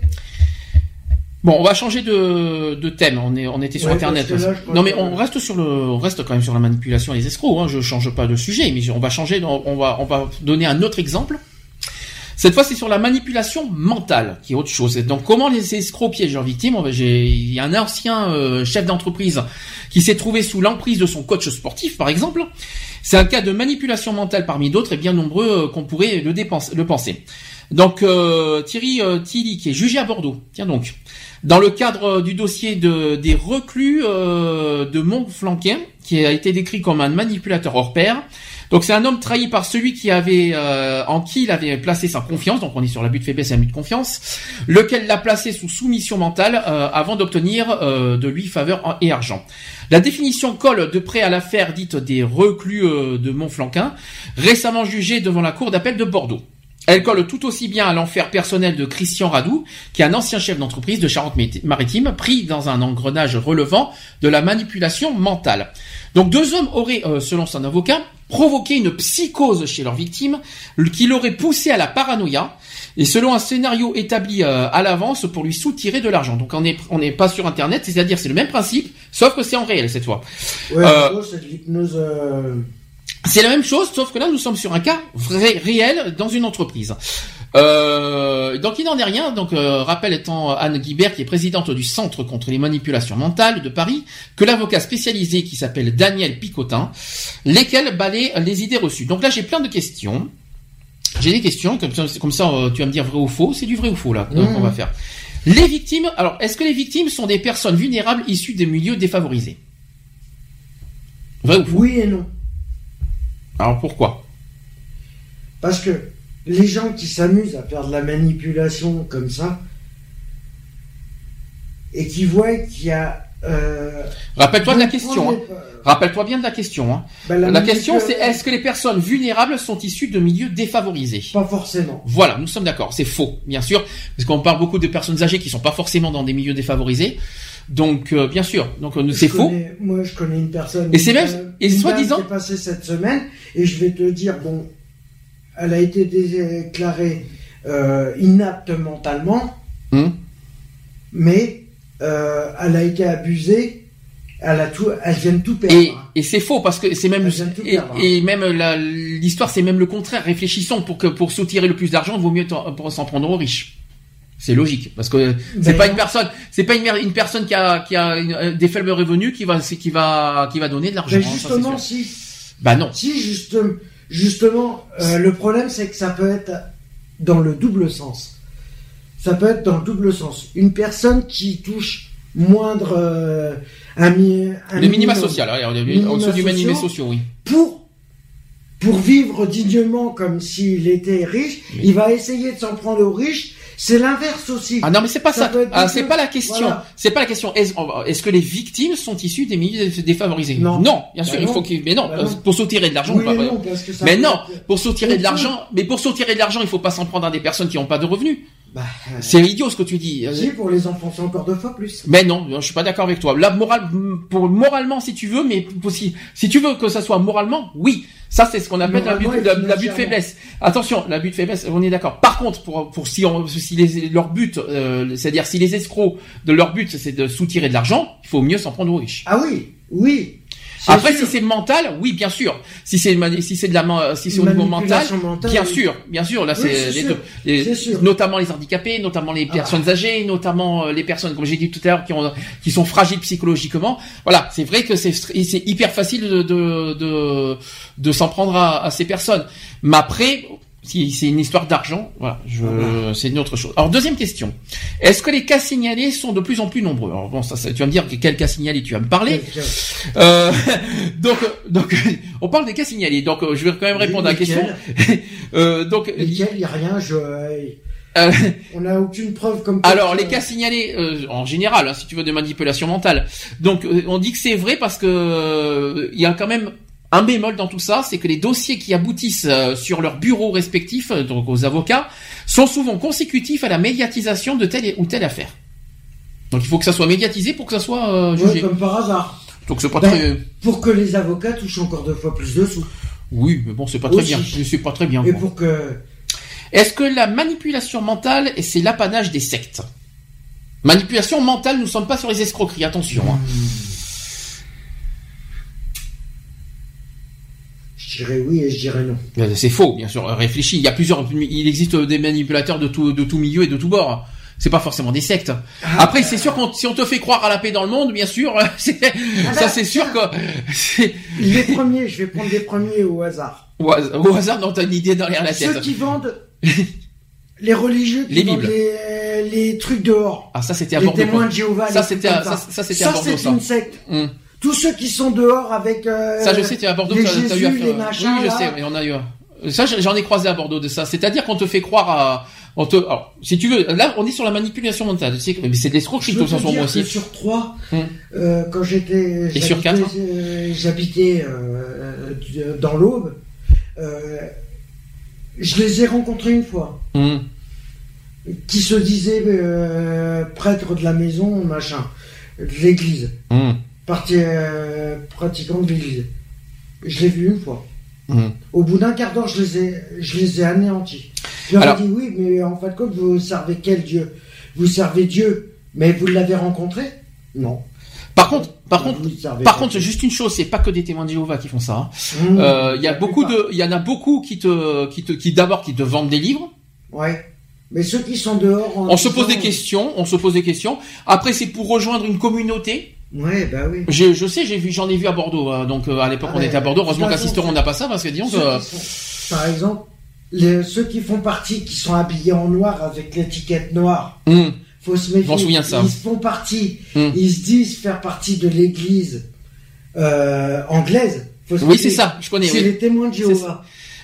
Bon, on va changer de, de thème. On est, on était sur Ouais, Internet. là, non, mais on reste sur le, on reste quand même sur la manipulation et les escrocs. Hein. Je change pas de sujet, mais on va changer. On va, on va donner un autre exemple. Cette fois, c'est sur la manipulation mentale, qui est autre chose. Et donc, comment les escrocs piègent leurs victimes? J'ai- Il y a un ancien euh, chef d'entreprise qui s'est trouvé sous l'emprise de son coach sportif, par exemple. C'est un cas de manipulation mentale parmi d'autres et bien nombreux euh, qu'on pourrait le, dépense- le penser. Donc, euh, Thierry Tilly, qui est jugé à Bordeaux. Tiens donc. Dans le cadre du dossier de, des reclus euh, de Montflanquin, qui a été décrit comme un manipulateur hors pair. Donc c'est un homme trahi par celui qui avait euh, en qui il avait placé sa confiance. Donc on est sur l'abus de faiblesse et l'abus de confiance, lequel l'a placé sous soumission mentale euh, avant d'obtenir de lui faveur et argent. La définition colle de près à l'affaire dite des reclus de Montflanquin, récemment jugée devant la cour d'appel de Bordeaux. Elle colle tout aussi bien à l'enfer personnel de Christian Radou, qui est un ancien chef d'entreprise de Charente-Maritime, pris dans un engrenage relevant de la manipulation mentale. Donc deux hommes auraient, euh, selon son avocat, provoqué une psychose chez leur victime, qui l'aurait poussé à la paranoïa, et selon un scénario établi euh, à l'avance pour lui soutirer de l'argent. Donc on n'est on pas sur Internet, c'est-à-dire c'est le même principe, sauf que c'est en réel cette fois. Ouais, Euh, c'est l'hypnose. C'est la même chose, sauf que là, nous sommes sur un cas vrai, réel dans une entreprise. Euh, donc il n'en est rien. Donc euh, rappel étant Anne Guibert, qui est présidente du Centre contre les manipulations mentales de Paris, que l'avocat spécialisé qui s'appelle Daniel Picotin, lesquels balaient les idées reçues. Donc là, j'ai plein de questions. J'ai des questions, comme ça, comme ça euh, tu vas me dire vrai ou faux. C'est du vrai ou faux là Mmh. qu'on va faire. Les victimes. Alors, est-ce que les victimes sont des personnes vulnérables issues des milieux défavorisés? Vrai ou faux? Oui et non. Alors pourquoi? Parce que les gens qui s'amusent à faire de la manipulation comme ça, et qui voient qu'il y a... euh, Rappelle-toi de la question. hein. Rappelle-toi bien de la question. hein. bah, La, question, c'est est-ce que les personnes vulnérables sont issues de milieux défavorisés? Pas forcément. Voilà, nous sommes d'accord. C'est faux, bien sûr, parce qu'on parle beaucoup de personnes âgées qui sont pas forcément dans des milieux défavorisés. Donc, euh, bien sûr, donc euh, c'est faux. Moi, je connais une personne. Et c'est même- et soi-disant- dame qui est passée cette semaine, et je vais te dire, bon, elle a été déclarée euh, inapte mentalement, Hum. mais euh, elle a été abusée, elle a tout, elle vient de tout perdre. Et, et c'est faux parce que c'est même Elle vient de tout et, perdre, hein. et même l'histoire c'est même le contraire. Réfléchissons pour que pour soutirer le plus d'argent, il vaut mieux pour s'en prendre aux riches. C'est logique parce que c'est Ben pas non. une personne, c'est pas une, une personne qui a qui a une- euh, des faibles revenus qui va qui va qui va donner de l'argent. Hein, ça, c'est justement, sûr. si, bah non. si juste, justement, euh, le problème c'est que ça peut être dans le double sens. Ça peut être dans le double sens. Une personne qui touche moindre euh, un, mi- un Le minima social, hein, Minima en dessous du minima social, oui. pour pour vivre dignement comme s'il était riche, Mais- il va essayer de s'en prendre aux riches. C'est l'inverse aussi. Ah non mais c'est pas Ça Ah, c'est pas la question. Voilà. C'est pas la question. Est-ce que les victimes sont issues des milieux défavorisés? Non. bien sûr. Bah il non. faut qu'ils. Mais non, Bah non. pour soutirer de l'argent. Oui et non, parce que ça Mais non, pour soutirer de l'argent, mais pour soutirer de l'argent, il faut pas s'en prendre à des personnes qui n'ont pas de revenus. Bah, euh, C'est idiot ce que tu dis. si, pour les enfants, c'est encore deux fois plus. Mais non, je suis pas d'accord avec toi. Là, moral, pour moralement, si tu veux, mais si, si tu veux que ça soit moralement, oui. Ça, c'est ce qu'on appelle l'abus et de, faiblesse. Attention, l'abus de faiblesse, on est d'accord. Par contre, pour, pour si, on, si les, leur but, euh, c'est-à-dire si les escrocs de leur but, c'est de soutirer de l'argent, il faut mieux s'en prendre aux riches. Ah oui, oui. Après, sûr. si c'est mental, oui, bien sûr. Si c'est si c'est de la si c'est au niveau mental, mentale, bien oui. sûr, bien sûr. Là, Oui, c'est notamment les handicapés, notamment les Ah. personnes âgées, notamment euh, les personnes, comme j'ai dit tout à l'heure, qui ont qui sont fragiles psychologiquement. Voilà, c'est vrai que c'est c'est hyper facile de de de, de s'en prendre à, à ces personnes. Mais après. Si c'est une histoire d'argent, voilà, je, c'est une autre chose. Alors deuxième question, est-ce que les cas signalés sont de plus en plus nombreux? Alors bon, ça, ça- tu vas me dire que quel cas signalé tu vas me parler. Euh, (laughs) donc, donc, (laughs) on parle des cas signalés. Donc, euh, je vais quand même répondre à la question. (laughs) Euh, donc, il n'y a rien. Je... euh, On n'a aucune preuve comme alors, les cas signalés, euh, en général, hein, si tu veux, de manipulation mentale. Donc, euh, on dit que c'est vrai parce que euh, il y a quand même un bémol dans tout ça, c'est que les dossiers qui aboutissent euh, sur leurs bureaux respectifs, euh, donc aux avocats, sont souvent consécutifs à la médiatisation de telle ou telle affaire. Donc, il faut que ça soit médiatisé pour que ça soit euh, jugé. comme par hasard. Donc, c'est pas Ben, très. Pour que les avocats touchent encore deux fois plus de sous. Oui, mais bon, c'est pas très bien. C'est pas très bien. Et quoi. pour que. Est-ce que la manipulation mentale, c'est l'apanage des sectes? Manipulation mentale, nous ne sommes pas sur les escroqueries, attention. hein. Je dirais oui et je dirais non. Euh, C'est faux, bien sûr. Réfléchis, il y a plusieurs, il existe des manipulateurs de tout, de tout milieu et de tout bord. C'est pas forcément des sectes. Après, c'est sûr qu'on, si on te fait croire à la paix dans le monde, bien sûr, (laughs) c'est, ça bah, c'est sûr que, Les premiers, je vais prendre les premiers au hasard. au hasard, au hasard, non, t'as une idée derrière la Ceux tête. qui vendent (laughs) les religieux, qui Les vendent les, les trucs dehors. Ah, ça c'était à Les témoins de Jéhovah. Ça, c'était ça, ça, c'était Ça, c'est ça. une secte. Hum. Tous ceux qui sont dehors avec. euh, Ça, je sais, tu es à Bordeaux, les t'as eu affaire. les machins, oui, je là. sais, mais on a eu. Ça, j'en ai croisé à Bordeaux de ça. C'est-à-dire qu'on te fait croire à, on te, alors, si tu veux, là, on est sur la manipulation mentale. Tu sais, mais c'est de l'escroquerie, Je de peux toute te façon, dire moi aussi. sur trois, Hum. euh, quand j'étais, Et sur j'habitais, quatre euh, j'habitais euh, euh, dans l'Aube, euh, je les ai rencontrés une fois, Hum. qui se disaient euh, prêtres de la maison, machin, de l'église, Hum. Parti, euh, pratiquant de l'église. Je l'ai vu une fois. Hum. Au bout d'un quart d'heure, je les ai, je les ai anéantis. Je leur Alors- ai dit oui, mais en fin de compte, vous servez quel Dieu? Vous servez Dieu, mais vous l'avez rencontré? Non. Par contre, par contre, par contre, juste une chose, c'est pas que des témoins de Jéhovah qui font ça. hein. Mmh. Euh, Il y a beaucoup de, il y en a beaucoup qui te, qui te, qui d'abord qui te vendent des livres. Ouais. Mais ceux qui sont dehors. On se pose des questions, on se pose des questions. Après, c'est pour rejoindre une communauté. Ouais, bah oui. Je, je sais, j'ai vu, j'en ai vu à Bordeaux. euh, donc euh, à l'époque, Ah on ouais. était à Bordeaux. Heureusement De qu'à toute façon, Sisteron, on n'a pas ça parce que disons que. Sont- par exemple, les, ceux qui font partie, qui sont habillés en noir avec l'étiquette noire, Hum. faut se méfier. Souviens ça. Ils font partie, Hum. ils se disent faire partie de l'église euh, anglaise, Faut se Oui, c'est ça, je connais, C'est oui. les témoins de Jéhovah.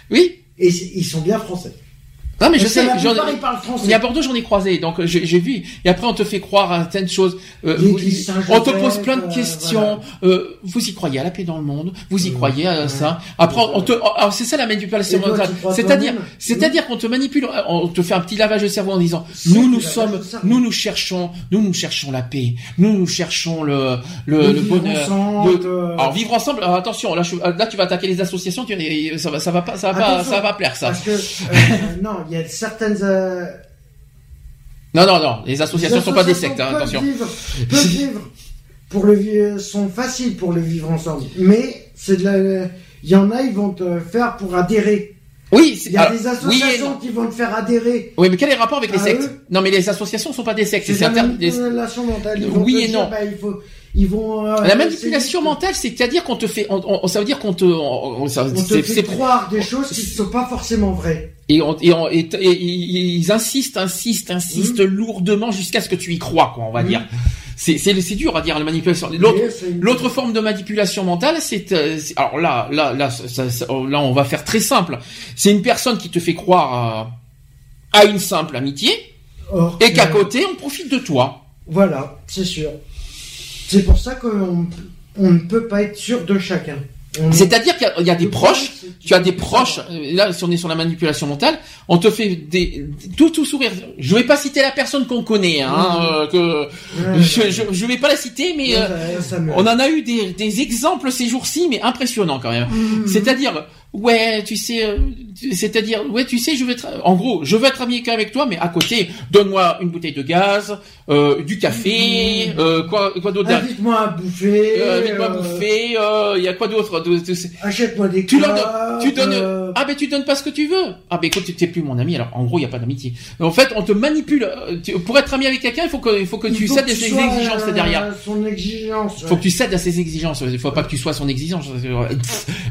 Oui. Et ils sont bien français. Non, mais je sais, français. Et à Bordeaux, j'en ai croisé, donc euh, j'ai vu. Et après, on te fait croire à certaines choses. Euh, vous- on te pose plein de euh, questions. Euh, vous y croyez à la paix dans le monde Vous y Euh, croyez à ouais. ça Après, on te. Alors, c'est ça la manipulation C'est-à-dire, c'est-à-dire qu'on te manipule. On te fait un petit lavage de cerveau en disant nous, nous sommes, nous, nous cherchons, nous, nous cherchons la paix. Nous, nous cherchons le le, bonheur. Le- euh, Alors vivre ensemble. alors, attention, là, je- là, tu vas attaquer les associations. Tu, ça va, ça va pas, ça va pas, ça va pas plaire ça. Parce que, (laughs) non, il y a certaines. euh, Non, non, non. Les associations les sont pas des sectes. hein, attention. Vivre, peuvent (laughs) vivre pour le vi- sont faciles pour le vivre ensemble. Mais c'est de la. Il y en a, ils vont te faire pour adhérer. Oui, Il y a alors, des oui associations non. qui vont te faire adhérer. Oui, mais quel est le rapport avec les sectes Non, mais les associations sont pas des sectes. C'est inter- des- Oui et non. bah, il faut, ils vont. euh, La manipulation mentale, c'est-à-dire qu'on te fait, on- on- ça veut dire qu'on te, on- on- ça- On te c'est- fait c'est- croire des choses qui ne sont pas forcément vraies. et, on- et, on- et- et- et ils insistent, insistent, insistent lourdement jusqu'à ce que tu y crois, quoi, on va Mhm. dire. C'est, c'est, c'est dur à dire la manipulation. L'autre, une- forme de manipulation mentale, c'est, euh, c'est- alors là, là, là, ça- ça- ça- là, on va faire très simple. C'est une personne qui te fait croire à, à une simple amitié Or et qu'à côté, on profite de toi. Voilà, c'est sûr. C'est pour ça qu'on on ne peut pas être sûr de chacun. C'est-à-dire qu'il y a- il y a des proches, tu as des proches, euh, là si on est sur la manipulation mentale, on te fait des tout tout sourire. Je vais pas citer la personne qu'on connaît, hein, euh, que je, ouais. je, je vais pas la citer, mais euh, on en a eu des, des exemples ces jours-ci, mais impressionnants quand même. Mhm. C'est-à-dire, ouais, tu sais, euh, c'est-à-dire, ouais, tu sais, je vais être, en gros, je veux être ami avec toi, mais à côté, donne-moi une bouteille de gaz, euh, du café, euh, quoi, quoi d'autre Invite-moi à bouffer. euh, Invite-moi à euh, bouffer, euh, il y a quoi d'autre Achète-moi des tu leur donnes, tu donnes, euh, ah ben tu donnes pas ce que tu veux. Ah ben écoute, t'es plus mon ami. Alors en gros, il y a pas d'amitié. En fait, on te manipule. Euh, Pour être ami avec quelqu'un, il faut que, il faut que il tu cèdes à ses exigences euh, derrière. Son exigence. Il faut que tu cèdes à ses exigences. Il faut pas que tu sois son exigence.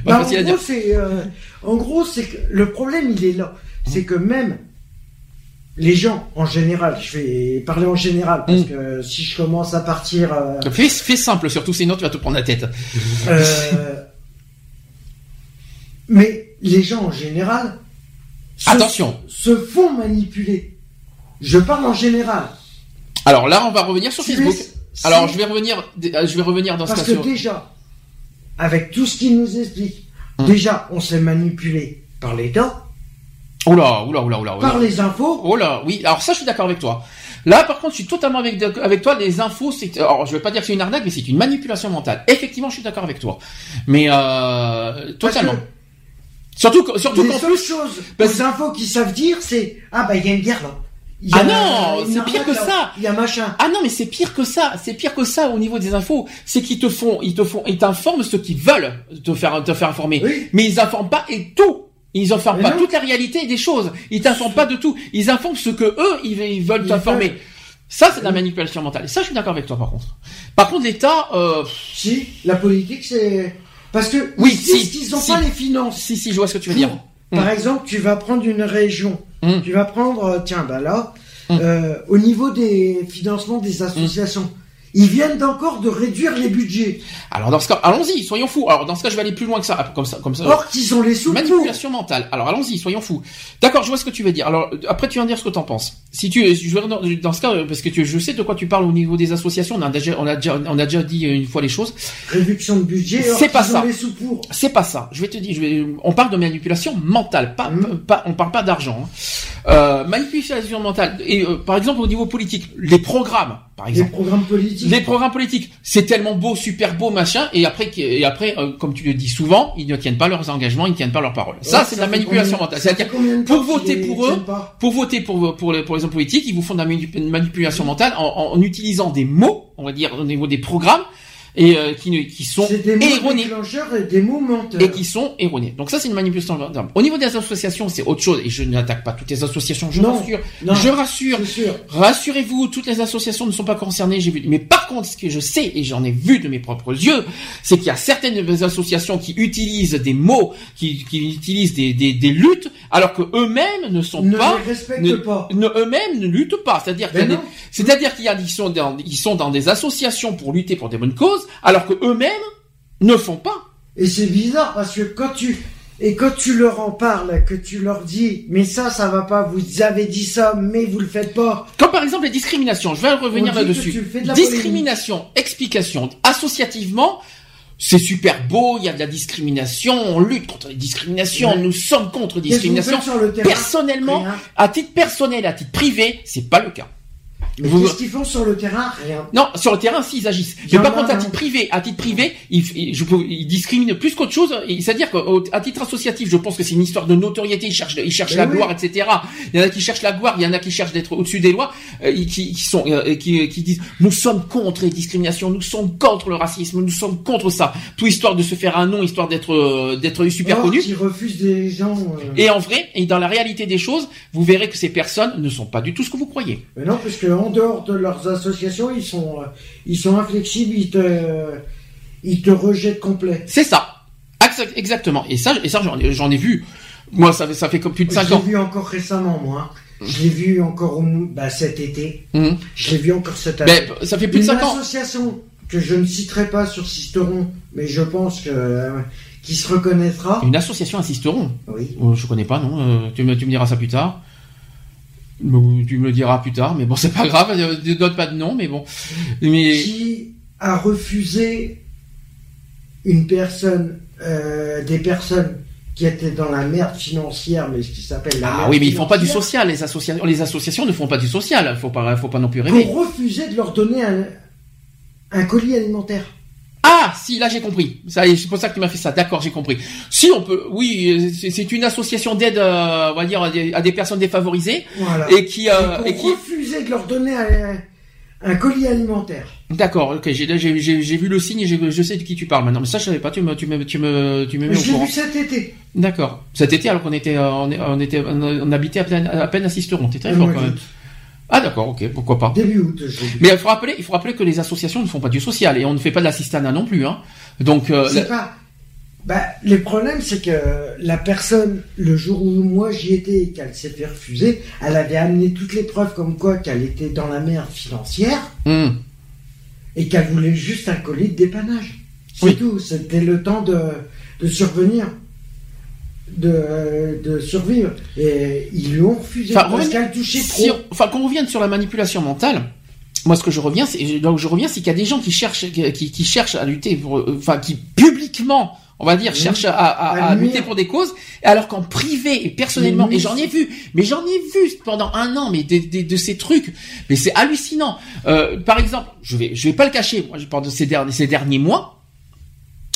Bah, en facile à gros, dire. Euh, en gros, c'est que le problème, il est là. C'est que même les gens, en général, je vais parler en général, parce Mm. que si je commence à partir, euh, Fais, fais simple surtout, sinon tu vas te prendre la tête. euh, mais les gens, en général, se, Attention. se font manipuler. Je parle en général. Alors là, on va revenir sur Tu Facebook. Alors c'est- je vais revenir, euh, je vais revenir dans ce Parce que sur. déjà, avec tout ce qu'il nous explique. Déjà, on s'est manipulé par l'État, Oula, oula, oula, oula. oula. par les infos, Oh là, oui. Alors ça, je suis d'accord avec toi. Là, par contre, je suis totalement avec, avec toi. Les infos, c'est, alors, je vais pas dire que c'est une arnaque, mais c'est une manipulation mentale. Effectivement, je suis d'accord avec toi. Mais euh, totalement. Surtout, surtout les seules plus. choses, les infos qu'ils savent dire, c'est ah bah il y a une guerre là. Y Ah non, c'est pire que là. ça. Il y a machin. Ah non, mais c'est pire que ça. C'est pire que ça au niveau des infos. C'est qu'ils te font, ils te font, ils t'informent ce qu'ils veulent te faire, te faire informer. Oui. Mais ils informent pas et tout. Ils informent Mais pas non. toute la réalité des choses. Ils t'informent pas de tout. Ils informent ce que eux, ils, ils veulent Ils t'informer. Ça, c'est de la manipulation mentale. Et ça, je suis d'accord avec toi, par contre. Par contre, l'État, euh, Si la politique c'est parce que Oui, ils disent si, qu'ils ont si. pas les finances. si, si, je vois ce que tu veux dire. Par exemple, tu vas prendre une région. Mm. Tu vas prendre, euh, tiens, bah là, Mm. euh, au niveau des financements des associations, ils viennent encore de réduire les budgets. Alors, dans ce cas, allons-y, soyons fous. Alors, dans ce cas, je vais aller plus loin que ça. Ah, Comme ça, comme ça. Or qu'ils ont les sous pour. Manipulation mentale. Alors allons-y, soyons fous. D'accord, je vois ce que tu veux dire. Alors après tu vas me dire ce que t'en penses. Si tu, je vais dans, ce cas, parce que tu, je sais de quoi tu parles au niveau des associations. On a déjà, on a déjà, on a déjà dit une fois les choses. Réduction de budget. C'est pas ça. C'est pas ça. Je vais te dire, je vais, on parle de manipulation mentale, pas, Mhm. pas, on parle pas d'argent. hein. Euh, manipulation mentale. Et euh, par exemple au niveau politique, les programmes, par Les exemple. programmes politiques. Les programmes politiques, c'est tellement beau, super beau, machin, et après, et après, euh, comme tu le dis souvent, ils ne tiennent pas leurs engagements, ils ne tiennent pas leurs paroles. Ça, c'est de la manipulation combien- mentale. C'est-à-dire, pour voter pour eux, pour voter pour, pour, les, pour les hommes politiques, ils vous font de la manipulation mentale en, en- en utilisant des mots, on va dire, au niveau des programmes, et euh, qui, qui sont C'est des mots erronés et des mots menteurs. et qui sont erronés. Donc ça, c'est une manipulation. Au niveau des associations, c'est autre chose, et je n'attaque pas toutes les associations, je Non. rassure. Non. Je rassure. Rassurez-vous, toutes les associations ne sont pas concernées. J'ai vu. Mais par contre, ce que je sais et j'en ai vu de mes propres yeux, c'est qu'il y a certaines associations qui utilisent des mots, qui, qui utilisent des, des, des luttes, alors que eux-mêmes ne sont Ne pas, ne- pas. ne- eux-mêmes ne luttent pas. C'est-à-dire qu'il y a Ben des- c'est-à-dire qu'il y a, ils sont dans, ils sont dans des associations pour lutter pour des bonnes causes, alors que eux-mêmes ne font pas. Et c'est bizarre parce que quand tu et quand tu leur en parles, que tu leur dis, mais ça, ça va pas, vous avez dit ça, mais vous le faites pas. Comme par exemple les discriminations, je vais revenir là-dessus. Discrimination, explication, associativement, c'est super beau, il y a de la discrimination, on lutte contre les discriminations, Ouais. nous sommes contre terrain Personnellement, à titre personnel, à titre privé, c'est pas le cas. Mais Vous- qu'est-ce qu'ils font sur le terrain? Rien. Non, sur le terrain, si, ils agissent. Mais par contre, à titre privé, à titre privé, ils, ils- ils discriminent plus qu'autre chose. C'est-à-dire qu'à titre associatif, je pense que c'est une histoire de notoriété. Ils cherchent, ils cherchent la gloire, etc. Il y en a qui cherchent la gloire, il y en a qui cherchent d'être au-dessus des lois, euh, qui, qui sont, euh, qui, qui disent, nous sommes contre les discriminations, nous sommes contre le racisme, nous sommes contre ça. Tout histoire de se faire un nom, histoire d'être, euh, d'être super connu. Qui refusent des gens. euh, Et en vrai, et dans la réalité des choses, vous verrez que ces personnes ne sont pas du tout ce que vous croyez. Mais non, parce que en dehors de leurs associations, ils sont, euh, ils sont inflexibles, ils te, ils te rejettent complet. C'est ça. Exact- Exactement. Et ça, et ça, j'en ai- j'en ai vu. Moi, ça fait, ça fait comme plus de Je 5 l'ai ans. vu encore récemment, moi. Je l'ai vu encore bah, cet été. Mhm. Je l'ai vu encore cette année. Ben, ça fait plus de Une 5 ans. association que je ne citerai pas sur Sisteron, mais je pense que euh, qui se reconnaîtra. Une association insisteront. Oui. Euh, je connais pas, non. Euh, tu, me, tu me diras ça plus tard. Tu me le diras plus tard, mais bon, c'est pas grave. euh, Donne pas de nom, mais bon. Mais Qui a refusé une personne, euh, des personnes qui étaient dans la merde financière, mais ce qui s'appelle la ah merde oui, mais ils font pas du social. Les associations, les associations ne font pas du social. Faut pas, faut pas non plus rêver. Pour refuser de leur donner un, un colis alimentaire. Ah, si, là j'ai compris. Ça, c'est pour ça que tu m'as fait ça. D'accord, j'ai compris. Si on peut, oui, c'est- une association d'aide, euh, on va dire, à des, à des personnes défavorisées Voilà. et qui, euh, et qui, refuser de leur donner un, un colis alimentaire. D'accord, ok, j'ai j'ai- j'ai- j'ai vu le signe et j'ai- je sais de qui tu parles maintenant. Mais ça, je savais pas, tu me, tu me, tu me, tu me mets au courant. vu cet été. D'accord. Cet été, alors qu'on était, euh, on, était, on habitait à peine, à peine à Sisteron. T'es très Euh, fort quand même. Ah d'accord, ok, pourquoi pas. Début août, je. Mais il faut rappeler, il faut rappeler que les associations ne font pas du social et on ne fait pas de l'assistanat non plus, hein. Donc, euh, C'est la- pas. Bah, le problème, c'est que la personne, le jour où moi j'y étais et qu'elle s'est fait refuser, elle avait amené toutes les preuves comme quoi qu'elle était dans la merde financière Hum. et qu'elle voulait juste un colis de dépannage. C'est Oui. tout. C'était le temps de, de survenir, de, de survivre. Et ils lui ont refusé Enfin, parce revenez- qu'elle touchait trop. si on- enfin, qu'on revienne sur la manipulation mentale. Moi, ce que je reviens, c'est donc je reviens, c'est qu'il y a des gens qui cherchent, qui, qui cherchent à lutter, pour, euh, enfin, qui publiquement, on va dire, Oui. cherchent à, à- À lutter pour des causes, alors qu'en privé et personnellement, Mais et j'en ai vu, mais j'en ai vu pendant un an, mais des, des- de ces trucs, mais c'est hallucinant. Euh, par exemple, je vais, je vais pas le cacher, moi, je parle de ces derniers, ces derniers mois.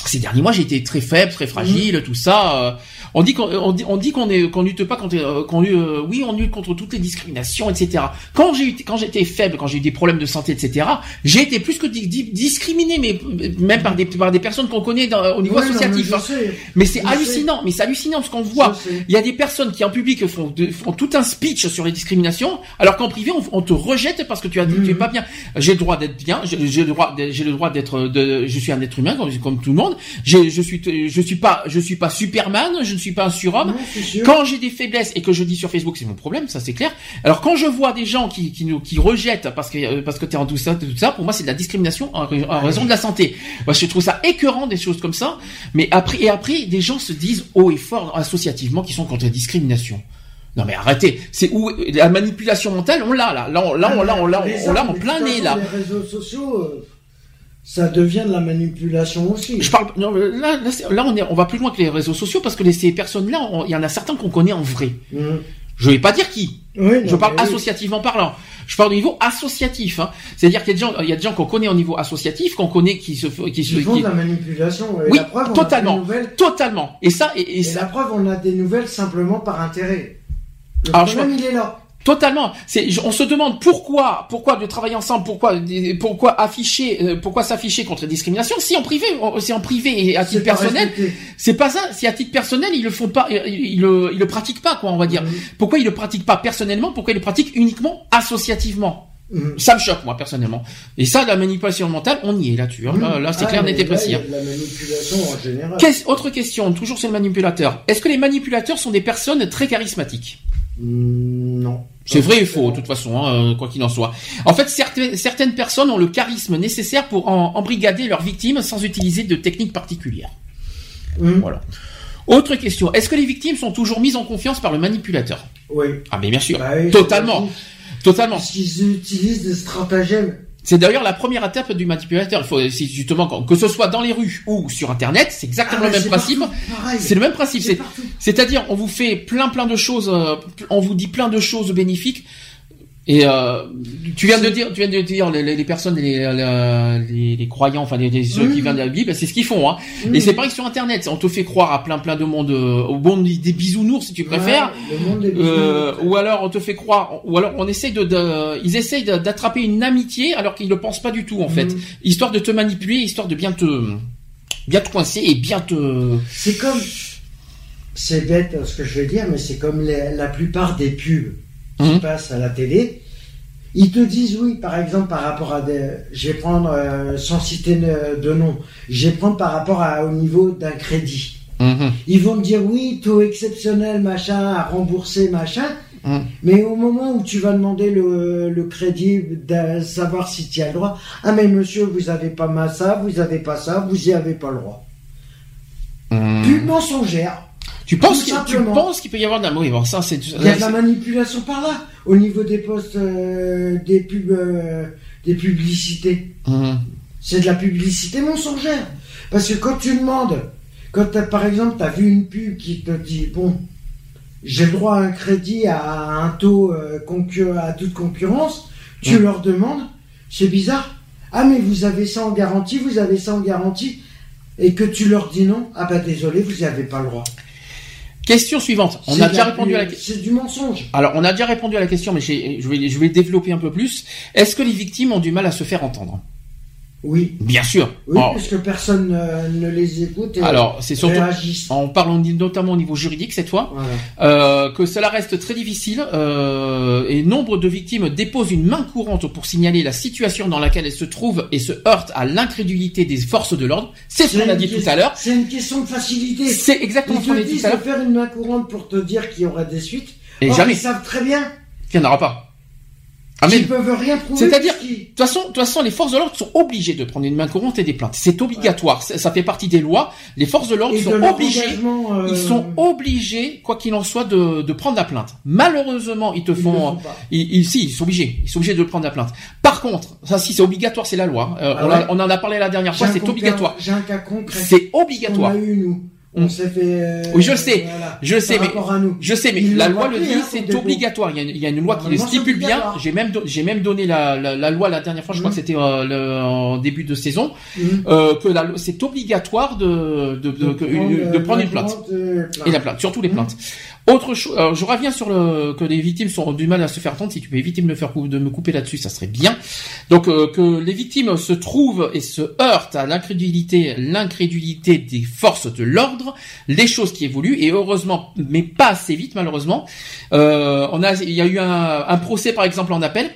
Ces derniers mois, j'ai été très faible, très fragile, tout ça. euh, on dit qu'on on dit, on dit qu'on est qu'on lutte pas contre euh, qu'on lutte, euh, oui on lutte contre toutes les discriminations, etc. Quand j'ai quand j'étais faible, quand j'ai eu des problèmes de santé, etc. J'ai été plus que di- di- discriminé, mais euh, même par des par des personnes qu'on connaît dans- au niveau non, associatif. mais hein. sais. Mais c'est hallucinant, mais c'est hallucinant ce qu'on voit. Sais. Il y a des personnes qui en public font, de- font tout un speech sur les discriminations, alors qu'en privé on, on te rejette parce que tu as dit que tu es Mhm. pas bien. J'ai le droit d'être bien, j'ai le droit, j'ai le droit d'être, je suis un être humain comme, comme tout le monde. Je suis, je suis pas, je suis pas Superman, je ne suis pas un surhomme. Non. Quand j'ai des faiblesses et que je dis sur Facebook, c'est mon problème, ça c'est clair. Alors quand je vois des gens qui qui nous qui rejettent parce que euh, parce que t'es en tout ça tout ça, pour moi c'est de la discrimination en, en raison de la santé. Moi je trouve ça écœurant des choses comme ça. Mais après et après des gens se disent haut et fort associativement qu'ils sont contre la discrimination. Non mais arrêtez, c'est où la manipulation mentale, on l'a là, là on l'a on l'a on l'a en plein nez là. Les réseaux sociaux, euh, ça devient de la manipulation aussi. Je parle non, là là, on est on va plus loin que les réseaux sociaux parce que les, ces personnes là, il y en a certains qu'on connaît en vrai. Mhm. Je vais pas dire qui, Oui, Je non, parle mais oui. associativement parlant. Je parle au niveau associatif. Hein. C'est-à-dire qu'il y a des gens, il y a des gens qu'on connaît au niveau associatif, qu'on connaît qui se, qui se, Ils font qui- de la manipulation. Et Oui, la preuve, totalement. Nouvelles, totalement. Et ça, et, et et ça, la preuve, on a des nouvelles simplement par intérêt. Le Alors, je problème, il est là. Totalement. On se demande pourquoi, pourquoi de travailler ensemble, pourquoi, pourquoi afficher, euh, pourquoi s'afficher contre la discrimination. Si en privé, c'est en privé et à titre personnel, c'est pas ça. Si à titre personnel, ils le font pas, ils, ils le, ils le pratiquent pas, quoi, on va dire. Mhm. Pourquoi ils le pratiquent pas personnellement? Pourquoi ils le pratiquent uniquement associativement? Mhm. Ça me choque, moi, personnellement. Et ça, la manipulation mentale, on y est là-dessus. hein. Là, là, c'est Ah, clair, n'était précis. hein. La manipulation en général. Qu'est-ce- autre question, toujours sur le manipulateur. Est-ce que les manipulateurs sont des personnes très charismatiques? Mm, non. C'est vrai et faux, de toute façon, hein, euh, quoi qu'il en soit. En fait, certaines, certaines personnes ont le charisme nécessaire pour en- embrigader leurs victimes sans utiliser de techniques particulières. Hum, Voilà. Autre question. Est-ce que les victimes sont toujours mises en confiance par le manipulateur? Oui. Ah mais bien sûr. Bah oui, Totalement. Totalement. Utilisent des stratagèmes. C'est d'ailleurs la première étape du manipulateur. Il faut, justement que ce soit dans les rues ou sur Internet, c'est exactement Ah, le même c'est principe. partout, pareil. C'est le même principe. C'est-à-dire, on vous fait plein plein de choses, euh, on vous dit plein de choses bénéfiques. Et euh, tu viens de dire, tu viens de dire les, les- les personnes, les, les, les croyants, enfin les, les- ceux qui Mhm. viennent de la Bible, c'est ce qu'ils font. Hein. Mhm. Et c'est pareil sur Internet. On te fait croire à plein plein de monde, euh, au bon des bisounours si tu préfères. Ouais, le monde des Euh, ou alors on te fait croire, ou alors on essaye de, de- ils essayent d'attraper une amitié alors qu'ils le pensent pas du tout en fait, Mhm. histoire de te manipuler, histoire de bien te, bien te coincer et bien te. C'est comme. C'est bête ce que je vais dire, mais c'est comme la plupart des pubs qui passent à la télé. Ils te disent oui, par exemple, par rapport à des. Je vais prendre, euh, sans citer de, nom, je vais prendre par rapport à, au niveau d'un crédit. Mhm. Ils vont te dire oui, taux exceptionnel, machin, à rembourser, machin. Mhm. Mais au moment où tu vas demander le, le crédit, de savoir si tu as le droit, ah mais monsieur, vous avez pas ça, vous avez pas ça, vous y avez pas le droit. Pub mensongère. Tu penses, qu'il- tu simplement. penses qu'il peut y avoir de la, oui, bon, ça c'est, Il y a de la manipulation par là, au niveau des postes, euh, des pubs, euh, des publicités. Mhm. C'est de la publicité mensongère. Parce que quand tu demandes, quand par exemple, tu as vu une pub qui te dit, bon, j'ai le droit à un crédit à un taux euh, à toute concurrence, tu leur demandes, c'est bizarre. Ah, mais vous avez ça en garantie, vous avez ça en garantie. Et que tu leur dis non, ah bah désolé, vous n'y avez pas le droit. Question suivante. On a déjà répondu à la question. C'est du mensonge. Alors, on a déjà répondu à la question, mais je vais, je vais développer un peu plus. Est-ce que les victimes ont du mal à se faire entendre? Oui. Bien sûr. Oui, Alors, parce que personne euh, ne les écoute et alors, c'est surtout, réagissent. en parlant notamment au niveau juridique cette fois, Voilà. euh, que cela reste très difficile euh, et nombre de victimes déposent une main courante pour signaler la situation dans laquelle elles se trouvent et se heurtent à l'incrédulité des forces de l'ordre. C'est ce qu'on a dit tout à l'heure. C'est une question de facilité. C'est exactement Ils ce qu'on a dit disent tout à de l'heure. faire une main courante pour te dire qu'il y aura des suites. Et Or, jamais. Ils savent très bien qu'il n'y en aura pas. Ah, mais- qu'ils peuvent rien prouver. C'est-à-dire, de toute façon, de toute façon, les forces de l'ordre sont obligées de prendre une main courante et des plaintes. C'est obligatoire. Ça, ça fait partie des lois. Les forces de l'ordre sont obligées. euh, Ils sont obligés, quoi qu'il en soit, de, de prendre la plainte. Malheureusement, ils te ils font. Ils, ils- si, ils sont obligés. Ils sont obligés de prendre la plainte. Par contre, ça, si c'est obligatoire, c'est la loi. Euh, Ah on, ouais a- on en a parlé la dernière fois. C'est obligatoire. J'ai un cas concret. C'est On obligatoire. a eu, nous. On Mm. s'est fait. euh, Oui, je le sais. voilà. Je le sais, mais rapport à nous. Je sais, mais Ils la loi le dit, hein, c'est obligatoire. Il y, a, il y a une loi qui le stipule bien. J'ai même, j'ai même donné la, la, la loi la dernière fois. Je crois Mhm. que c'était euh, en début de saison. Mm. euh, que la- c'est obligatoire de, de, de, de prendre une plainte. euh, Et la plainte, surtout les plaintes. Autre chose, je reviens sur le que les victimes sont du mal à se faire entendre. Si tu peux éviter de me faire de me couper là-dessus, ça serait bien. Donc euh, que les victimes se trouvent et se heurtent à l'incrédulité, l'incrédulité des forces de l'ordre, les choses qui évoluent et heureusement, mais pas assez vite malheureusement. Euh, on a, il y a eu un procès par exemple en appel.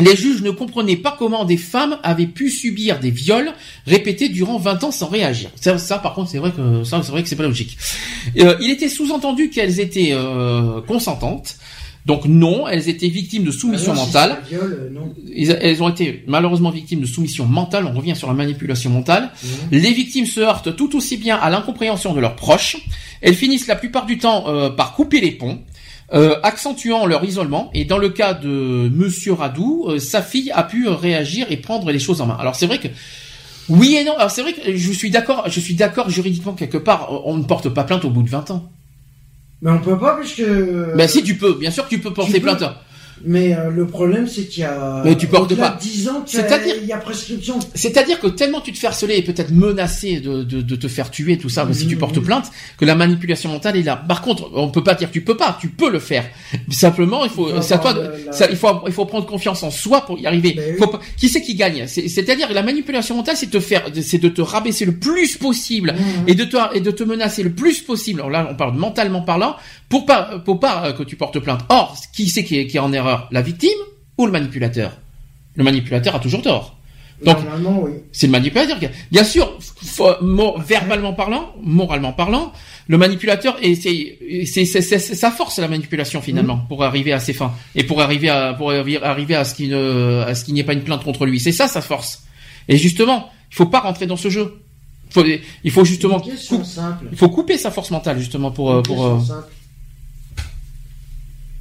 Les juges ne comprenaient pas comment des femmes avaient pu subir des viols répétés durant 20 ans sans réagir. Ça, ça par contre, c'est vrai que ça, c'est vrai que c'est pas logique. Euh, il était sous-entendu qu'elles étaient euh, consentantes. Donc non, elles étaient victimes de soumission Alors, mentale. viol, euh, non. Elles ont été malheureusement victimes de soumission mentale. On revient sur la manipulation mentale. Mhm. Les victimes se heurtent tout aussi bien à l'incompréhension de leurs proches. Elles finissent la plupart du temps euh, par couper les ponts. Euh, accentuant leur isolement. Et dans le cas de Monsieur Radou, euh, sa fille a pu réagir et prendre les choses en main. Alors c'est vrai que oui et non. Alors c'est vrai que je suis d'accord. Je suis d'accord juridiquement quelque part. On ne porte pas plainte au bout de 20 ans. Mais on peut pas parce que. Ben si tu peux, bien sûr que tu peux porter peux. plainte. Mais euh, le problème, c'est qu'il y a. Mais tu portes pas. de 10 ans, qu'il y a- C'est-à-dire- il y a prescription. C'est-à-dire que tellement tu te fais harceler et peut-être menacé de, de, de te faire tuer, tout ça, si tu Mhm. portes plainte, que la manipulation mentale est là. Par contre, on peut pas dire tu peux pas, tu peux le faire. (laughs) Simplement, il faut, c'est à toi, avoir de- le- la- ça- il faut, il faut prendre confiance en soi pour y arriver. Ben oui. Faut pas- qui c'est qui gagne? C'est- C'est-à-dire que la manipulation mentale, c'est de te faire, c'est de te rabaisser le plus possible Mhm. et de te et de te menacer le plus possible. Alors là, on parle mentalement parlant, pour pas pour pas que tu portes plainte. Or, qui c'est qui est, qui est en erreur? La victime ou le manipulateur? Le manipulateur a toujours tort. Donc, oui. c'est le manipulateur qui a... Bien sûr, verbalement parlant, moralement parlant, le manipulateur, et c'est sa force la manipulation finalement pour arriver à ses fins et pour arriver à pour arri- arriver à ce qu'il ne à ce qu'il n'y ait pas une plainte contre lui. C'est ça sa force. Et justement, il faut pas rentrer dans ce jeu. Faut, il faut justement, il faut couper sa force mentale justement pour, pour. euh, simple.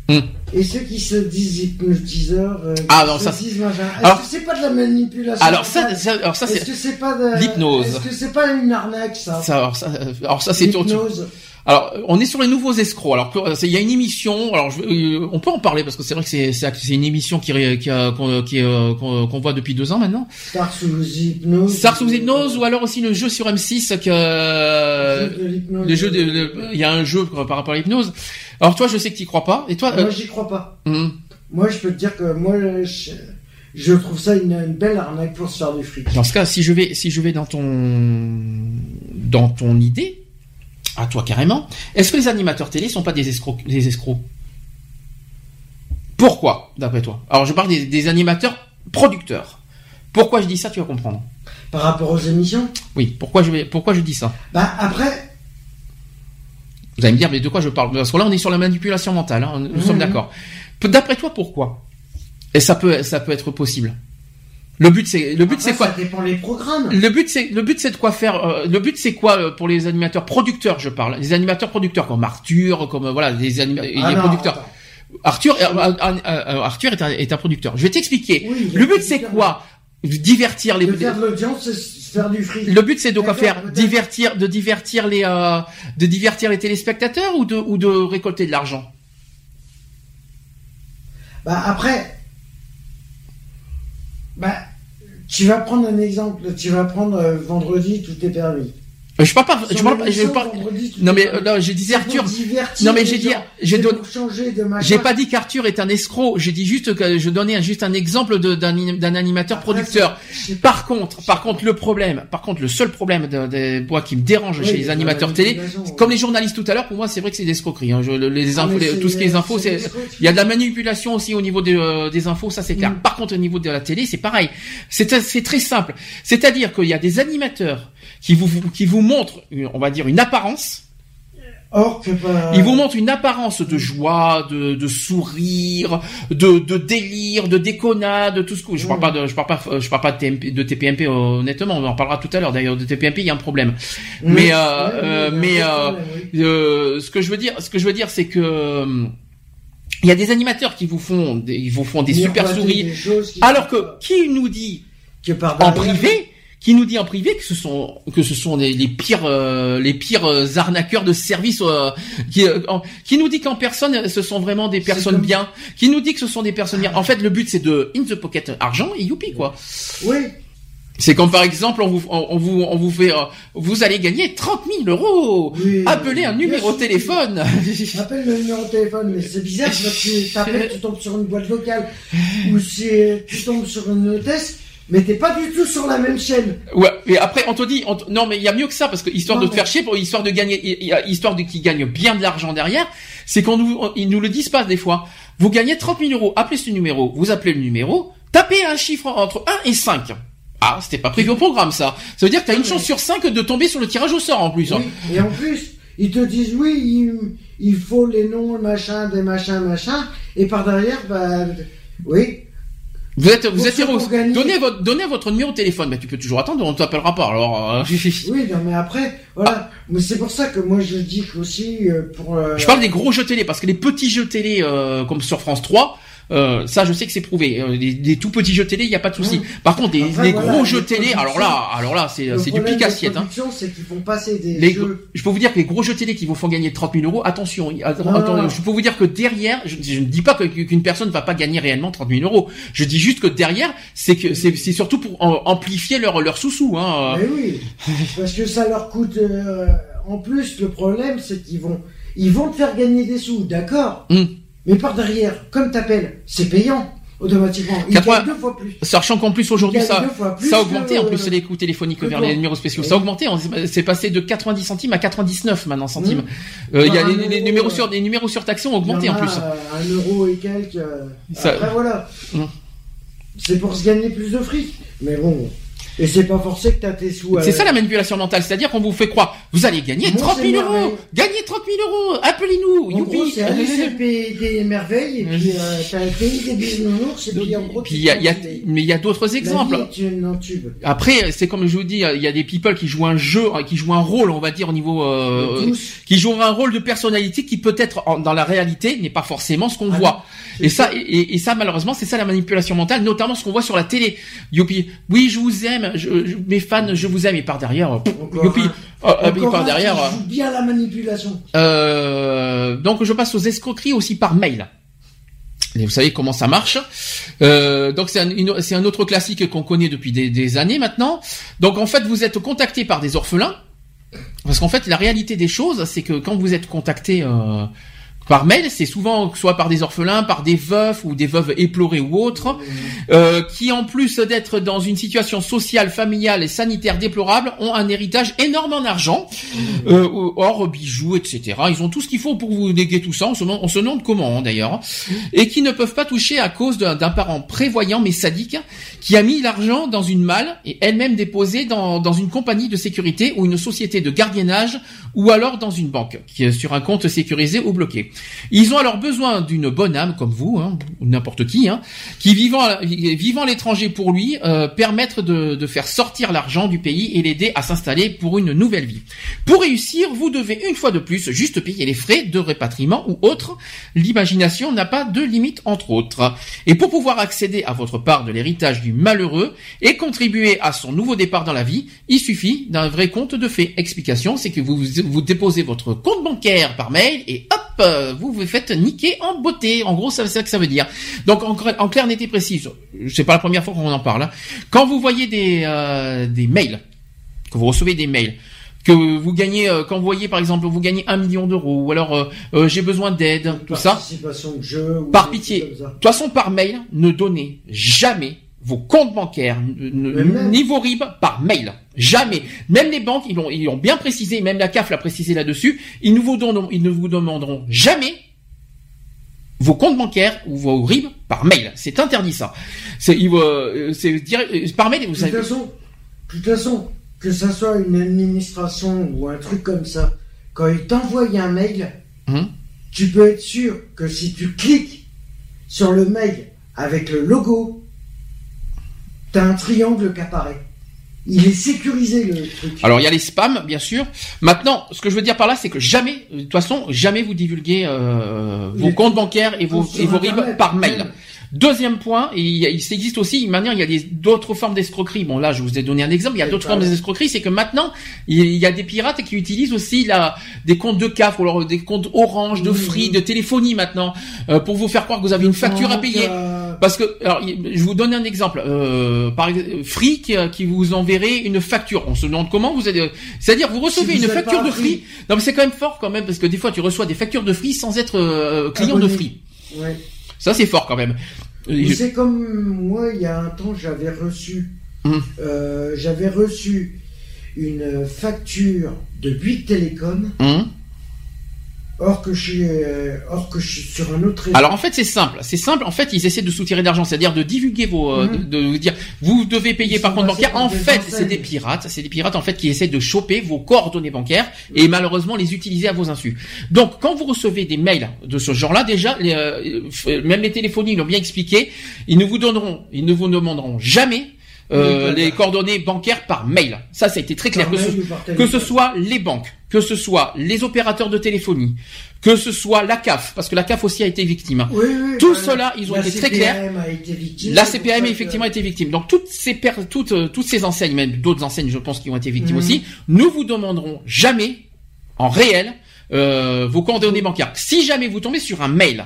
Hmm. Et ceux qui se disent hypnotiseurs, euh, Ah, qui non, ça, disent machin, est-ce Alors- que c'est pas de la manipulation Alors ça, ça- alors ça Est-ce c'est, que c'est pas de l'hypnose. Est-ce que c'est pas une arnaque ça, ça, alors ça, alors ça c'est L'hypnose. Alors, on est sur les nouveaux escrocs. Alors, il y a une émission. Alors, je- euh, on peut en parler parce que c'est vrai que c'est une émission qui qui qu'on qui, euh, qu'on qu'on voit depuis deux ans maintenant. Star sous hypnose. Star sous hypnose ou alors aussi le jeu sur M6 que Le jeu de il y a un jeu par rapport à l'hypnose. Alors toi, je sais que tu crois pas. Et toi, Moi euh, j'y crois pas. hum, Moi je peux te dire que moi je, je trouve ça une, une belle arnaque pour se faire du fric. dans ce cas, si je vais si je vais dans ton dans ton idée, à toi carrément, est-ce que les animateurs télé sont pas des escrocs des escrocs? Pourquoi, d'après toi? Alors, je parle des, des animateurs producteurs. Pourquoi je dis ça, tu vas comprendre. Par rapport aux émissions, Oui, pourquoi je vais, pourquoi je dis ça? Bah après, Vous allez me dire, mais de quoi je parle? Parce que là, on est sur la manipulation mentale. hein, nous sommes d'accord. Peu- D'après toi, pourquoi? Et ça peut, ça peut être possible. Le but, c'est, le but, après, c'est quoi? Ça dépend les programmes. Le but, c'est, le but, c'est de quoi faire. euh, le but, c'est quoi euh, pour les animateurs producteurs, je parle. Les animateurs producteurs comme Arthur, comme euh, voilà, des anima- Ah les non, producteurs. Arthur, euh, euh, euh, Arthur est un, est un producteur. Je vais t'expliquer. Oui, le but, c'est quoi? Divertir les. De faire de l'audience, faire du fric. Le but, c'est de quoi faire divertir, de divertir les, euh, de divertir les téléspectateurs ou de, ou de récolter de l'argent? Bah après, bah tu vas prendre un exemple. Tu vas prendre euh, vendredi, tout est permis. Euh, Je parle pas, je parle pas, je parle. Non mais euh, là, j'ai dit Arthur. Non, mais j'ai dit- j'ai donné-. J'ai pas dit qu'Arthur est un escroc. J'ai dit juste que je donnais juste un exemple d'un d'un animateur producteur. Par contre, par contre, le problème, par contre, le seul problème de, de- moi qui me dérange chez les animateurs télé, manipulation, comme les journalistes tout à l'heure, pour moi, c'est vrai que c'est des escroqueries. Hein. Les Ah, infos, tout ce qui est infos, c'est des il y a de la manipulation aussi au niveau des, euh, des infos, ça c'est clair. Mm. Par contre, au niveau de la télé, c'est pareil. C'est c'est très simple. C'est-à-dire qu'il y a des animateurs qui vous qui vous montrent, une- on va dire, une apparence. Or que. Ils vous montrent une apparence de joie, de, de sourire, de, de délire, de déconnade, tout ce que je parle pas de, je parle pas, je parle pas de, TMP, de TPMP honnêtement. On en parlera tout à l'heure. D'ailleurs, de TPMP, il y a un problème. Mais, euh, euh, mais, il euh, oui. Euh, ce que je veux dire, ce que je veux dire, c'est que euh, il y a des animateurs qui vous font, des, ils vous font des super Miroiter qui- alors que qui nous dit que par en privé, qui nous dit en privé que ce sont que ce sont les, les pires euh, les pires euh, arnaqueurs de service euh, qui euh, en- qui nous dit qu'en personne ce sont vraiment des personnes bien, qui nous dit que ce sont des personnes bien. En fait, le but c'est de in the pocket argent et youpi quoi. Oui. C'est comme par exemple on vous on, vous on vous fait euh, vous allez gagner 30 000 euros. oui. Appelez un numéro sûr. téléphone. (laughs) Appelle le numéro de téléphone, mais c'est bizarre parce que tu tombes sur une boîte vocale (laughs) ou si tu tombes sur une hôtesse, mais t'es pas du tout sur la même chaîne. Ouais, et après on te dit on te- non mais il y a mieux que ça parce que histoire Non, de te mais- faire chier pour histoire de gagner histoire de qu'ils gagnent bien de l'argent derrière, c'est qu'on nous on- ils nous le disent pas des fois. Vous gagnez 30 000 euros, appelez ce numéro, vous appelez le numéro, tapez un chiffre entre 1 et 5. Ah, c'était pas prévu au programme ça. Ça veut dire que t'as une chance sur 5 de tomber sur le tirage au sort en plus. hein. Oui. Et en plus, ils te disent oui, il, il faut les noms, le machin, des machins, machin, et par derrière, bah, oui. Vous êtes vous êtes héros. Donnez votre donnez votre numéro de téléphone, mais tu peux toujours attendre, on t'appellera pas. Alors euh, (laughs) Oui, non, mais après, voilà. Mais c'est pour ça que moi je dis qu'aussi, euh, pour. euh, Je parle des gros jeux télé parce que les petits jeux télé euh, comme sur France 3, euh, ça je sais que c'est prouvé. Euh, des, des tout petits jeux télé, il y a pas de souci. Mmh. Par contre, des, Après, des voilà, gros jeux télé, alors là, alors là, c'est du pic assiette. Hein. c'est qu'ils font passer des Les, jeux. je peux vous dire que les gros jeux télé qui vous font gagner 30 000 euros, attention, je peux vous dire que derrière, je, je ne dis pas qu'une personne ne va pas gagner réellement 30 000 euros. Je dis juste que derrière, c'est que c'est surtout pour amplifier leur leur sous-sous. Hein. Mais oui, parce que ça leur coûte. euh, en plus, le problème, c'est qu'ils vont, ils vont te faire gagner des sous, d'accord? Hmm. Mais par derrière, comme t'appelles, c'est payant automatiquement. Ils 80 gagnent deux fois plus. Sachant qu'en plus aujourd'hui ça ça a que- augmenté en plus les coûts téléphoniques que vers toi. les numéros spéciaux. Ça a augmenté, c'est passé de 90 centimes à 99 maintenant centimes. Euh, Il y a les, numéros sur les numéros surtaxés ont Il augmenté en a, plus. Un euro et quelques. euh, Ça- Après voilà. Hmm. C'est pour se gagner plus de fric. Mais bon. Et c'est pas forcé que t'as tes sous. C'est euh, ça la manipulation mentale, c'est-à-dire qu'on vous fait croire, vous allez gagner Moi, 30 c'est 000 euros, gagnez 30 000 euros, appelez-nous, youpi. c'est aller, des merveilles, et puis euh, t'as pays des bisounours, et puis en gros, Puis y a, y a- mais il y a d'autres exemples. Après, c'est comme je vous dis, il y a des people qui jouent un jeu, qui jouent un rôle, on va dire au niveau, euh, Tous. qui jouent un rôle de personnalité qui peut-être dans la réalité n'est pas forcément ce qu'on Ah voit. Et ça, ça. et, et ça malheureusement, c'est ça la manipulation mentale, notamment ce qu'on voit sur la télé. Youpi, oui, je vous aime, je, je- mes fans, je vous aime, et par derrière, pff, Encore youpi, un. et Encore par un derrière. qui euh, joue bien la manipulation. euh, donc je passe aux escroqueries aussi par mail. Et vous savez comment ça marche. Euh, donc c'est un, une- c'est un autre classique qu'on connaît depuis des, des années maintenant. Donc en fait vous êtes contacté par des orphelins. Parce qu'en fait la réalité des choses c'est que quand vous êtes contacté euh, par mail, c'est souvent soit par des orphelins, par des veufs ou des veuves éplorées ou autres, euh, qui en plus d'être dans une situation sociale, familiale et sanitaire déplorable, ont un héritage énorme en argent, euh, or bijoux, etc. Ils ont tout ce qu'il faut pour vous léguer tout ça. On se demande, on se demande comment hein, d'ailleurs, et qui ne peuvent pas toucher à cause d'un d'un parent prévoyant mais sadique qui a mis l'argent dans une malle et elle-même déposée dans, dans une compagnie de sécurité ou une société de gardiennage ou alors dans une banque qui est sur un compte sécurisé ou bloqué. Ils ont alors besoin d'une bonne âme comme vous, hein, ou n'importe qui, hein, qui vivant vivant à l'étranger pour lui, euh, permettre de, de faire sortir l'argent du pays et l'aider à s'installer pour une nouvelle vie. Pour réussir, vous devez une fois de plus juste payer les frais de répatriement ou autres. L'imagination n'a pas de limite entre autres. Et pour pouvoir accéder à votre part de l'héritage du malheureux et contribuer à son nouveau départ dans la vie, il suffit d'un vrai compte de fait. Explication, c'est que vous, vous déposez votre compte bancaire par mail et hop, euh, vous vous faites niquer en beauté. En gros, c'est ça que ça veut dire. Donc en, cla- en clair, net et précis, c'est pas la première fois qu'on en parle. hein. Quand vous voyez des, euh, des mails, que vous recevez des mails, que vous gagnez, euh, quand vous voyez par exemple, vous gagnez un million d'euros, ou alors j'ai besoin d'aide, tout ça, jeu. par pitié. De toute façon, par mail, ne donnez jamais vos comptes bancaires, ni vos RIB par mail. Jamais. Même les banques, ils l'ont, ils l'ont bien précisé, même la CAF l'a précisé là-dessus, ils ne vous donneront, ils ne vous demanderont jamais vos comptes bancaires ou vos RIB par mail. C'est interdit ça. C'est, euh, euh, par mail, vous De toute savez. façon, de toute façon, que ça soit une administration ou un truc comme ça, quand ils t'envoient un mail, Hum. tu peux être sûr que si tu cliques sur le mail avec le logo, un triangle qui apparaît. Il est sécurisé le truc. Alors il y a les spams, bien sûr. Maintenant, ce que je veux dire par là, c'est que jamais, de toute façon, jamais vous divulguez euh, vos comptes bancaires et vos, et vos RIB par mail. Deuxième point, et il, il existe aussi, maintenant il y a d'autres formes d'escroquerie. Bon là, je vous ai donné un exemple. Il y a d'autres formes d'escroquerie, c'est que maintenant il y a des pirates qui utilisent aussi la, des comptes de CAF ou alors des comptes Orange, de. Free, de téléphonie maintenant, euh, pour vous faire croire que vous avez une facture à payer. euh, Parce que, alors, je vous donne un exemple. Euh, par Free qui, euh, qui vous enverrait une facture. On se demande comment vous allez. C'est-à-dire, vous recevez Si vous une facture de Free. Non, mais c'est quand même fort quand même parce que des fois, tu reçois des factures de Free sans être euh, client de. Free. ouais. Ça, c'est fort quand même. Je- C'est comme moi, il y a un temps, j'avais reçu, Hum. euh, j'avais reçu une facture de Bouygues Télécom, Hum. Or que je suis, euh, or que je suis sur un autre. Alors en fait c'est simple, c'est simple. En fait ils essaient de soutirer de l'argent, c'est-à-dire de divulguer vos, euh, Mhm. de, de vous dire vous devez payer Ils par compte bancaire. En fait c'est des pirates, c'est des pirates en fait qui essaient de choper vos coordonnées bancaires et malheureusement les utiliser à vos insus. Donc quand vous recevez des mails de ce genre-là, déjà les, euh, euh, même les téléphonies l'ont bien expliqué, ils ne vous donneront, ils ne vous demanderont jamais euh, les coordonnées bancaires par mail. Ça ça a été très clair. Que ce- que ce soit les banques, que ce soit les opérateurs de téléphonie, que ce soit la CAF, parce que la CAF aussi a été victime. hein. Oui, oui, Tout bah, cela, ils ont été très CPAM a été victime, La CPM que- effectivement a été victime. Donc toutes ces toutes euh, toutes ces enseignes, même d'autres enseignes, je pense, qui ont été victimes Mhm. aussi, nous vous demanderons jamais, en réel, euh, vos coordonnées bancaires. Si jamais vous tombez sur un mail,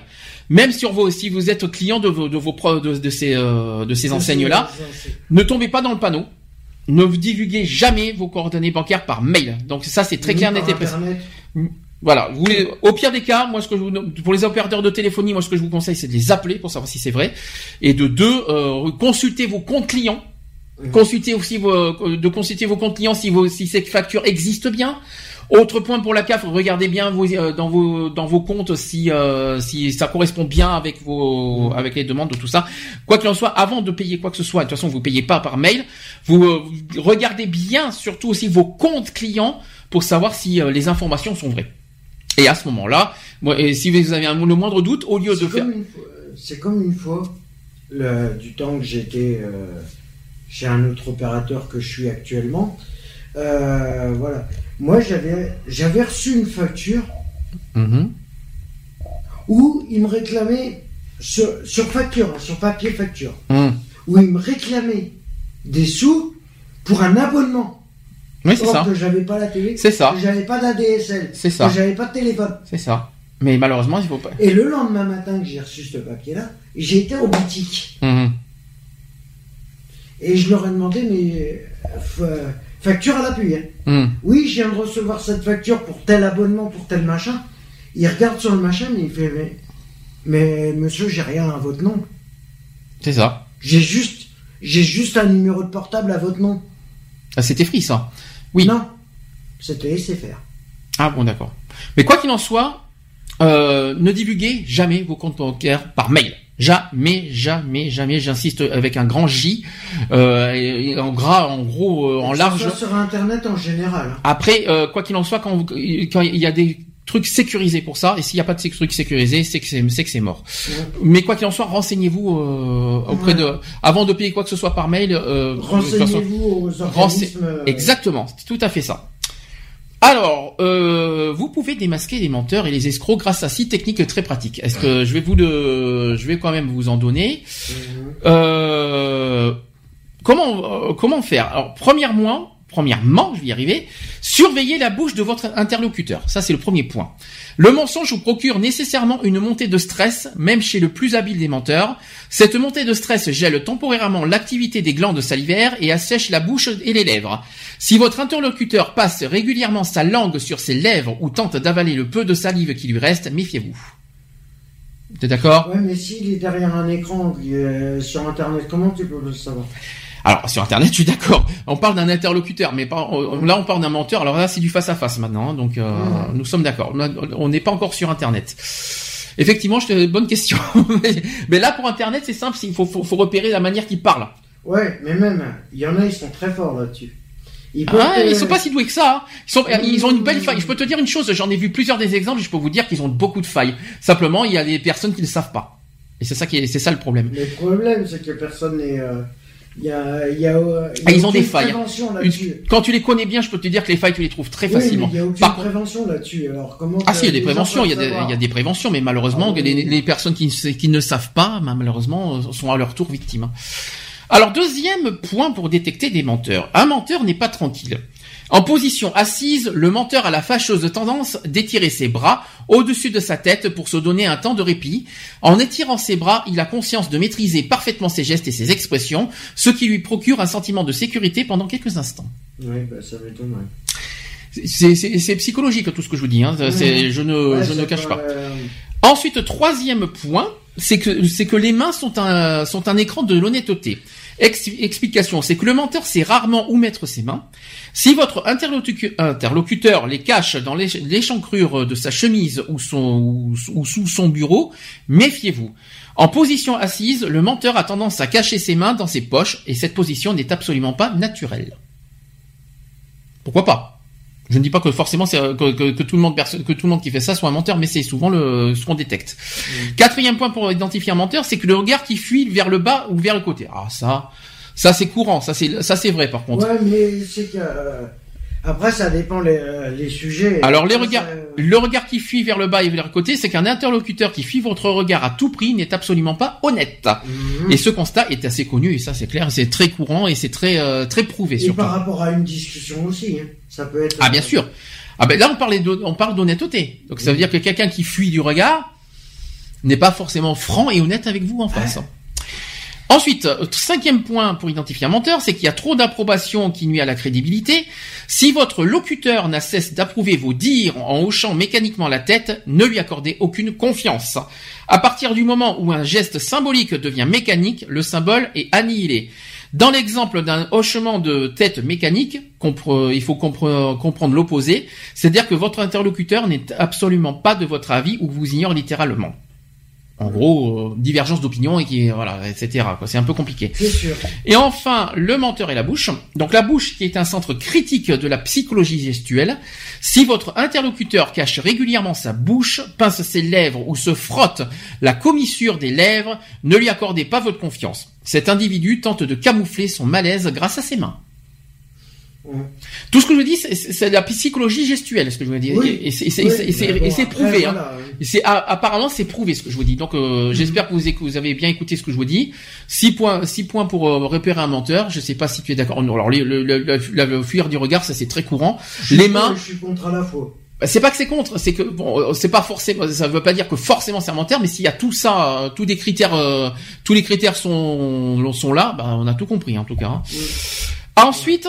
même sur vos, si vous êtes client de vos de vos pro- de, de ces euh, de ces Ça, enseignes là, c'est- c'est- ne tombez pas dans le panneau. Ne divulguez jamais vos coordonnées bancaires par mail. Donc ça c'est très clair, net et précis. Internet. Voilà. Vous, au pire des cas, moi, ce que je vous, pour les opérateurs de téléphonie, moi, ce que je vous conseille, c'est de les appeler pour savoir si c'est vrai, et de deux, euh, consulter vos comptes clients, Mhm. consulter aussi vos, de consulter vos comptes clients si vos, si ces factures existent bien. Autre point pour la CAF, regardez bien vos, euh, dans vos dans vos comptes si euh, si ça correspond bien avec vos avec les demandes de tout ça. Quoi qu'il en soit, avant de payer quoi que ce soit, de toute façon vous payez pas par mail. Vous, euh, vous regardez bien surtout aussi vos comptes clients pour savoir si euh, les informations sont vraies. Et à ce moment-là, et si vous avez un, le moindre doute, au lieu de faire C'est comme une fois, le- du temps que j'étais chez un autre opérateur que je suis actuellement. euh, voilà. Moi, j'avais j'avais reçu une facture Mhm. où il me réclamait sur, sur facture, hein, sur papier facture, Mhm. où il me réclamait des sous pour un abonnement. Oui, c'est ça. que j'avais pas la télé, C'est ça. que j'avais pas d'ADSL, C'est ça. que j'avais pas de téléphone. C'est ça. Mais malheureusement, il faut pas. Et le lendemain matin que j'ai reçu ce papier-là, j'ai été en boutique. Mhm. Et je leur ai demandé, mais euh, fa- facture à l'appui. Hein. Mhm. Oui, je viens de recevoir cette facture pour tel abonnement, pour tel machin. Il regarde sur le machin, mais il fait, mais, mais monsieur, j'ai rien à votre nom. C'est ça. J'ai juste, j'ai juste un numéro de portable à votre nom. Ah, C'était free ça. Oui. Non, c'était SFR. Ah bon, d'accord. Mais quoi qu'il en soit, euh, ne divulguez jamais vos comptes bancaires par mail. Jamais, jamais, jamais. J'insiste avec un grand J, euh, et- en gras, en gros, euh, en large. soit sur Internet en général. hein. Après, euh, quoi qu'il en soit, quand, vous- quand il y a des trucs sécurisés pour ça, et s'il n'y a pas de trucs sécurisés, c'est que c'est c'est que c'est mort. Mais quoi qu'il en soit, renseignez-vous euh, auprès Ouais. de, avant de payer quoi que ce soit par mail. Euh, Renseignez-vous aux organismes. euh, Exactement, c'est tout à fait ça. Alors, euh, vous pouvez démasquer les menteurs et les escrocs grâce à six techniques très pratiques. Est-ce que je vais vous le, je vais quand même vous en donner. Mhm. Euh, comment euh, comment faire? Alors, premièrement, premièrement, je vais y arriver. Surveillez la bouche de votre interlocuteur. Ça, c'est le premier point. Le mensonge vous procure nécessairement une montée de stress, même chez le plus habile des menteurs. Cette montée de stress gèle temporairement l'activité des glandes salivaires et assèche la bouche et les lèvres. Si votre interlocuteur passe régulièrement sa langue sur ses lèvres ou tente d'avaler le peu de salive qui lui reste, méfiez-vous. T'es d'accord? Ouais, mais s'il est derrière un écran euh, sur Internet, comment tu peux le savoir? Alors sur Internet, je suis d'accord. On parle d'un interlocuteur, mais pas, on- là on parle d'un menteur. Alors là, c'est du face à face maintenant. hein, donc euh, Mhm. nous sommes d'accord. On n'est pas encore sur Internet. Effectivement, je te bonne question. (laughs) mais, mais là pour Internet, c'est simple. Il faut, faut, faut repérer la manière qu'il parle. Ouais, mais même, il y en a, ils sont très forts là-dessus. Ils Ah, euh, ils sont pas si doués que ça. hein. Ils, sont, ils ont une belle faille. Je peux te dire une chose. J'en ai vu plusieurs des exemples. et Je peux vous dire qu'ils ont beaucoup de failles. Simplement, il y a des personnes qui ne savent pas. Et c'est ça qui est, c'est ça le problème. Le problème, c'est que personne n'est. euh, Il y a, il y a, il y a Ah, ils ont des failles. Une- quand tu les connais bien, je peux te dire que les failles, tu les trouves très Oui, facilement. mais il y a aucune Par prévention là-dessus. Alors comment Ah si, il y a des préventions, il y a des, il y a des préventions, mais malheureusement, Ah oui. les, les personnes qui, ne sa- qui ne savent pas, bah, malheureusement, sont à leur tour victimes. Alors, deuxième point pour détecter des menteurs. Un menteur n'est pas tranquille. En position assise, le menteur a la fâcheuse tendance d'étirer ses bras au-dessus de sa tête pour se donner un temps de répit. En étirant ses bras, il a conscience de maîtriser parfaitement ses gestes et ses expressions, ce qui lui procure un sentiment de sécurité pendant quelques instants. Oui, bah, ça m'étonnerait. C'est c'est- c'est psychologique tout ce que je vous dis. Hein. Je ne, Ouais, je ne cache pas. euh, Ensuite, troisième point, c'est que c'est que les mains sont un sont un écran de l'honnêteté. Ex- explication, c'est que le menteur sait rarement où mettre ses mains. Si votre interlocu- interlocuteur les cache dans l'éch- l'échancrure de sa chemise ou sous son bureau, méfiez-vous. En position assise, le menteur a tendance à cacher ses mains dans ses poches et cette position n'est absolument pas naturelle. Pourquoi pas? Je ne dis pas que forcément c'est, euh, que, que- que tout le monde perso- que tout le monde qui fait ça soit un menteur, mais c'est souvent le ce qu'on détecte. Quatrième point pour identifier un menteur, c'est que le regard qui fuit vers le bas ou vers le côté. Ah ça, ça c'est courant, ça c'est ça c'est vrai par contre. Ouais, mais c'est que. Euh, Après, ça dépend les, euh, les sujets. Alors les regards, ça- le regard qui fuit vers le bas et vers le côté, c'est qu'un interlocuteur qui fuit votre regard à tout prix n'est absolument pas honnête. Mhm. Et ce constat est assez connu et ça c'est clair, c'est très courant et c'est très euh, très prouvé Et surtout. par rapport à une discussion aussi. hein. Ça peut être. Ah bien sûr. Ah ben là on parlait de- on parle d'honnêteté. Donc ça veut dire que quelqu'un qui fuit du regard n'est pas forcément franc et honnête avec vous en face. Ensuite, euh, cinquième point pour identifier un menteur, c'est qu'il y a trop d'approbation qui nuit à la crédibilité. Si votre locuteur n'a cesse d'approuver vos dires en hochant mécaniquement la tête, ne lui accordez aucune confiance. À partir du moment où un geste symbolique devient mécanique, le symbole est annihilé. Dans l'exemple d'un hochement de tête mécanique, il faut compre- comprendre l'opposé, c'est-à-dire que votre interlocuteur n'est absolument pas de votre avis ou vous ignore littéralement. En gros, euh, divergence d'opinion et qui, voilà, etc. quoi. C'est un peu compliqué. C'est sûr. Et enfin, le menteur et la bouche. Donc la bouche qui est un centre critique de la psychologie gestuelle. Si votre interlocuteur cache régulièrement sa bouche, pince ses lèvres ou se frotte la commissure des lèvres, ne lui accordez pas votre confiance. Cet individu tente de camoufler son malaise grâce à ses mains. Tout ce que je vous dis, c'est- c'est la psychologie gestuelle, ce que je veux dire. Oui. Et c'est- Oui, prouvé. hein. voilà. C'est apparemment c'est prouvé ce que je vous dis. Donc euh, j'espère que vous, éc- vous avez bien écouté ce que je vous dis. Six points, six points pour euh, repérer un menteur. Je sais pas si tu es d'accord. Non, Alors le, le, le, le- le fuir du regard, ça c'est très courant. Je Les mains, Je suis contre à la fois. bah, c'est pas que c'est contre, c'est que bon, euh, c'est pas forcément. Ça veut pas dire que forcément c'est un menteur, mais s'il y a tout ça, euh, tous les critères, euh, tous les critères sont sont là, bah, on a tout compris en tout cas. hein. Ensuite,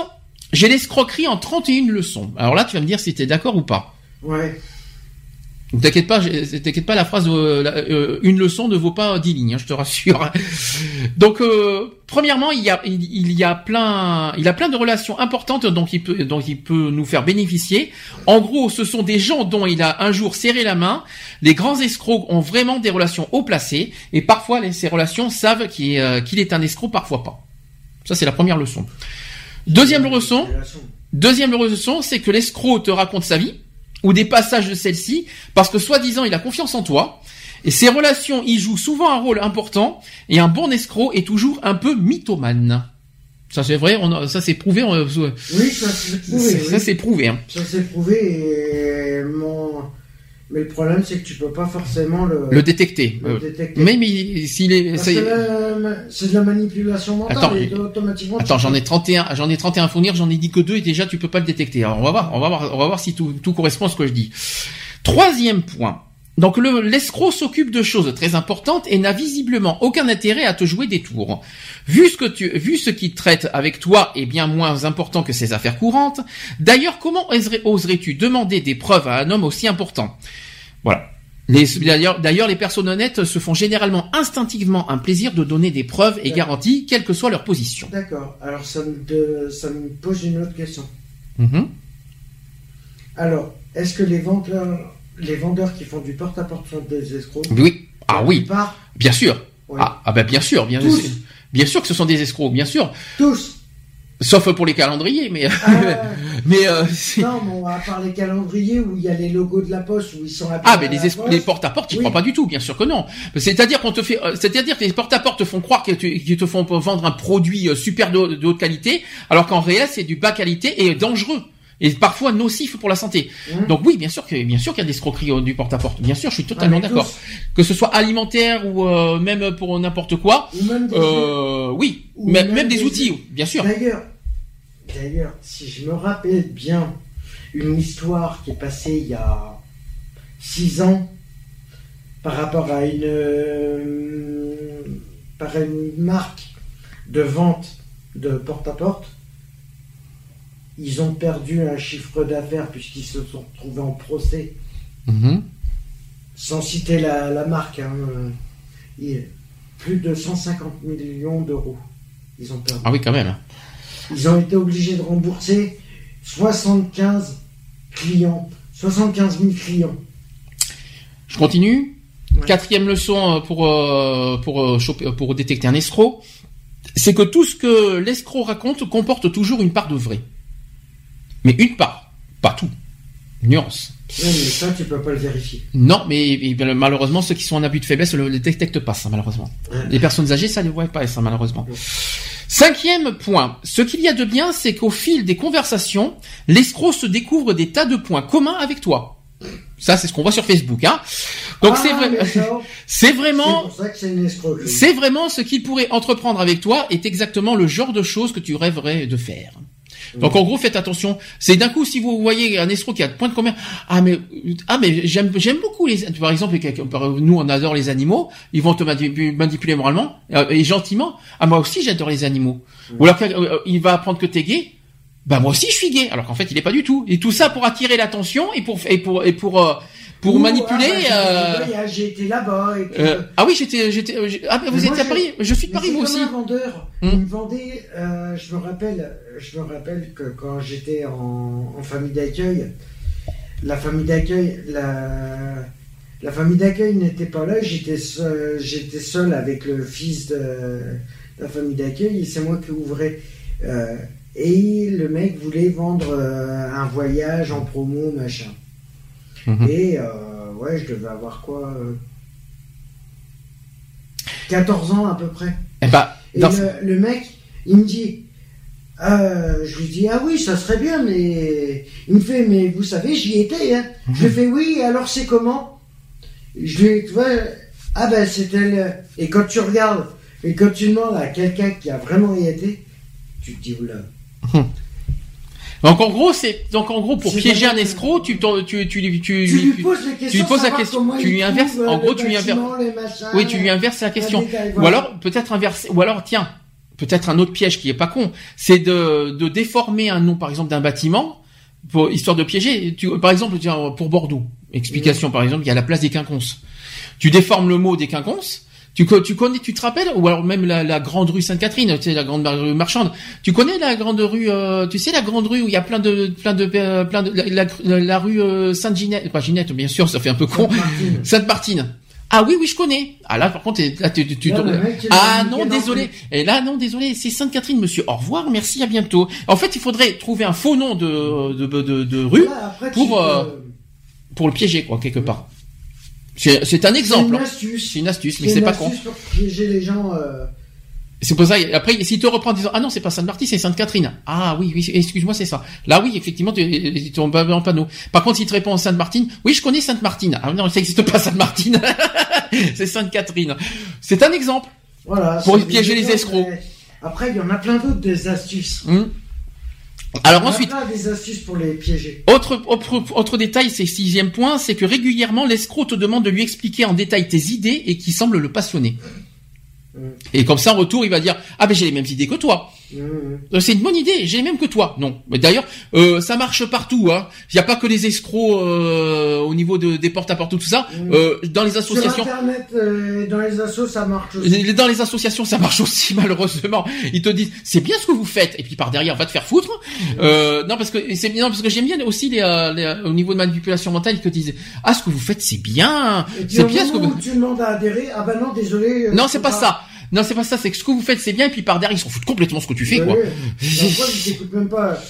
j'ai l'escroquerie en 31 leçons. Alors là, tu vas me dire si tu es d'accord ou pas. Ouais. Ne T'inquiète pas, t'inquiète pas, la phrase euh, la- euh, une leçon ne vaut pas 10 lignes, hein, je te rassure. (laughs) Donc, euh, premièrement, il y a il, il y a plein il a plein de relations importantes dont il peut dont il peut nous faire bénéficier. En gros, ce sont des gens dont il a un jour serré la main. Les grands escrocs ont vraiment des relations haut placées et parfois les- ces relations savent qu'il euh, qu'il est un escroc, parfois pas. Ça, c'est la première leçon. Deuxième leçon. Deuxième leçon, c'est que l'escroc te raconte sa vie ou des passages de celle-ci parce que soi-disant il a confiance en toi et ses relations y jouent souvent un rôle important et un bon escroc est toujours un peu mythomane. Ça c'est vrai, on a- ça c'est prouvé. on- Oui, ça c'est prouvé. ça oui. c'est prouvé. hein. Ça c'est prouvé et mon... Mais le problème c'est que tu peux pas forcément le, Le détecter. le Euh, détecter. mais s'il est, la- c'est de la manipulation mentale Attends, et automatiquement. Attends, j'en ai 31, j'en ai 31 à fournir, j'en ai dit que deux et déjà tu peux pas le détecter. Alors on va voir, on va voir, on va voir si tout, tout correspond à ce que je dis. Troisième point. Donc le l'escroc s'occupe de choses très importantes et n'a visiblement aucun intérêt à te jouer des tours. Vu ce que tu, vu ce qu'il traite avec toi est bien moins important que ses affaires courantes. D'ailleurs, comment oserais- oserais-tu demander des preuves à un homme aussi important? Voilà. D'ailleurs, les personnes honnêtes se font généralement instinctivement un plaisir de donner des preuves et garanties, quelle que soit leur position. D'accord. Alors ça me, de- ça me pose une autre question. Mhm. Alors, est-ce que les vendeurs, les vendeurs qui font du porte-à-porte sont des escrocs Oui. Ah oui, bien sûr. oui. Ah, ah ben bien sûr, bien, Tous. bien sûr que ce sont des escrocs, bien sûr. Tous. Sauf pour les calendriers, mais Ah, (laughs) mais euh, non, mais on va part les calendriers où il y a les logos de la poste où ils sont ah mais à les, la es- poste. les porte-à-porte, ils Oui. croient pas du tout, bien sûr que non. C'est-à-dire qu'on te fait, euh, c'est-à-dire que les porte-à-porte te font croire qu'ils te font vendre un produit euh, super de, de haute qualité, alors qu'en réel c'est du bas qualité et dangereux et parfois nocif pour la santé. Mhm. Donc oui, bien sûr que bien sûr qu'il y a des escroqueries du porte-à-porte. Bien sûr, je suis Ah, totalement mais d'accord. Que ce soit alimentaire ou euh, même pour n'importe quoi. Ou même des- Euh, oui, Ou même, des des- outils, bien sûr. D'ailleurs, d'ailleurs, si je me rappelle bien une histoire qui est passée il y a six ans par rapport à une, euh, par une marque de vente de porte-à-porte, ils ont perdu un chiffre d'affaires puisqu'ils se sont retrouvés en procès, Mhm. sans citer la, la marque, hein, euh, il- plus de 150 millions d'euros. Ils ont perdu. Ah oui, quand même. Ils ont été obligés de rembourser 75 clients, 75 000 clients. Je continue. Ouais. Quatrième leçon euh, pour pour choper- euh, pour détecter un escroc, c'est que tout ce que l'escroc raconte comporte toujours une part de vrai. Mais une part, pas tout. Nuance. Mais ça, tu peux pas le vérifier. Non, mais malheureusement, ceux qui sont en abus de faiblesse ne le détectent pas, ça, malheureusement. Ouais. Les personnes âgées, ça ne le voit pas, ça, malheureusement. Ouais. Cinquième point. Ce qu'il y a de bien, c'est qu'au fil des conversations, l'escroc se découvre des tas de points communs avec toi. Ça, c'est ce qu'on voit sur Facebook, hein. Donc, Ah, c'est vrai, mais ça, (laughs) c'est vraiment, c'est vraiment ce qu'il pourrait entreprendre avec toi est exactement le genre de choses que tu rêverais de faire. Donc en gros, faites attention. C'est d'un coup si vous voyez un escroc qui a de point de commerce. Ah mais ah mais j'aime j'aime beaucoup les par exemple nous on adore les animaux. Ils vont te manipu- manipuler moralement euh, et gentiment. Ah moi aussi j'adore les animaux. Ou alors euh, il va apprendre que t'es gay. Bah moi aussi je suis gay. Alors qu'en fait il est pas du tout. Et tout ça pour attirer l'attention et pour et pour et pour euh, pour Ou, manipuler. ah, bah, j'ai euh, été là-bas. et puis, euh, ah oui, j'étais, j'étais. euh, Ah, vous étiez à Paris. Je suis de Paris moi comme aussi. un vendeur. Hmm. Il me vendait, euh, je me rappelle, je me rappelle que quand j'étais en, en famille d'accueil, la famille d'accueil, la, la famille d'accueil n'était pas là. J'étais seul, j'étais seul avec le fils de, la famille d'accueil et c'est moi qui ouvrais. Et le mec voulait vendre un voyage en promo, machin. Mhm. Et euh, ouais, je devais avoir quoi euh, 14 ans à peu près. Eh bah, Et dans- le, le mec, il me dit, euh, je lui dis, ah oui, ça serait bien, mais il me fait, mais vous savez, j'y étais. Hein. Je lui fais, oui, alors c'est comment? Je lui tu vois, ah ben c'était le... Et quand tu regardes, et quand tu demandes à quelqu'un qui a vraiment y été, tu te dis, oula. Donc en gros, c'est donc en gros pour piéger un escroc, tu tu tu lui tu, Tu lui tu- poses la question. lui poses la question, tu lui inverses- en gros, tu lui inverses- oui, tu lui inverses la question. Ou alors peut-être inverser, ou alors tiens, peut-être un autre piège qui est pas con, c'est de, de déformer un nom par exemple d'un bâtiment pour histoire de piéger. Tu, par exemple, tiens, pour Bordeaux, explication par exemple, il y a la place des quinconces. Tu déformes le mot des quinconces. Tu, tu connais, tu te rappelles, ou alors même la, la grande rue Sainte-Catherine, tu sais la grande rue marchande. Tu connais la grande rue, euh, tu sais la grande rue où il y a plein de, plein de, euh, plein de, la, la- la rue euh, Sainte-Ginette, pas Ginette, bien sûr, ça fait un peu con. Sainte-Martine. Ah oui, oui, je connais. Ah là, par contre, là, tu, tu, tu- mec, il ah non, désolé. Et là, non, désolé. C'est Sainte-Catherine, monsieur. Au revoir, merci, à bientôt. En fait, il faudrait trouver un faux nom de, de, de, de rue Là, après, tu pour, peux- euh, pour le piéger, quoi, quelque part. C'est c'est un C'est exemple. une hein. astuce. C'est une astuce, mais C'est c'est une pas con. pour piéger les gens. euh, C'est pour ça, après, s'il te reprend en disant, ah non, c'est pas Sainte-Marthe, c'est Sainte-Catherine. Ah oui, oui, excuse-moi, c'est ça. Là, oui, effectivement, tu tombes le panneau. Par contre, s'il te répond Sainte-Martine, oui, je connais Sainte-Martine. Ah non, ça n'existe pas Sainte-Martine. (laughs) c'est Sainte-Catherine. C'est un exemple. Voilà. Pour c'est piéger les escrocs. Après, il y en a plein d'autres des astuces. Hmm. Alors ensuite, plein des astuces pour les piéger. Autre, autre, autre détail, c'est sixième point, c'est que régulièrement l'escroc te demande de lui expliquer en détail tes idées et qui semble le passionner. Mm. Et comme ça, en retour, il va dire ah ben j'ai les mêmes idées que toi. Mmh. Euh, C'est une bonne idée, j'ai les mêmes que toi. Non, mais d'ailleurs, euh, ça marche partout. Hein. Il n'y a pas que les escrocs euh, au niveau de, des porte-à-porte tout ça. Euh, dans les Sur associations, Internet, euh, dans les assos, ça marche aussi. dans les associations, ça marche aussi (laughs) malheureusement. Ils te disent c'est bien ce que vous faites, et puis par derrière, va te faire foutre. Euh, non parce que c'est bien, parce que j'aime bien aussi les, les, au niveau de manipulation mentale, ils te disent ah ce que vous faites c'est bien, c'est bien ce que vous. tu demandes à adhérer, ah bah non, désolé. Non c'est pas ça. Non c'est pas ça, c'est que ce que vous faites c'est bien, et puis par derrière ils s'en foutent complètement ce que tu fais quoi. Ouais, ouais. Parfois, je t'écoute même pas.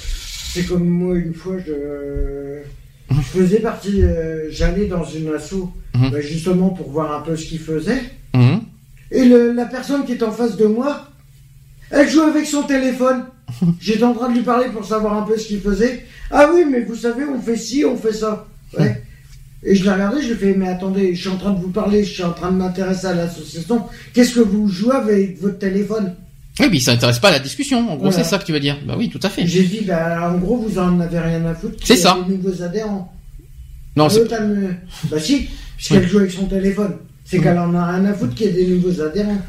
C'est comme moi, une fois, je, je faisais partie, euh, j'allais dans une asso, Mhm. bah, justement pour voir un peu ce qu'ils faisaient. Mhm. Et le- la personne qui est en face de moi, elle joue avec son téléphone. (laughs) J'étais en train de lui parler pour savoir un peu ce qu'il faisait. Ah oui, mais vous savez, on fait ci, on fait ça. Ouais. Et je l'ai regardé, je lui ai fait, mais attendez, je suis en train de vous parler, je suis en train de m'intéresser à l'association. Qu'est-ce que vous jouez avec votre téléphone? Oui, mais ça intéresse pas à la discussion. En gros, Voilà. c'est ça que tu veux dire. Bah oui, tout à fait. J'ai dit, bah, en gros, vous en avez rien à foutre. qu'il C'est ça. Des nouveaux adhérents. Non, c'est Bah si, puisqu'elle joue avec son téléphone. C'est qu'elle en a rien à foutre qu'il y ait des nouveaux adhérents.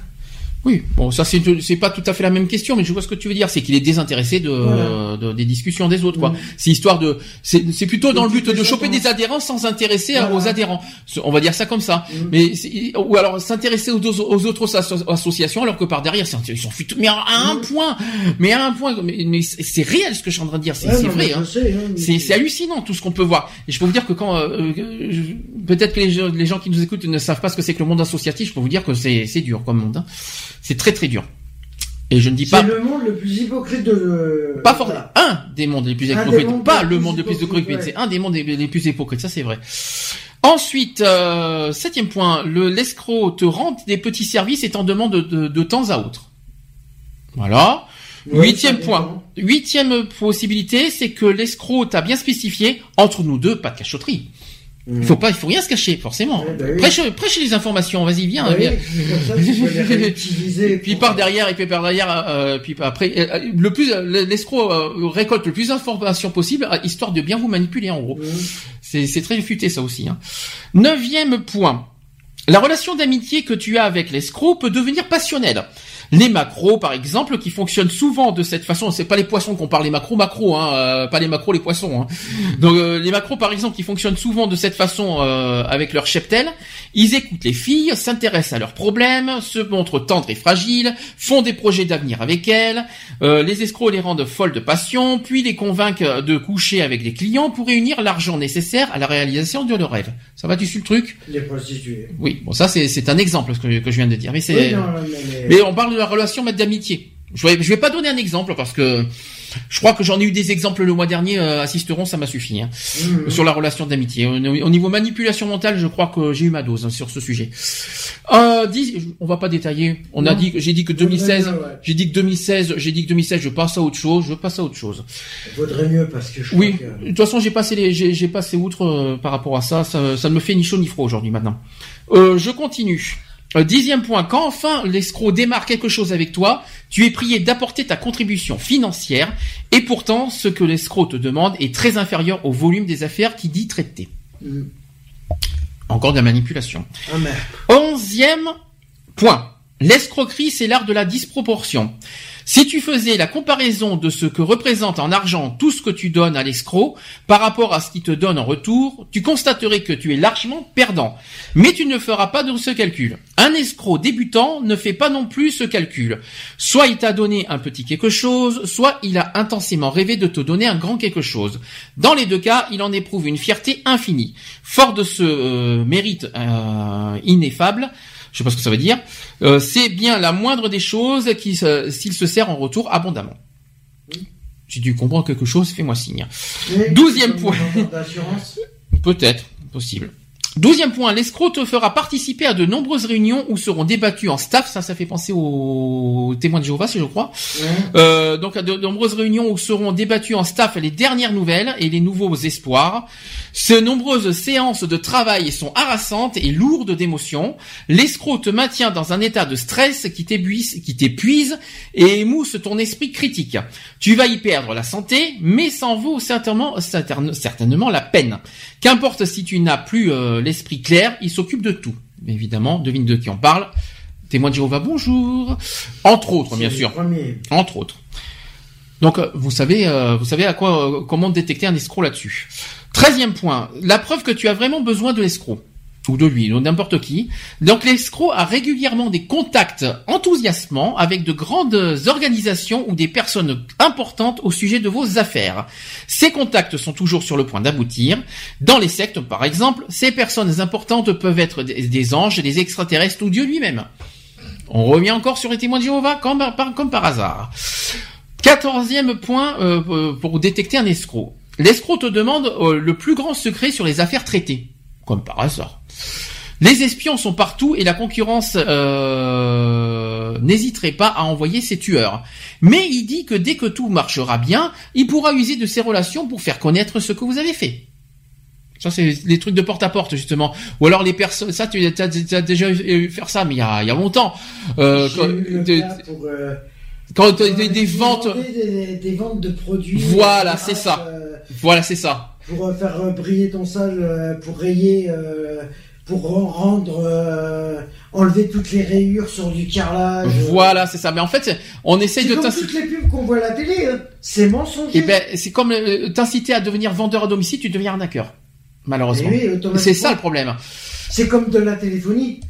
Oui, bon, ça c'est c'est pas tout à fait la même question, mais je vois ce que tu veux dire, c'est qu'il est désintéressé de, Voilà. de- des discussions des autres, quoi. Mm. C'est histoire de, c'est c'est plutôt dans le but de choper des adhérents sans s'intéresser Voilà. aux adhérents. On va dire ça comme ça. Mm. Mais ou alors s'intéresser aux, autres asso- associations, alors que par derrière, ils s'en foutent. Mais à un Mm. point, mais à un point, mais, mais c'est réel ce que je suis en train de dire, c'est Ouais, vrai. Hein. hein, mais- C'est hallucinant tout ce qu'on peut voir. Et je peux vous dire que quand euh, euh, peut-être que les, gens- les gens qui nous écoutent ne savent pas ce que c'est que le monde associatif, je peux vous dire que c'est c'est dur comme monde. hein. C'est très très dur. Et je ne dis C'est pas le monde le plus hypocrite de. pas forcément un des mondes les plus hypocrites, pas le monde le plus hypocrite, ouais. c'est un des mondes les, plus hypocrites, ça c'est vrai. Ensuite, euh, septième point, le l'escroc te rend des petits services et t'en demande de, de, de temps à autre. Voilà. Ouais, Huitième point. Huitième possibilité, c'est que l'escroc t'a bien spécifié entre nous deux, pas de cachotterie. Il faut pas, il faut rien se cacher, forcément. Ouais, bah oui. Prêche, prêche les informations, vas-y, viens. Oui, viens. c'est comme ça, tu peux les réutiliser. (laughs) Puis pour- par derrière, et puis par derrière, euh, puis après, euh, le plus, euh, l'escroc euh, récolte le plus d'informations possible, euh, histoire de bien vous manipuler, en gros. C'est, c'est très futé, ça aussi. Hein. Neuvième point. La relation d'amitié que tu as avec l'escroc peut devenir passionnelle. Les macros, par exemple, qui fonctionnent souvent de cette façon. C'est pas les poissons qu'on parle, les macros, macros, hein, euh, pas les macros, les poissons. Hein. Donc euh, les macros, par exemple, qui fonctionnent souvent de cette façon euh, avec leur cheptel. Ils écoutent les filles, s'intéressent à leurs problèmes, se montrent tendres et fragiles, font des projets d'avenir avec elles. les escrocs les rendent folles de passion, puis les convainquent de coucher avec les clients pour réunir l'argent nécessaire à la réalisation de leurs rêves. Ça va, tu suis le truc? Les prostituées. Oui, bon ça c'est un exemple que, que je viens de dire, mais c'est. mais, on parle de la relation d'amitié. Je vais, je vais pas donner un exemple parce que je crois que j'en ai eu des exemples le mois dernier. Euh, assisteront, ça m'a suffi hein, mmh. sur la relation d'amitié. Au, niveau manipulation mentale, je crois que j'ai eu ma dose hein, sur ce sujet. Euh, on va pas détailler. On a dit, j'ai dit que 2016, j'ai dit que 2016, j'ai dit que 2016, je passe à autre chose. Je passe à autre chose. Vaudrait mieux parce que je oui. De toute façon, j'ai passé les, j'ai passé outre euh, par rapport à ça. ça. Ça ne me fait ni chaud ni froid aujourd'hui maintenant. Euh, je continue. Dixième point, quand enfin l'escroc démarre quelque chose avec toi, tu es prié d'apporter ta contribution financière et pourtant ce que l'escroc te demande est très inférieur au volume des affaires qu'il dit traiter. Mm. Encore de la manipulation. Onzième point, l'escroquerie c'est l'art de la disproportion. Si tu faisais la comparaison de ce que représente en argent tout ce que tu donnes à l'escroc par rapport à ce qu'il te donne en retour, tu constaterais que tu es largement perdant. Mais tu ne feras pas de ce calcul. Un escroc débutant ne fait pas non plus ce calcul. Soit il t'a donné un petit quelque chose, soit il a intensément rêvé de te donner un grand quelque chose. Dans les deux cas, il en éprouve une fierté infinie. Fort de ce euh, mérite euh, ineffable, je sais pas ce que ça veut dire, euh, c'est bien la moindre des choses qui, s'il se sert en retour abondamment. Si tu comprends quelque chose, fais-moi signe. Douzième point. Peut-être, possible. Douzième point, l'escroc te fera participer à de nombreuses réunions où seront débattues en staff, ça, ça fait penser aux témoins de Jéhovah, si je crois. Euh, donc à de nombreuses réunions où seront débattues en staff les dernières nouvelles et les nouveaux espoirs. Ces nombreuses séances de travail sont harassantes et lourdes d'émotions. L'escroc te maintient dans un état de stress qui t'épuise, qui t'épuise et émousse ton esprit critique. Tu vas y perdre la santé, mais s'en vaut certainement, certainement la peine. Qu'importe si tu n'as plus euh, l'esprit clair, il s'occupe de tout. Évidemment, devine de qui on parle. Témoin de Jéhovah, bonjour. Entre autres, bien sûr. Entre autres. Donc, euh, vous savez, euh, vous savez à quoi, comment détecter un escroc là-dessus. Treizième point, la preuve que tu as vraiment besoin de l'escroc ou de lui, ou n'importe qui. Donc l'escroc a régulièrement des contacts enthousiasmants avec de grandes organisations ou des personnes importantes au sujet de vos affaires. Ces contacts sont toujours sur le point d'aboutir. Dans les sectes, par exemple, ces personnes importantes peuvent être des anges, des extraterrestres ou Dieu lui-même. On revient encore sur les témoins de Jéhovah comme par, hasard. Quatorzième point euh, euh, pour détecter un escroc. L'escroc te demande euh, le plus grand secret sur les affaires traitées, comme par hasard. Les espions sont partout et la concurrence euh, n'hésiterait pas à envoyer ses tueurs. Mais il dit que dès que tout marchera bien, il pourra user de ses relations pour faire connaître ce que vous avez fait. Ça, c'est les trucs de porte à porte, justement. Ou alors les personnes, ça, tu as, déjà eu faire ça, mais il y a, longtemps. Euh, quand, pour, euh, quand des, des ventes, des, ventes de produits. Voilà, c'est ça. Euh, voilà, c'est ça. Pour faire briller ton sol, pour rayer pour rendre euh, enlever toutes les rayures sur du carrelage. Voilà, c'est ça. Mais en fait, on essaye de t'inciter. toutes les pubs qu'on voit à la télé, hein. c'est mensonger. Et eh ben, c'est comme euh, t'inciter à devenir vendeur à domicile, tu deviens arnaqueur. Malheureusement. Eh c'est ça le problème. C'est comme de la téléphonie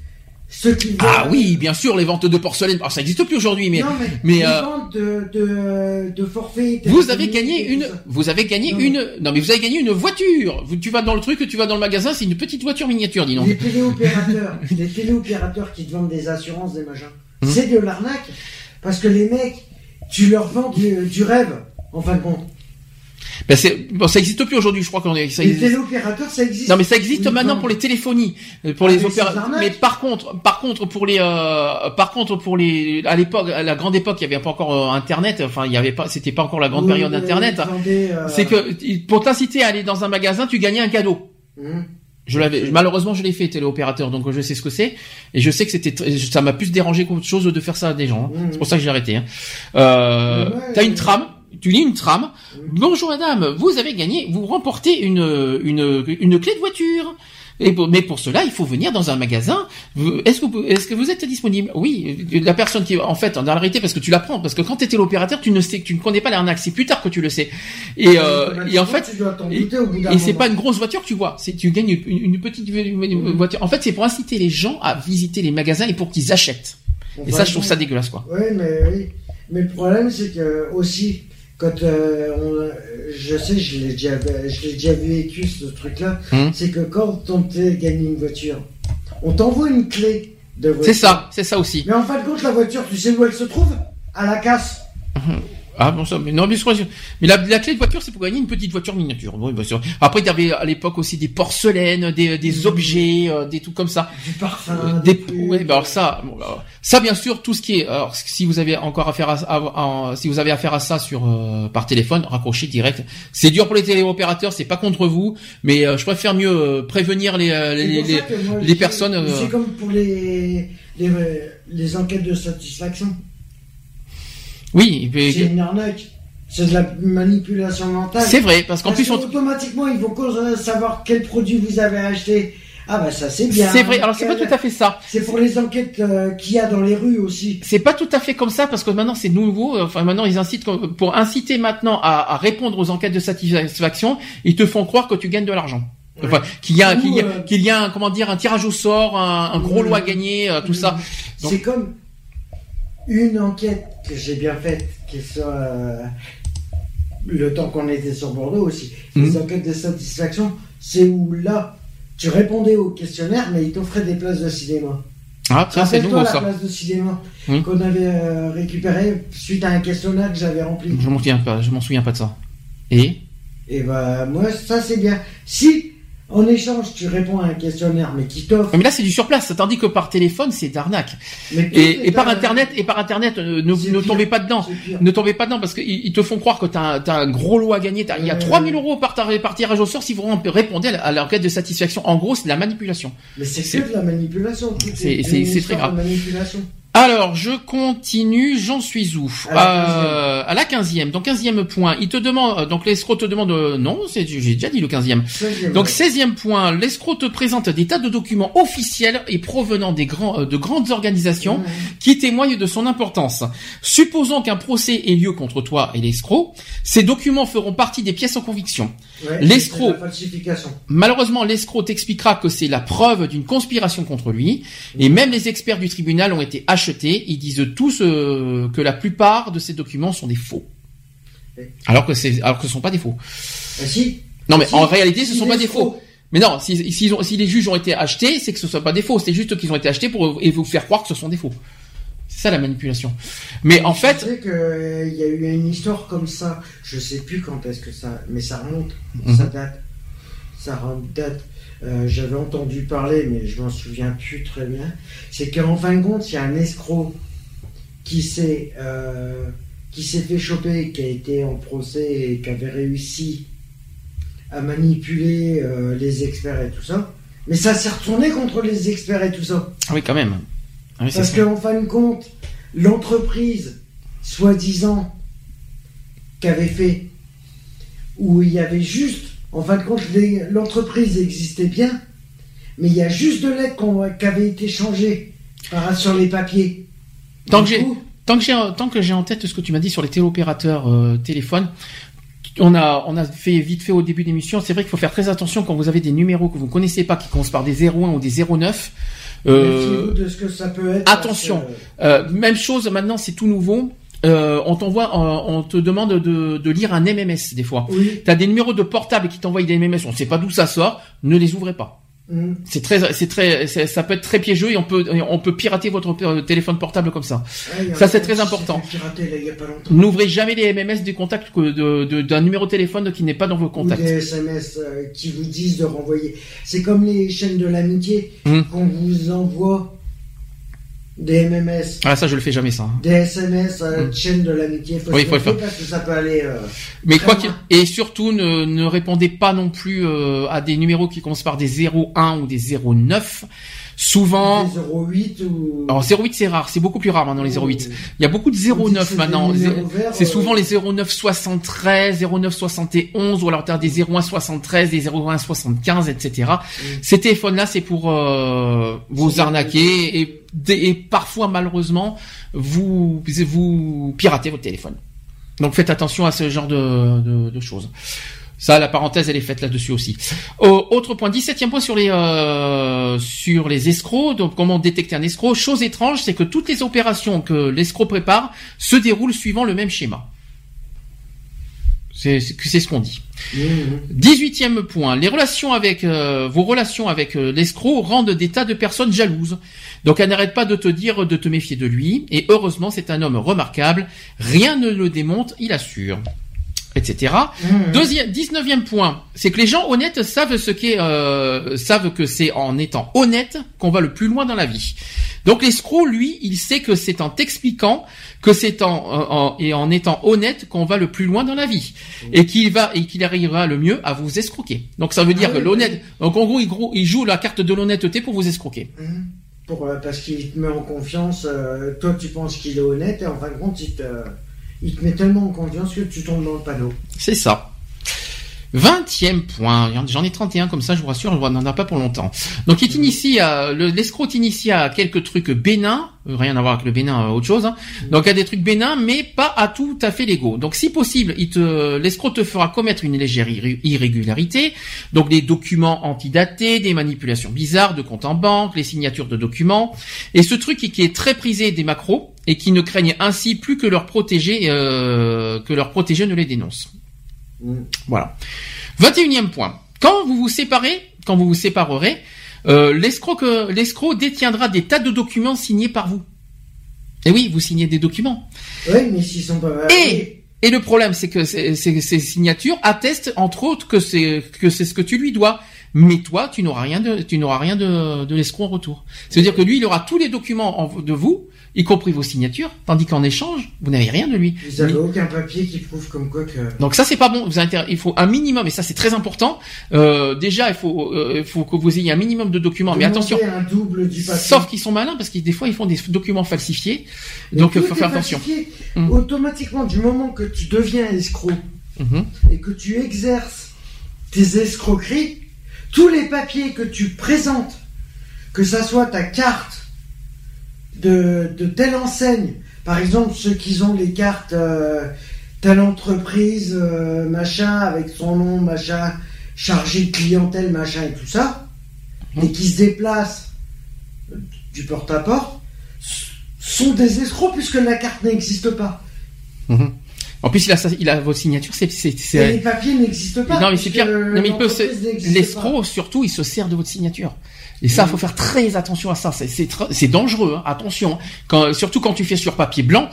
ah oui, bien sûr, les ventes de porcelaine. Alors, ça n'existe plus aujourd'hui, mais mais, les euh, ventes de, de, de forfait. Vous avez gagné une, vous avez gagné une, non mais vous avez gagné une voiture. Tu vas dans le truc, tu vas dans le magasin, c'est une petite voiture miniature, dis donc. Les téléopérateurs, (laughs) les téléopérateurs qui te vendent des assurances, des machins, hum. c'est de l'arnaque parce que les mecs, tu leur vends du, du rêve en fin de compte. Ben c'est bon, ça existe plus aujourd'hui, je crois qu'on est. Ça les téléopérateurs, ça existe. Non, mais ça existe maintenant pour les téléphonies, euh, pour les ah, opérateurs. Mais par contre, par contre pour les, euh, par contre pour les, à l'époque, à la grande époque, il y avait pas encore euh, Internet. Enfin, il y avait pas, c'était pas encore la grande période d'Internet. C'est que pour t'inciter à aller dans un magasin, tu gagnais un cadeau. Hum. Je l'avais, malheureusement, je l'ai fait téléopérateur, donc je sais ce que c'est, et je sais que c'était, ça m'a plus dérangé qu'autre chose de faire ça à des gens. Hein. Hum. C'est pour ça que j'ai arrêté. Hein. Euh, T'as une trame tu lis une trame. Bonjour madame, vous avez gagné, vous remportez une, une, une clé de voiture. Et pour- mais pour cela, il faut venir dans un magasin. Est-ce que, vous- est-ce que vous êtes disponible? Oui, la personne qui, en fait, en réalité, parce que tu l'apprends, parce que quand tu étais l'opérateur, tu ne sais, tu ne connais pas l'arnaque. C'est plus tard que tu le sais. Et, euh, et en fait, et, c'est pas une grosse voiture que tu vois. C'est tu gagnes une, une petite une voiture. En fait, c'est pour inciter les gens à visiter les magasins et pour qu'ils achètent. Et ça, je trouve ça dégueulasse, quoi. Oui, mais oui. Mais le problème, c'est que aussi, quand euh, on- je sais, je l'ai déjà, je l'ai déjà vécu ce truc-là, Hum. c'est que quand on t'a gagné une voiture, on t'envoie une clé de voiture. C'est ça, c'est ça aussi. Mais en fin de compte, la voiture, tu sais où elle se trouve? À la casse. Ah bon ça, mais non mais, je crois que- mais la, la clé de voiture c'est pour gagner une petite voiture miniature. Oui, bien sûr. Après il y avait à l'époque aussi des porcelaines, des, des objets, euh, des trucs comme ça. Du parfum. Euh, des des, trucs. ouais, bah alors ça, bon, alors, ça bien sûr, tout ce qui est, alors si vous avez encore affaire à, à- à- si vous avez affaire à ça sur euh, par téléphone, raccrochez direct. C'est dur pour les téléopérateurs, c'est pas contre vous, mais euh, je préfère mieux euh, prévenir les euh, les, les- moi, personnes, C'est comme pour les, les, les enquêtes de satisfaction. Oui, mais- C'est une arnaque. C'est de la manipulation mentale. c'est vrai parce qu'en plus on, que automatiquement, ils vont cause- savoir quel produit vous avez acheté. Ah bah ça c'est bien. c'est vrai. Alors c'est pas Quel- tout à fait ça. C'est pour les enquêtes euh, qu'il y a dans les rues aussi. C'est pas tout à fait comme ça parce que maintenant c'est nouveau. Enfin maintenant ils incitent comme- pour inciter maintenant à, à répondre aux enquêtes de satisfaction, ils te font croire que tu gagnes de l'argent. Enfin, qu'il y a, qu'il y a, euh, y a un, comment dire, un tirage au sort, un, un gros lot à euh, gagner, euh, tout ça. C'est comme une enquête que j'ai bien faite, qui sur euh, le temps qu'on était sur Bordeaux aussi. Les Mhm. enquêtes de satisfaction, c'est où là, tu répondais au questionnaire, mais ils t'offraient des places de cinéma. Ah, ça c'est nouveau la ça. place de cinéma Mhm. qu'on avait euh, récupérée suite à un questionnaire que j'avais rempli. Je m'en souviens pas, je m'en souviens pas de ça. Et? Et bah moi ça c'est bien. Si en échange tu réponds à un questionnaire mais qui t'offre mais là c'est du surplace, tandis que par téléphone c'est d'arnaque. Et, par à- internet, et par internet, euh, ne, tombez pas dedans. Ne tombez pas dedans parce qu'ils ils te font croire que t'as as un gros lot à gagner. Il y a Euh. 3000 euros par, tirage au sort si vous répondez à l'enquête de satisfaction. En gros, c'est de la manipulation. Mais c'est de la manipulation. c'est- très manipulation. Alors, je continue, j'en suis où? À la Euh, À la 15e. Donc 15e point, il te demande, euh, donc l'escroc te demande, euh, non, j'ai déjà dit le 15e. Seizième. Donc 16e point, l'escroc te présente des tas de documents officiels et provenant des grands, de grandes organisations Mmh. qui témoignent de son importance. Supposons qu'un procès ait lieu contre toi et l'escroc, ces documents feront partie des pièces en conviction. Ouais, l'escroc. Malheureusement, l'escroc t'expliquera que c'est la preuve d'une conspiration contre lui, et même les experts du tribunal ont été achetés. Ils disent tous euh, que la plupart de ces documents sont des faux, alors que c'est alors que ce sont pas des faux. Ah, si. Non, mais Si, en réalité, ce si sont pas des faux. Mais non, si, ont- si les juges ont été achetés, c'est que ce sont pas des faux. C'est juste qu'ils ont été achetés pour et vous faire croire que ce sont des faux. C'est ça la manipulation. Mais en Je fait, sais qu'il y a eu une histoire comme ça. Je sais plus quand est-ce que ça, mais ça remonte, Mhm. ça date, ça date. Euh, J'avais entendu parler, mais je m'en souviens plus très bien. C'est qu'en fin de compte, il y a un escroc qui s'est euh, qui s'est fait choper, qui a été en procès et qui avait réussi à manipuler euh, les experts et tout ça. Mais ça s'est retourné contre les experts et tout ça. ah oui, quand même. Oui, Parce qu'en fin de compte, l'entreprise, soi-disant, qu'avait fait, où il y avait juste, en fin de compte, l'entreprise existait bien, mais il y a juste de l'aide qui avait été changée par, sur les papiers. Tant Du que j'ai- coup, Tant que j'ai tant que j'ai en tête ce que tu m'as dit sur les téléopérateurs euh, téléphone, on a on a fait vite fait au début d'émission. C'est vrai qu'il faut faire très attention quand vous avez des numéros que vous ne connaissez pas qui commencent par des 01 ou des 09. Euh, méfiez-vous de ce que ça peut être. attention. euh, même chose maintenant, c'est tout nouveau. Euh, on t'envoie, on te demande de, de lire un MMS des fois. oui. T'as des numéros de portable qui t'envoient des MMS. On sait pas d'où ça sort. Ne les ouvrez pas. Hum. C'est très, c'est très, ça peut être très piégeux et on peut, on peut pirater votre euh, téléphone portable comme ça. Ça, c'est très important. N'ouvrez jamais les MMS des contacts d'un numéro de téléphone qui n'est pas dans vos Ou contacts. des SMS euh, qui vous disent de renvoyer. C'est comme les chaînes de l'amitié Hum. qu'on vous envoie des MMS. Ah ça je le fais jamais ça. Des SMS, euh, Mm. chaîne de l'amitié, faut Oui, se faut le faire. parce que ça peut aller. euh, Mais quoi qu'il et surtout ne, ne répondez pas non plus euh, à des numéros qui commencent par des 01 ou des 09 Souvent, Des 08 ou. alors 08 c'est rare, c'est beaucoup plus rare maintenant les 08. Il y a beaucoup de On dit que 09 c'est maintenant. C'est euh, souvent les 09 73, 09 71 ou alors t'as des 01 73, des 01 75, etc. Ces téléphones-là, c'est pour euh, vous arnaquer et, et parfois malheureusement vous vous piratez votre téléphone. Donc faites attention à ce genre de, de, de choses. Ça, la parenthèse, elle est faite là-dessus aussi. Au- autre point, 17e point sur les euh, sur les escrocs. Donc, comment détecter un escroc? Chose étrange, c'est que toutes les opérations que l'escroc prépare se déroulent suivant le même schéma. C'est ce qu'on dit. Mhm. 18e point, les relations avec euh, vos relations avec euh, l'escroc rendent des tas de personnes jalouses. Donc elle n'arrête pas de te dire de te méfier de lui et heureusement c'est un homme remarquable, rien ne le démonte, il assure. Etc. Mhm. Deuxième, 19e point, c'est que les gens honnêtes savent ce qu'est, euh, savent que c'est en étant honnête qu'on va le plus loin dans la vie. Donc l'escroc, lui, il sait que c'est en t'expliquant que c'est en, en- et en étant honnête qu'on va le plus loin dans la vie et qu'il va et qu'il arrivera le mieux à vous escroquer. Donc ça veut dire Ah que oui, l'honnête, donc en gros, il, joue la carte de l'honnêteté pour vous escroquer. Mhm. Pour, euh, parce qu'il te met en confiance, euh, toi tu penses qu'il est honnête et en fin de compte il te, il te met tellement en confiance que tu tombes dans le panneau. C'est ça. Vingtième point, j'en ai 31 comme ça, je vous rassure, on n'en a pas pour longtemps. Donc il t'initie à, le- l'escroc t'initie à quelques trucs bénins, euh, rien à voir avec le bénin, euh, autre chose. hein. Donc à des trucs bénins, mais pas à tout à fait légaux. Donc si possible, il te, l'escroc te fera commettre une légère irré- irrégularité, donc des documents antidatés, des manipulations bizarres de comptes en banque, les signatures de documents, et ce truc qui est très prisé des macros et qui ne craignent ainsi plus que leur protégé, euh, que leur protégé ne les dénonce. Mhm. Voilà. 21e point. Quand vous vous séparez, quand vous vous séparerez, euh, l'escroc, l'escroc détiendra des tas de documents signés par vous. Et oui, vous signez des documents. Oui, mais s'ils sont pas. Et- Et le problème, c'est que ces, ces- ces signatures attestent, entre autres, que c'est que c'est ce que tu lui dois. Mais toi, tu n'auras rien de, tu n'auras rien de, de l'escroc en retour. C'est-à-dire que lui, il aura tous les documents en- de vous, y compris vos signatures, tandis qu'en échange, vous n'avez rien de lui. Vous avez aucun papier qui prouve comme quoi que. Donc ça c'est pas bon. Vous il faut un minimum et ça c'est très important. Euh, déjà il faut euh, il faut que vous ayez un minimum de documents. Mais attention, un double du papier. sauf qu'ils sont malins parce que des fois ils font des documents falsifiés. Donc il faut faire attention. Mhm. Automatiquement, du moment que tu deviens escroc Mhm. et que tu exerces tes escroqueries, tous les papiers que tu présentes, que ça soit ta carte de, de telle enseigne, par exemple ceux qui ont les cartes euh, telle entreprise, euh, machin, avec son nom, machin, chargé de clientèle, machin et tout ça, et qui se déplacent euh, du porte-à-porte, sont des escrocs puisque la carte n'existe pas. Mhm. En plus il a sa- il a votre signature. C'est les papiers n'existent pas. Non mais c'est pire. Non mais il peut l'escroc surtout il se sert de votre signature. Et ça, faut faire très attention à ça. C'est dangereux. hein. Attention. Quand, surtout quand tu fais sur papier blanc.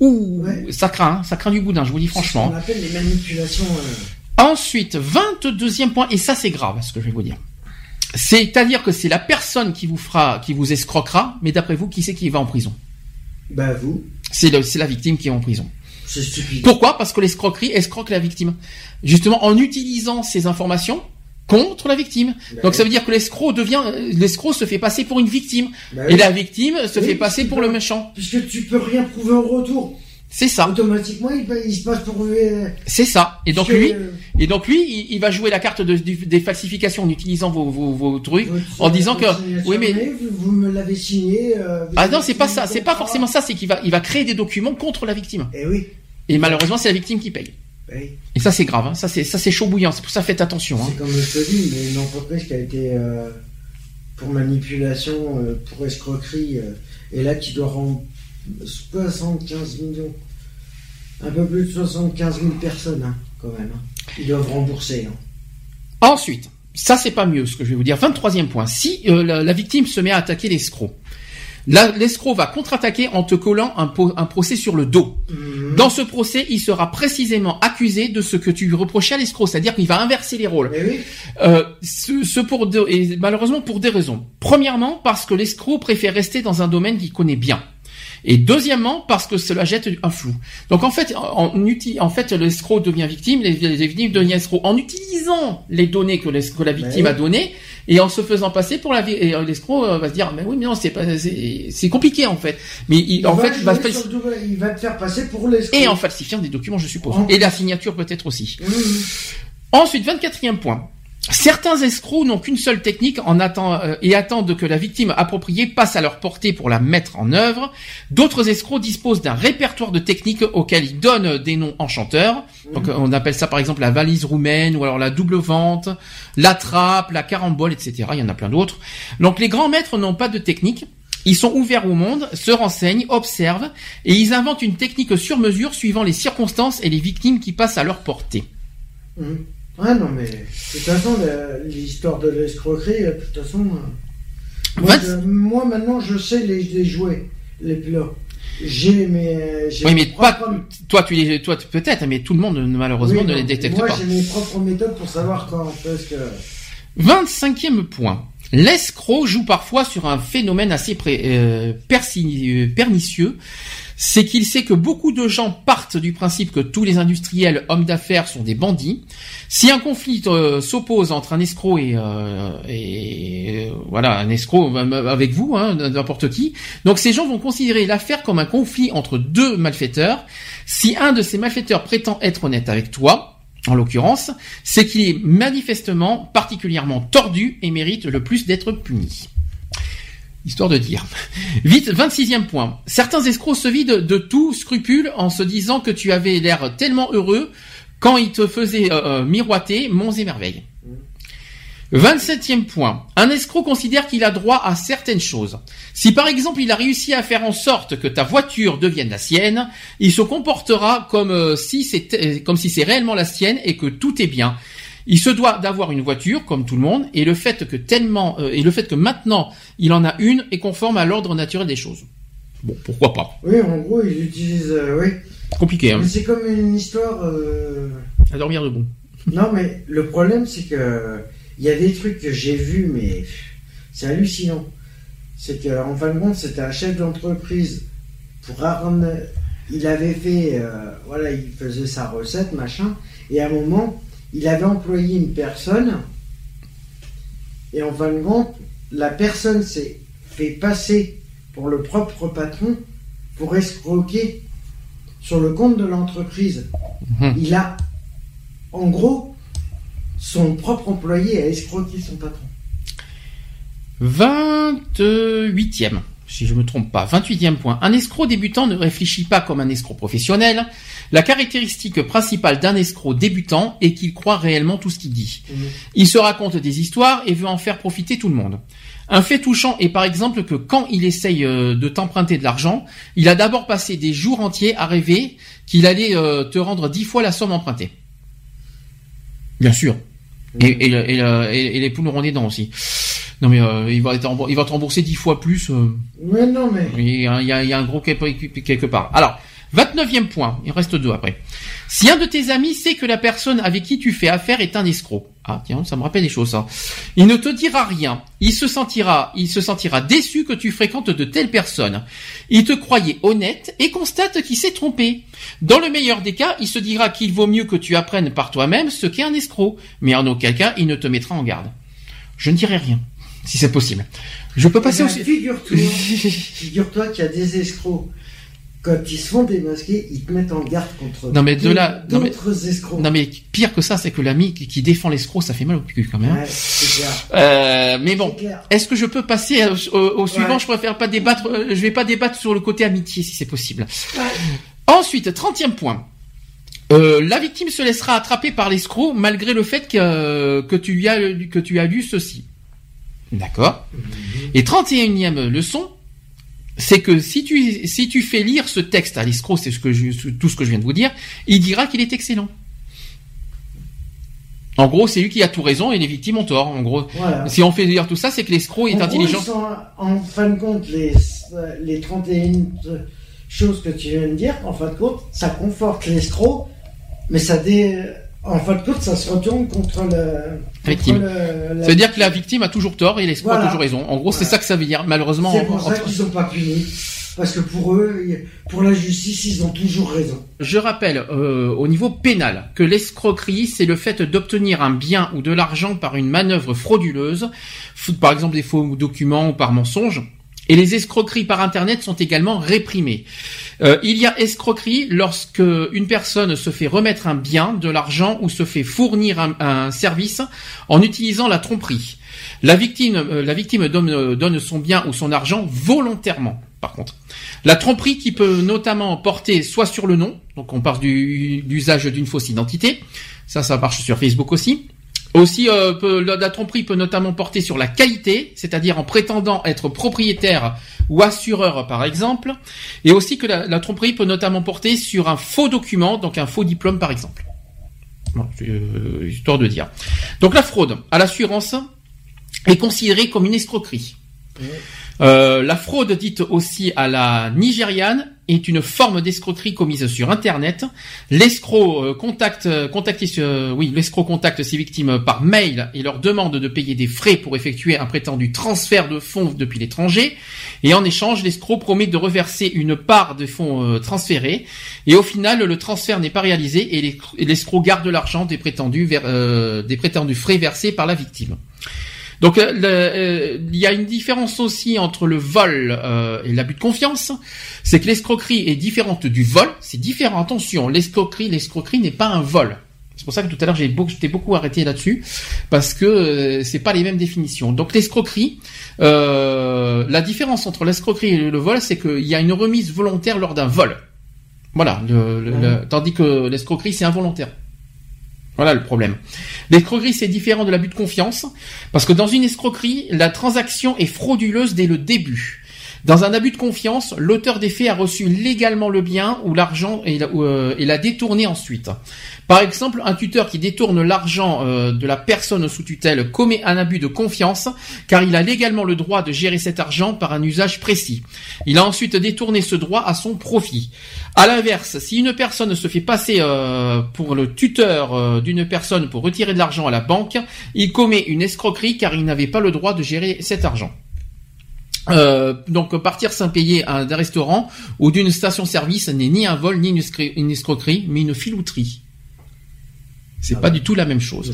Ouh, Ouais. ça craint, hein. ça craint du boudin. Je vous dis franchement. Ce qu'on appelle les manipulations. euh, Ensuite, 22e point, et ça c'est grave, ce que je vais vous dire. C'est-à-dire que c'est la personne qui vous fera, qui vous escroquera, mais d'après vous, qui c'est qui va en prison? Bah vous, c'est la victime qui est en prison. c'est stupide. Pourquoi? Parce que l'escroquerie escroque la victime. Justement, en utilisant ces informations contre la victime. Bah Donc ça veut dire que l'escroc devient, euh, l'escroc se fait passer pour une victime, Bah et oui. la victime se Oui, fait passer pour le méchant. Puisque tu peux rien prouver en retour. C'est ça, Automatiquement, il, il se passe pour. euh, c'est ça. Et donc lui, euh, et donc lui, il, il va jouer la carte de- du- des falsifications en utilisant vos, vos, vos trucs. votre- en disant que- oui, mais- vous, vous me l'avez signé. euh, Ah non, c'est pas ça, c'est pas forcément ça, c'est qu'il va, il va créer des documents contre la victime. Eh oui. Et malheureusement, c'est la victime qui paye. Et ça, c'est grave, hein. ça, c'est, ça, c'est chaud bouillant. C'est pour ça, faites attention. Hein. C'est comme je te dis, il y a une entreprise qui a été euh, pour manipulation, euh, pour escroquerie, euh, et là qui doit rendre 75 millions. Un peu plus de 75 000 personnes, hein, quand même. Ils doivent rembourser. Ensuite, ça, c'est pas mieux, ce que je vais vous dire. 23e point. Si la, la victime se met à attaquer l'escroc, l'escroc va contre-attaquer en te collant un, procès sur le dos. Mhm. Dans ce procès, il sera précisément accusé de ce que tu lui reprochais à l'escroc, c'est-à-dire qu'il va inverser les rôles. Oui, Euh, ce, ce pour deux, et malheureusement pour des raisons. Premièrement, parce que l'escroc préfère rester dans un domaine qu'il connaît bien. Et deuxièmement, parce que cela jette un flou. Donc en fait, en, en, fait, l'escroc devient victime, les, les victimes deviennent escrocs. En utilisant les données que, que la victime a données, et en se faisant passer pour la vie. Et euh, l'escroc euh, va se dire, mais oui, mais non, c'est pas, c'est compliqué en fait. Mais il, Il en fait, il va, le double- il va te faire passer pour les et en falsifiant des documents, je suppose. Et la signature peut-être aussi. Mmh. Ensuite, 24e point. Certains escrocs n'ont qu'une seule technique en euh, et attendent que la victime appropriée passe à leur portée pour la mettre en œuvre. D'autres escrocs disposent d'un répertoire de techniques auxquels ils donnent des noms enchanteurs. Donc euh, on appelle ça par exemple la valise roumaine ou alors la double vente, la trappe, la carambole, etc. Il y en a plein d'autres. Donc les grands maîtres n'ont pas de technique. Ils sont ouverts au monde, se renseignent, observent et ils inventent une technique sur mesure suivant les circonstances et les victimes qui passent à leur portée. Mhm. Ah non, mais de toute façon, l'histoire de l'escroquerie, euh, de toute façon. euh, Moi, je- moi, maintenant, je sais les, les jouer, les plats. J'ai mes. j'ai Oui, mes mais pas propres- toi, tu les, toi peut-être, mais tout le monde malheureusement Oui, ne les détecte moi, pas. j'ai mes propres méthodes pour savoir quand est-ce que. 25e point. L'escroc joue parfois sur un phénomène assez pré- euh, persi- euh, pernicieux. C'est qu'il sait que beaucoup de gens partent du principe que tous les industriels hommes d'affaires sont des bandits. Si un conflit euh, s'oppose entre un escroc et, euh, euh, voilà un escroc avec vous, hein, n'importe qui, donc ces gens vont considérer l'affaire comme un conflit entre deux malfaiteurs. Si un de ces malfaiteurs prétend être honnête avec toi, en l'occurrence, c'est qu'il est manifestement particulièrement tordu et mérite le plus d'être puni. Histoire de dire. Vite, 26e point. Certains escrocs se vident de tout scrupule en se disant que tu avais l'air tellement heureux quand ils te faisaient euh, euh, miroiter monts et merveilles. 27e point. Un escroc considère qu'il a droit à certaines choses. Si par exemple il a réussi à faire en sorte que ta voiture devienne la sienne, il se comportera comme euh, si c'était comme si c'est réellement la sienne et que tout est bien. Il se doit d'avoir une voiture comme tout le monde et le fait que tellement euh, et le fait que maintenant il en a une est conforme à l'ordre naturel des choses. Bon, pourquoi pas Oui, en gros, ils utilisent. euh, oui. Compliqué, hein Mais c'est comme une histoire. euh, À dormir debout. Non, mais le problème, c'est que. Il y a des trucs que j'ai vus, mais. C'est hallucinant. C'est qu'en fin de compte, c'était un chef d'entreprise. Pour. Il avait fait. voilà, il faisait sa recette, machin. Et à un moment, il avait employé une personne. Et en fin de compte, la personne s'est fait passer pour le propre patron pour escroquer sur le compte de l'entreprise. Mhm. Il a, en gros, son propre employé a escroqué son patron. 28e, si je me trompe pas. 28e point. Un escroc débutant ne réfléchit pas comme un escroc professionnel. La caractéristique principale d'un escroc débutant est qu'il croit réellement tout ce qu'il dit. Il se raconte des histoires et veut en faire profiter tout le monde. Un fait touchant est par exemple que quand il essaye euh, de t'emprunter de l'argent, il a d'abord passé des jours entiers à rêver qu'il allait euh, te rendre dix fois la somme empruntée. Bien sûr. Et les poules auront des dents aussi. Non mais euh, il va être remboursé- il va te rembourser dix fois plus. euh, Mais non, mais. il y a, il y a- il y a un gros quelque quelque part. Alors, 29e point, il reste deux après. Si un de tes amis sait que la personne avec qui tu fais affaire est un escroc, ah tiens, ça me rappelle des choses ça. Il ne te dira rien. Il se sentira, il se sentira déçu que tu fréquentes de telles personnes. Il te croyait honnête et constate qu'il s'est trompé. Dans le meilleur des cas, il se dira qu'il vaut mieux que tu apprennes par toi-même ce qu'est un escroc, mais en aucun cas, il ne te mettra en garde. Je ne dirai rien, si c'est possible. Je peux passer Eh au... ben, Figure-toi (laughs) figure-toi qu'il y a des escrocs. Quand ils se font démasquer, ils te mettent en garde contre Non, mais de là- non, mais- escrocs. Non mais pire que ça, c'est que l'ami qui, qui défend l'escroc, ça fait mal au cul quand même. Ouais, clair. Euh, mais bon, est-ce que je peux passer au, suivant Ouais. Je préfère pas débattre. euh, je vais pas débattre sur le côté amitié si c'est possible. Ouais. Ensuite, 30e point. Euh, la victime se laissera attraper par l'escroc malgré le fait que, que tu lui as que tu as lu ceci. D'accord. Et 31e leçon, c'est que si tu si tu fais lire ce texte à l'escroc, c'est ce que je, tout ce que je viens de vous dire, il dira qu'il est excellent. En gros, c'est lui qui a tout raison et les victimes ont tort. En gros, Voilà. si on fait lire tout ça, c'est que l'escroc est En intelligent. sont, en fin de compte, les, les 31 choses que tu viens de dire, en fin de compte, ça conforte l'escroc, mais ça dé... en fin de compte, ça se retourne contre le. Victime. le- la- Ça veut dire que la victime a toujours tort et l'escroc a toujours raison. En gros, c'est ça que ça veut dire. Malheureusement, C'est pour en- ça qu'ils sont pas punis. parce que pour eux, pour la justice, ils ont toujours raison. Je rappelle euh, au niveau pénal que l'escroquerie, c'est le fait d'obtenir un bien ou de l'argent par une manœuvre frauduleuse, par exemple des faux documents ou par mensonge. Et les escroqueries par Internet sont également réprimées. Euh, il y a escroquerie lorsque une personne se fait remettre un bien, de l'argent ou se fait fournir un, service en utilisant la tromperie. La victime, euh, la victime donne, euh, donne son bien ou son argent volontairement. Par contre, la tromperie qui peut notamment porter soit sur le nom, donc on parle du d'usage d'une fausse identité, ça, ça marche sur Facebook aussi, aussi, euh, la tromperie peut notamment porter sur la qualité, c'est-à-dire en prétendant être propriétaire ou assureur, par exemple, et aussi que la, tromperie peut notamment porter sur un faux document, donc un faux diplôme, par exemple. Bon, euh, histoire de dire. Donc la fraude à l'assurance est considérée comme une escroquerie. Euh, la fraude dite aussi à la nigériane est une forme d'escroquerie commise sur Internet. L'escroc euh, contacte, euh, euh, contacte ses victimes par mail et leur demande de payer des frais pour effectuer un prétendu transfert de fonds depuis l'étranger. Et en échange, l'escroc promet de reverser une part des fonds transférés. Et au final, le transfert n'est pas réalisé et l'escroc garde l'argent des prétendus frais versés par la victime. Donc euh, euh, il y a une différence aussi entre le vol euh, et l'abus de confiance, c'est que l'escroquerie est différente du vol, c'est différent. Attention, l'escroquerie, l'escroquerie n'est pas un vol. C'est pour ça que tout à l'heure j'ai beaucoup, j'étais beaucoup arrêté là-dessus parce que c'est pas les mêmes définitions. Donc l'escroquerie, la différence entre l'escroquerie et le vol, c'est qu'il y a une remise volontaire lors d'un vol. Voilà, tandis que l'escroquerie c'est involontaire. Voilà le problème. L'escroquerie, c'est différent de l'abus de confiance, parce que dans une escroquerie, la transaction est frauduleuse dès le début. Dans un abus de confiance, l'auteur des faits a reçu légalement le bien ou l'argent et l'a euh, détourné ensuite. Par exemple, un tuteur qui détourne l'argent euh, de la personne sous tutelle commet un abus de confiance car il a légalement le droit de gérer cet argent par un usage précis. Il a ensuite détourné ce droit à son profit. À l'inverse, si une personne se fait passer euh, pour le tuteur d'une personne pour retirer de l'argent à la banque, il commet une escroquerie car il n'avait pas le droit de gérer cet argent. Euh, donc partir sans payer d'un restaurant ou d'une station-service n'est ni un vol ni une, escroquerie, mais une filouterie. C'est ah pas du tout la même chose.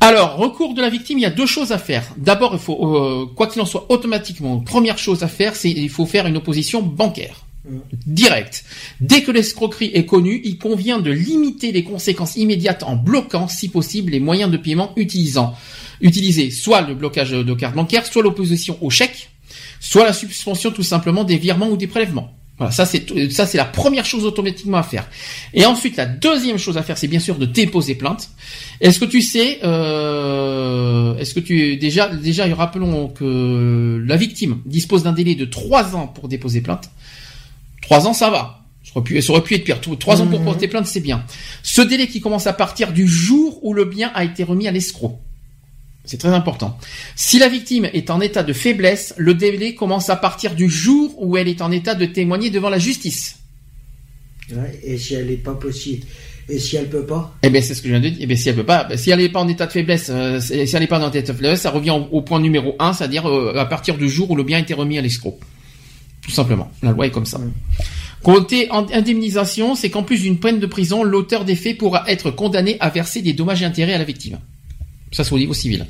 Alors, recours de la victime, il y a deux choses à faire. D'abord, il faut, euh, quoi qu'il en soit, automatiquement, première chose à faire, c'est il faut faire une opposition bancaire. Mm. Direct. Dès que l'escroquerie est connue, il convient de limiter les conséquences immédiates en bloquant, si possible, les moyens de paiement utilisant utiliser soit le blocage de carte bancaire, soit l'opposition au chèque, soit la suspension tout simplement des virements ou des prélèvements. Voilà, ça c'est ça c'est la première chose automatiquement à faire. Et ensuite la deuxième chose à faire, c'est bien sûr de déposer plainte. Est-ce que tu sais, euh, est-ce que tu déjà déjà rappelons que la victime dispose d'un délai de trois ans pour déposer plainte. Trois ans, ça va. Ça aurait pu, ça aurait pu être pire. Trois ans pour mhm. porter plainte, c'est bien. Ce délai qui commence à partir du jour où le bien a été remis à l'escroc. C'est très important. Si la victime est en état de faiblesse, le délai commence à partir du jour où elle est en état de témoigner devant la justice. et si elle n'est pas possible, et si elle peut pas? Eh bien, c'est ce que je viens de dire. Eh bien, si elle peut pas, ben, si elle n'est pas en état de faiblesse, euh, si elle n'est pas en état de faiblesse, ça revient au, point numéro un, c'est-à-dire euh, à partir du jour où le bien a été remis à l'escroc. Tout simplement. La loi est comme ça. Côté indemnisation, c'est qu'en plus d'une peine de prison, l'auteur des faits pourra être condamné à verser des dommages et intérêts à la victime. Ça, c'est au niveau civil.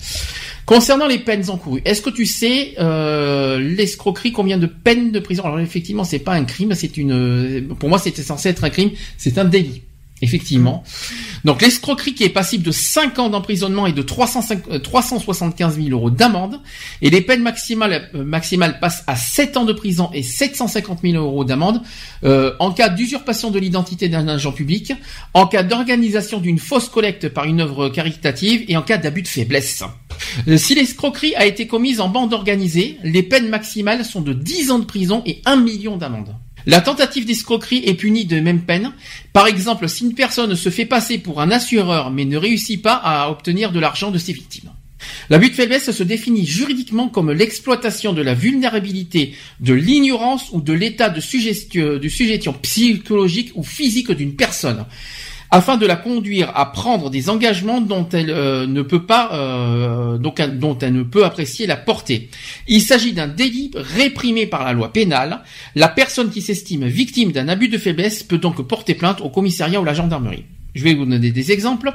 Concernant les peines encourues, est-ce que tu sais euh, l'escroquerie combien de peines de prison? Alors effectivement, c'est pas un crime, c'est une. Pour moi, c'était censé être un crime, c'est un délit. Effectivement. Donc l'escroquerie qui est passible de 5 ans d'emprisonnement et de 375 000 euh, euros d'amende. Et les peines maximales, euh, passent à 7 ans de prison et 750 000 euros d'amende euh, en cas d'usurpation de l'identité d'un agent public, en cas d'organisation d'une fausse collecte par une œuvre caritative et en cas d'abus de faiblesse. Si l'escroquerie a été commise en bande organisée, les peines maximales sont de 10 ans de prison et 1 million d'amende. La tentative d'escroquerie est punie de même peine. Par exemple, si une personne se fait passer pour un assureur mais ne réussit pas à obtenir de l'argent de ses victimes. L'abus de faiblesse se définit juridiquement comme l'exploitation de la vulnérabilité, de l'ignorance ou de l'état de, suggestion psychologique ou physique d'une personne afin de la conduire à prendre des engagements dont elle euh, ne peut pas, euh, dont elle ne peut apprécier la portée. Il s'agit d'un délit réprimé par la loi pénale. La personne qui s'estime victime d'un abus de faiblesse peut donc porter plainte au commissariat ou à la gendarmerie. Je vais vous donner des exemples.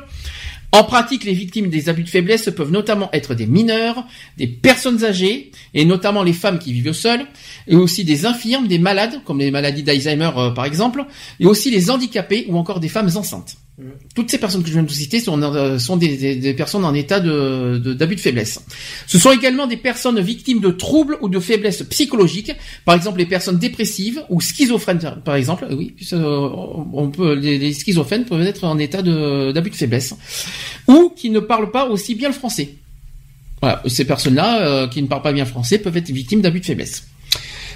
En pratique, les victimes des abus de faiblesse peuvent notamment être des mineurs, des personnes âgées, et notamment les femmes qui vivent seules, et aussi des infirmes, des malades, comme les maladies d'Alzheimer euh, par exemple, et aussi les handicapés ou encore des femmes enceintes. Toutes ces personnes que je viens de vous citer sont, euh, des, personnes en état de, d'abus de, faiblesse. Ce sont également des personnes victimes de troubles ou de faiblesses psychologiques, par exemple les personnes dépressives ou schizophrènes, par exemple. Oui, on peut, les, schizophrènes peuvent être en état d'abus de, faiblesse, ou qui ne parlent pas aussi bien le français. Voilà, ces personnes-là euh, qui ne parlent pas bien le français peuvent être victimes d'abus de faiblesse.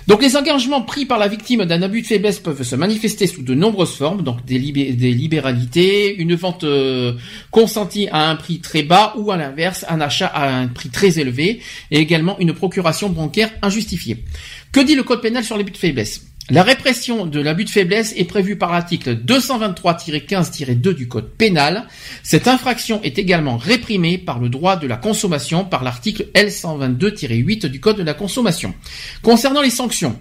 Donc les engagements pris par la victime d'un abus de faiblesse peuvent se manifester sous de nombreuses formes, donc des, libéralités, une vente euh, consentie à un prix très bas ou à l'inverse un achat à un prix très élevé, et également une procuration bancaire injustifiée. Que dit le code pénal sur l'abus de faiblesse? La répression de l'abus de faiblesse est prévue par l'article 223-15-2 du Code pénal. Cette infraction est également réprimée par le droit de la consommation par l'article L122-8 du Code de la consommation. Concernant les sanctions,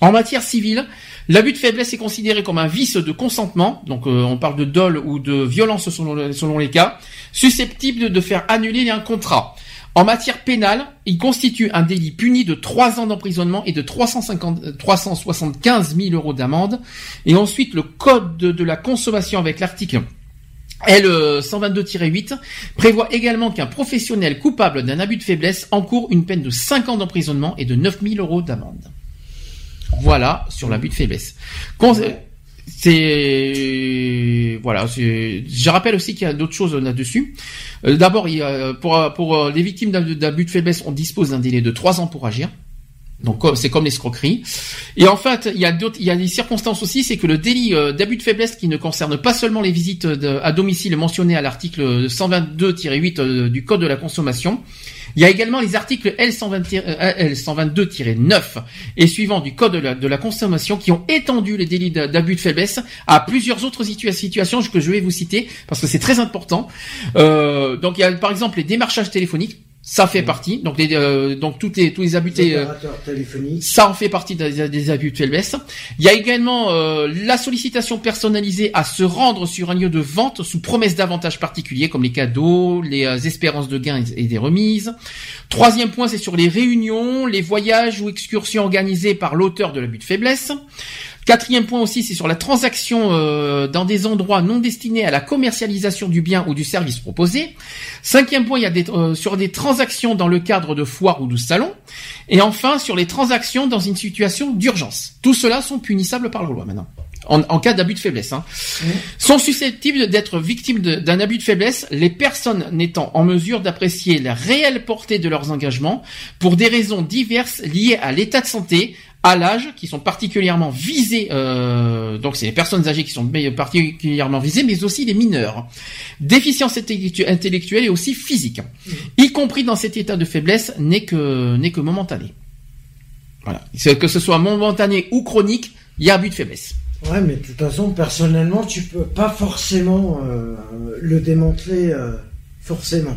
en matière civile, l'abus de faiblesse est considéré comme un vice de consentement, donc euh, on parle de dol ou de violence selon, selon les cas, susceptible de faire annuler un contrat. En matière pénale, il constitue un délit puni de 3 ans d'emprisonnement et de 350, 375 000 euros d'amende. Et ensuite, le code de, la consommation avec l'article L122-8 prévoit également qu'un professionnel coupable d'un abus de faiblesse encourt une peine de 5 ans d'emprisonnement et de 9 000 euros d'amende. Voilà sur l'abus de faiblesse c'est voilà. Je rappelle aussi qu'il y a d'autres choses là-dessus. Euh, d'abord, pour euh, les victimes d'abus de faiblesse, on dispose d'un délai de trois ans pour agir. Donc c'est comme l'escroquerie. Et en fait, il y a d'autres, il y a des circonstances aussi, c'est que le délit euh, d'abus de faiblesse qui ne concerne pas seulement les visites à domicile mentionnées à l'article 122-8 du Code de la consommation, il y a également les articles L122-9 euh, et suivants du Code de la, consommation qui ont étendu les délits d'abus de faiblesse à plusieurs autres situations que je vais vous citer parce que c'est très important. Euh, donc il y a par exemple les démarchages téléphoniques ça fait partie. Donc, les, euh, donc toutes les, tous les abus euh, ça en fait partie des, des abus de faiblesse. Il y a également euh, la sollicitation personnalisée à se rendre sur un lieu de vente sous promesse d'avantages particuliers comme les cadeaux, les espérances de gains et des remises. Troisième point, c'est sur les réunions, les voyages ou excursions organisées par l'auteur de l'abus de faiblesse. Quatrième point aussi, c'est sur la transaction euh, dans des endroits non destinés à la commercialisation du bien ou du service proposé. Cinquième point, il y a des, euh, sur des transactions dans le cadre de foires ou de salons. Et enfin, sur les transactions dans une situation d'urgence. Tout cela sont punissables par la loi maintenant. En, cas d'abus de faiblesse, hein. Mmh. sont susceptibles d'être victimes d'un abus de faiblesse les personnes n'étant en mesure d'apprécier la réelle portée de leurs engagements pour des raisons diverses liées à l'état de santé, à l'âge qui sont particulièrement visés, euh, donc c'est les personnes âgées qui sont particulièrement visées, mais aussi les mineurs. Déficience intellectuelle et aussi physique, y compris dans cet état de faiblesse, n'est que n'est que momentané. Voilà, que ce soit momentané ou chronique, il y a but de faiblesse. Ouais, mais de toute façon, personnellement, tu peux pas forcément euh, le démanteler euh, forcément.